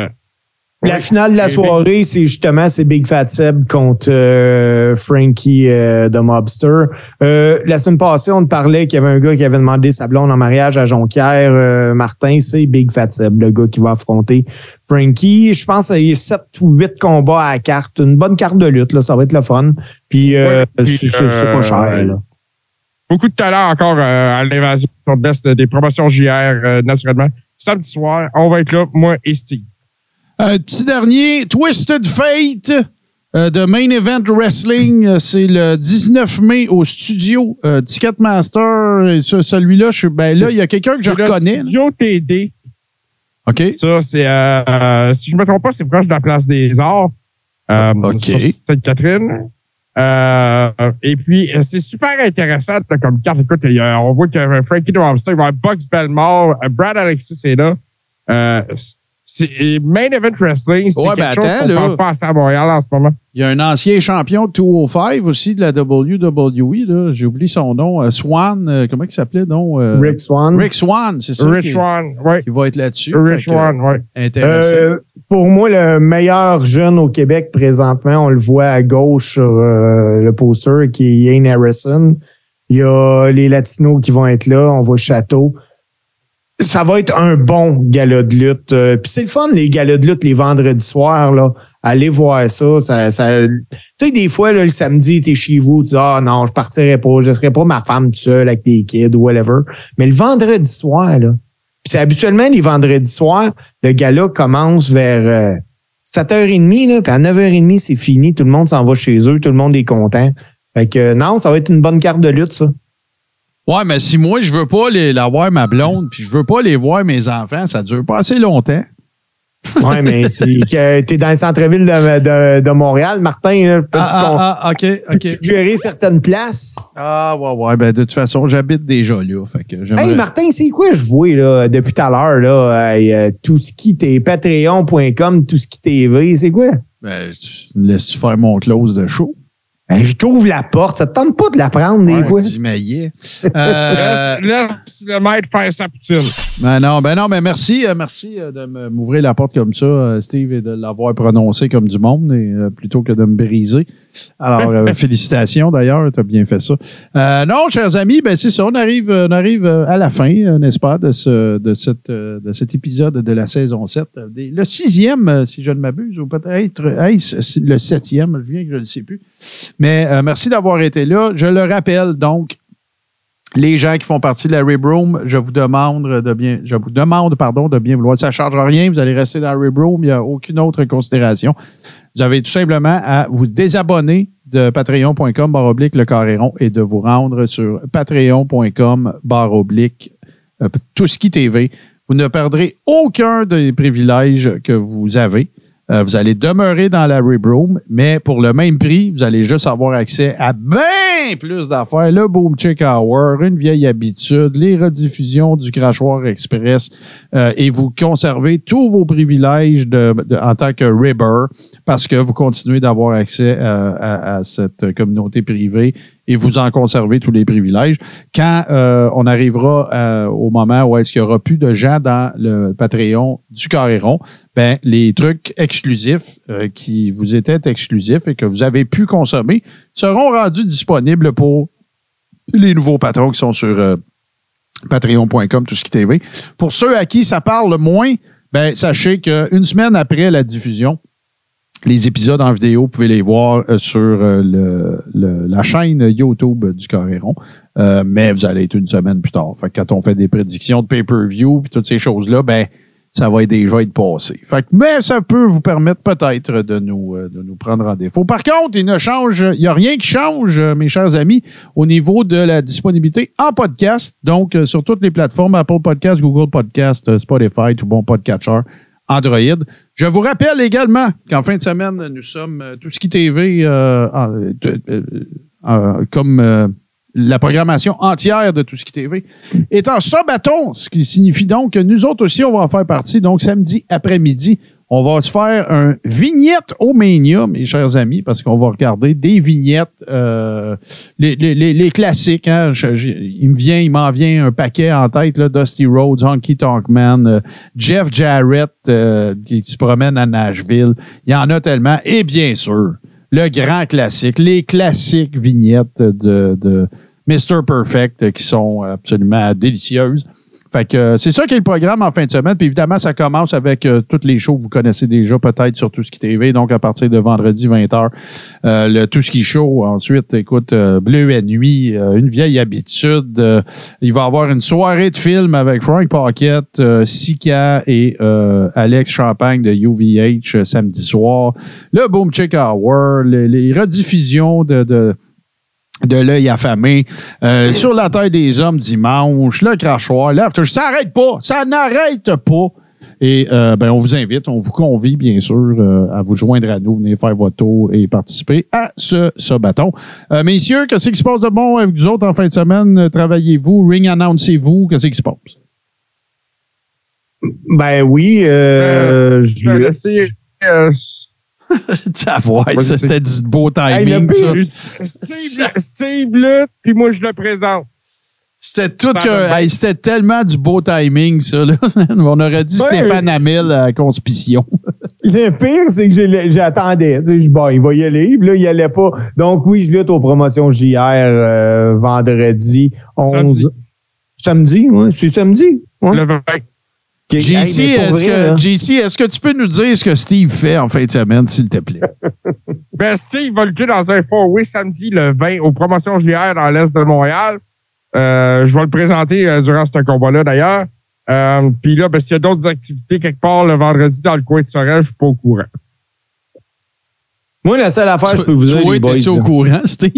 La finale de la soirée, c'est justement c'est Big Fat Seb contre euh, Frankie euh, de Mobster. Euh, la semaine passée, on parlait qu'il y avait un gars qui avait demandé sa blonde en mariage à Jonquière. Euh, Martin, c'est Big Fat Seb, le gars qui va affronter Frankie. Je pense qu'il y a sept ou huit combats à la carte. Une bonne carte de lutte, là, ça va être le fun. Puis, euh, Ouais, puis, c'est c'est euh, pas cher. Là. Beaucoup de talent encore euh, à l'invasion des promotions JR, euh, naturellement. Samedi soir, on va être là, moi et Steve. Un petit dernier, Twisted Fate euh, de Main Event Wrestling. Euh, C'est le 19 mai au studio euh, Ticketmaster. Celui-là, je suis- ben là, il y a quelqu'un que je le reconnais. là. Studio TD. OK. Ça, c'est, euh, euh, si je me trompe pas, c'est proche de la place des Arts. Euh, OK. Sainte-Catherine. Euh, et puis, euh, c'est super intéressant là, comme carte. Écoute, on voit a Frankie de Monster, il va avoir Bugs Belmore, euh, Brad Alexis est là. Euh, c'est Main Event Wrestling, c'est Ouais, quelque ben chose qu'on parle pas à Montréal en ce moment. Il y a un ancien champion de 205 aussi de la WWE. là. J'ai oublié son nom. euh, Swan. euh, comment il s'appelait, non? euh, Rick Swan. Rick Swan, c'est ça. Rich qui, One, ouais. qui va être là-dessus. Que, One, ouais. Intéressant. Euh, pour moi, le meilleur jeune au Québec présentement, on le voit à gauche sur euh, le poster, qui est Ian Harrison. Il y a les Latinos qui vont être là. On voit Château. Ça va être un bon gala de lutte. Euh, Puis c'est le fun, les galas de lutte, les vendredis soirs. Là. Allez voir ça. ça, Tu sais, des fois, le samedi, t'es chez vous, tu dis Ah non, je partirai pas, je laisserai pas ma femme toute seule avec des kids ou whatever. Mais le vendredi soir, là, puis c'est habituellement les vendredis soirs, le gala commence vers euh, 7h30, là, puis à 9h30, c'est fini. Tout le monde s'en va chez eux, tout le monde est content. Fait que euh, non, ça va être une bonne carte de lutte, ça. Ouais, mais si moi, je veux pas les, la voir ma blonde, puis je veux pas les voir mes enfants, ça dure pas assez longtemps. Ouais, mais c'est que t'es dans le centre-ville de, de, de Montréal, Martin, là, peux-tu Ah, ah, ah, suggérer certaines places? Ah, ouais, ouais. Ben, de toute façon, j'habite déjà là. Fait que Hey, Martin, c'est quoi je vois là, depuis tout à l'heure, là? Euh, tout ce qui t'est patreon.com, tout ce qui TV, c'est quoi? Ben, tu laisses-tu faire mon close de show? Ben, je t'ouvre la porte. Ça te tente pas de la prendre des Ouais, fois? Euh, Laisse, laisse le maître faire sa poutine. ben non, ben non, mais merci, euh, merci euh, de m'ouvrir la porte comme ça, Steve, et de l'avoir prononcé comme du monde, et, euh, plutôt que de me briser. Alors, euh, félicitations d'ailleurs, tu as bien fait ça. Euh, non, chers amis, ben c'est ça, on arrive, on arrive euh, à la fin, euh, n'est-ce pas, de, ce, de, cette, euh, de cet épisode de la saison 7. euh, des- Le sixième, euh, si je ne m'abuse, ou peut-être hey, le septième, je viens que je ne sais plus. Mais euh, merci d'avoir été là. Je le rappelle, donc, les gens qui font partie de la Rib Room, je vous demande de bien, je vous demande, pardon, de bien vouloir. Ça ne charge rien. Vous allez rester dans la Rib Room. Il n'y a aucune autre considération. Vous avez tout simplement à vous désabonner de patreon.com barre oblique le carré rond et de vous rendre sur patreon.com barre oblique euh, tout ce qui TV. Vous ne perdrez aucun des privilèges que vous avez. Euh, vous allez demeurer dans la Rib Room, mais pour le même prix, vous allez juste avoir accès à bien plus d'affaires. Le Boom Chick Hour, une vieille habitude, les rediffusions du Crachoir Express euh, et vous conservez tous vos privilèges de, de- en tant que Ribber parce que vous continuez d'avoir accès euh, à, à cette communauté privée et vous en conservez tous les privilèges. Quand euh, on arrivera euh, au moment où est-ce qu'il y aura plus de gens dans le Patreon du Carréron, ben les trucs exclusifs euh, qui vous étaient exclusifs et que vous avez pu consommer seront rendus disponibles pour les nouveaux patrons qui sont sur patreon.com, tout ce qui TV. Pour ceux à qui ça parle moins, ben sachez qu'une semaine après la diffusion, les épisodes en vidéo, vous pouvez les voir euh, sur euh, le, le- la chaîne YouTube du Coréron. Euh, mais vous allez être une semaine plus tard. Fait que quand on fait des prédictions de pay-per-view et toutes ces choses-là, ben ça va déjà être passé. Fait que, mais ça peut vous permettre peut-être de nous, euh, de nous prendre en défaut. Par contre, il ne change, il n'y a rien qui change, mes chers amis, au niveau de la disponibilité en podcast. Donc, sur toutes les plateformes, Apple Podcast, Google Podcast, Spotify, tout bon podcatcher, Android. Je vous rappelle également qu'en fin de semaine, nous sommes euh, tout ce qui TV euh, euh, euh, comme la programmation entière de tout ce qui TV est en sabaton, ce qui signifie donc que nous autres aussi, on va en faire partie. Donc, samedi après-midi, On va se faire un vignette au Mania, mes chers amis, parce qu'on va regarder des vignettes, euh, les, classiques. Hein. Il m'en vient un paquet en tête, Dusty Rhodes, Honky Tonk Man, euh, Jeff Jarrett euh, qui, se promène à Nashville. Il y en a tellement. Et bien sûr, le grand classique, les classiques vignettes de, de Mr. Perfect qui sont absolument délicieuses. Fait que euh, c'est ça qui est le programme en fin de semaine. Puis évidemment, ça commence avec euh, toutes les shows que vous connaissez déjà, peut-être sur Tout ce qui TV. Donc, à partir de vendredi 20h, euh, le Tout qui show. Ensuite, écoute, euh, Bleu et Nuit, euh, Une vieille habitude. Euh, il va y avoir une soirée de film avec Frank Pocket, euh, Sika et Alex Champagne de UVH samedi soir. Le Boom Chick Hour, les, les rediffusions de- de de l'œil affamé, euh, sur la taille des hommes dimanche, le crachoir, l'after, ça n'arrête pas, ça n'arrête pas. Et euh, ben, on vous invite, on vous convie, bien sûr, euh, à vous joindre à nous, venir faire votre tour et participer à ce sabaton. Euh, messieurs, qu'est-ce qui se passe de bon avec vous autres en fin de semaine? Travaillez-vous? Ring annoncez-vous? Qu'est-ce qui se passe? Ben oui, euh, je Je vais laisser, euh, Ouais, ça, c'était du beau Hey, timing, ça. Steve, Steve là, puis moi, je le présente. C'était tout que, va bien. hey, c'était tellement du beau timing, ça. Là. On aurait dit. Stéphane Hamel à Conspition. Le pire, c'est que j'ai- j'attendais. Tu sais, je- Bon, il va y aller. Puis là, il allait pas. Donc, oui, je lutte aux promotions JR euh, vendredi 11. Samedi. Samedi, oui. C'est samedi. Ouais. Le 20. JC, Hey, est-ce que, est-ce que tu peux nous dire ce que Steve fait en fin de semaine, s'il te plaît? Ben, Steve va lutter dans un four-way samedi le 20 aux promotions JR dans l'Est de Montréal. Euh, je vais le présenter euh, durant ce combat-là, d'ailleurs. Euh, Puis là, ben, s'il y a d'autres activités quelque part le vendredi dans le coin de Sorel, je suis pas au courant. Moi, la seule affaire, je peux vous dire, boys, t'es-tu au courant, Steve?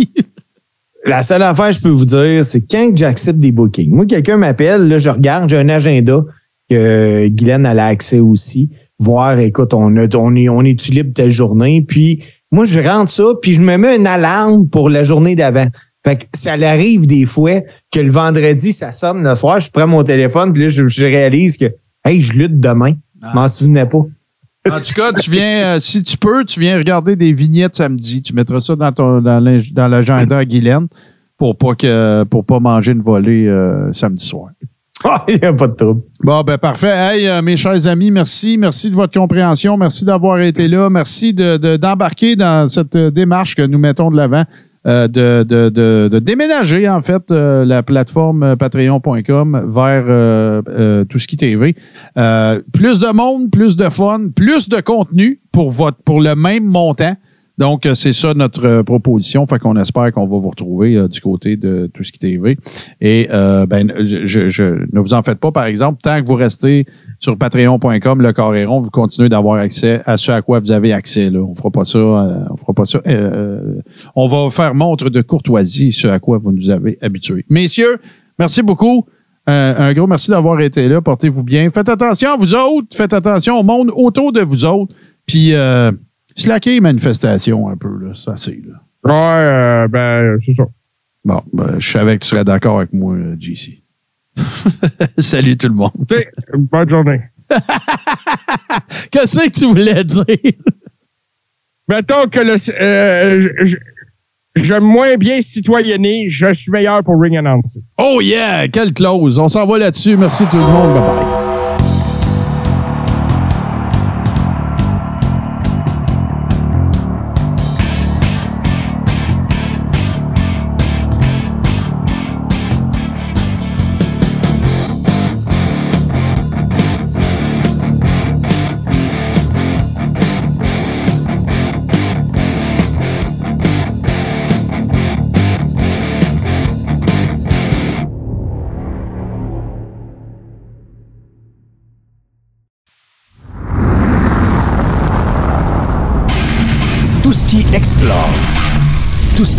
la seule affaire, je peux vous dire, c'est quand que j'accepte des bookings. Moi, quelqu'un m'appelle, là, je regarde, j'ai un agenda que Guylaine a accès aussi. Voir, écoute, on, a, on est, on est libre telle journée? Puis, moi, je rentre ça, puis je me mets une alarme pour la journée d'avant. Fait que ça arrive des fois que le vendredi, ça sonne le soir, je prends mon téléphone, puis là, je, réalise que, hey, je lutte demain. Je m'en souvenais pas. En tout cas, tu viens, euh, si tu peux, tu viens regarder des vignettes samedi. Tu mettras ça dans, ton, dans l'agenda à Guylaine pour pas que pour pas manger une volée euh, samedi soir. Ah, Il n'y a pas de trouble. Bon, ben parfait. Hey, euh, mes chers amis, merci. Merci de votre compréhension. Merci d'avoir été là. Merci de- de- d'embarquer dans cette euh, démarche que nous mettons de l'avant. euh, de, de, de, de déménager, en fait, la plateforme patreon.com vers tout ce qui TV. Euh, plus de monde, plus de fun, plus de contenu pour, votre, pour le même montant. Donc, euh, c'est ça notre euh, proposition. Fait qu'on espère qu'on va vous retrouver euh, du côté de tout ce qui TV. Et euh, ben, je, je- ne vous en faites pas, par exemple, tant que vous restez sur patreon.com, le carré rond, vous continuez d'avoir accès à ce à quoi vous avez accès. Là. On fera pas ça. euh, on fera pas ça. euh, on va faire montre de courtoisie, ce à quoi vous nous avez habitués. Messieurs, merci beaucoup. Un gros merci d'avoir été là. Portez-vous bien. Faites attention à vous autres. Faites attention au monde autour de vous autres. Puis, euh, slackez les manifestations un peu. Là. Ça, c'est là. Ouais, euh, ben, c'est ça. Bon, ben, je savais que tu serais d'accord avec moi, euh, JC. Salut tout le monde. Bonne journée. Qu'est-ce que tu voulais dire? Mettons que le, euh, j'aime moins bien citoyenner, je suis meilleur pour ring announcer. Oh yeah! Quelle clause! On s'en va là-dessus. Merci tout le monde. Bye bye.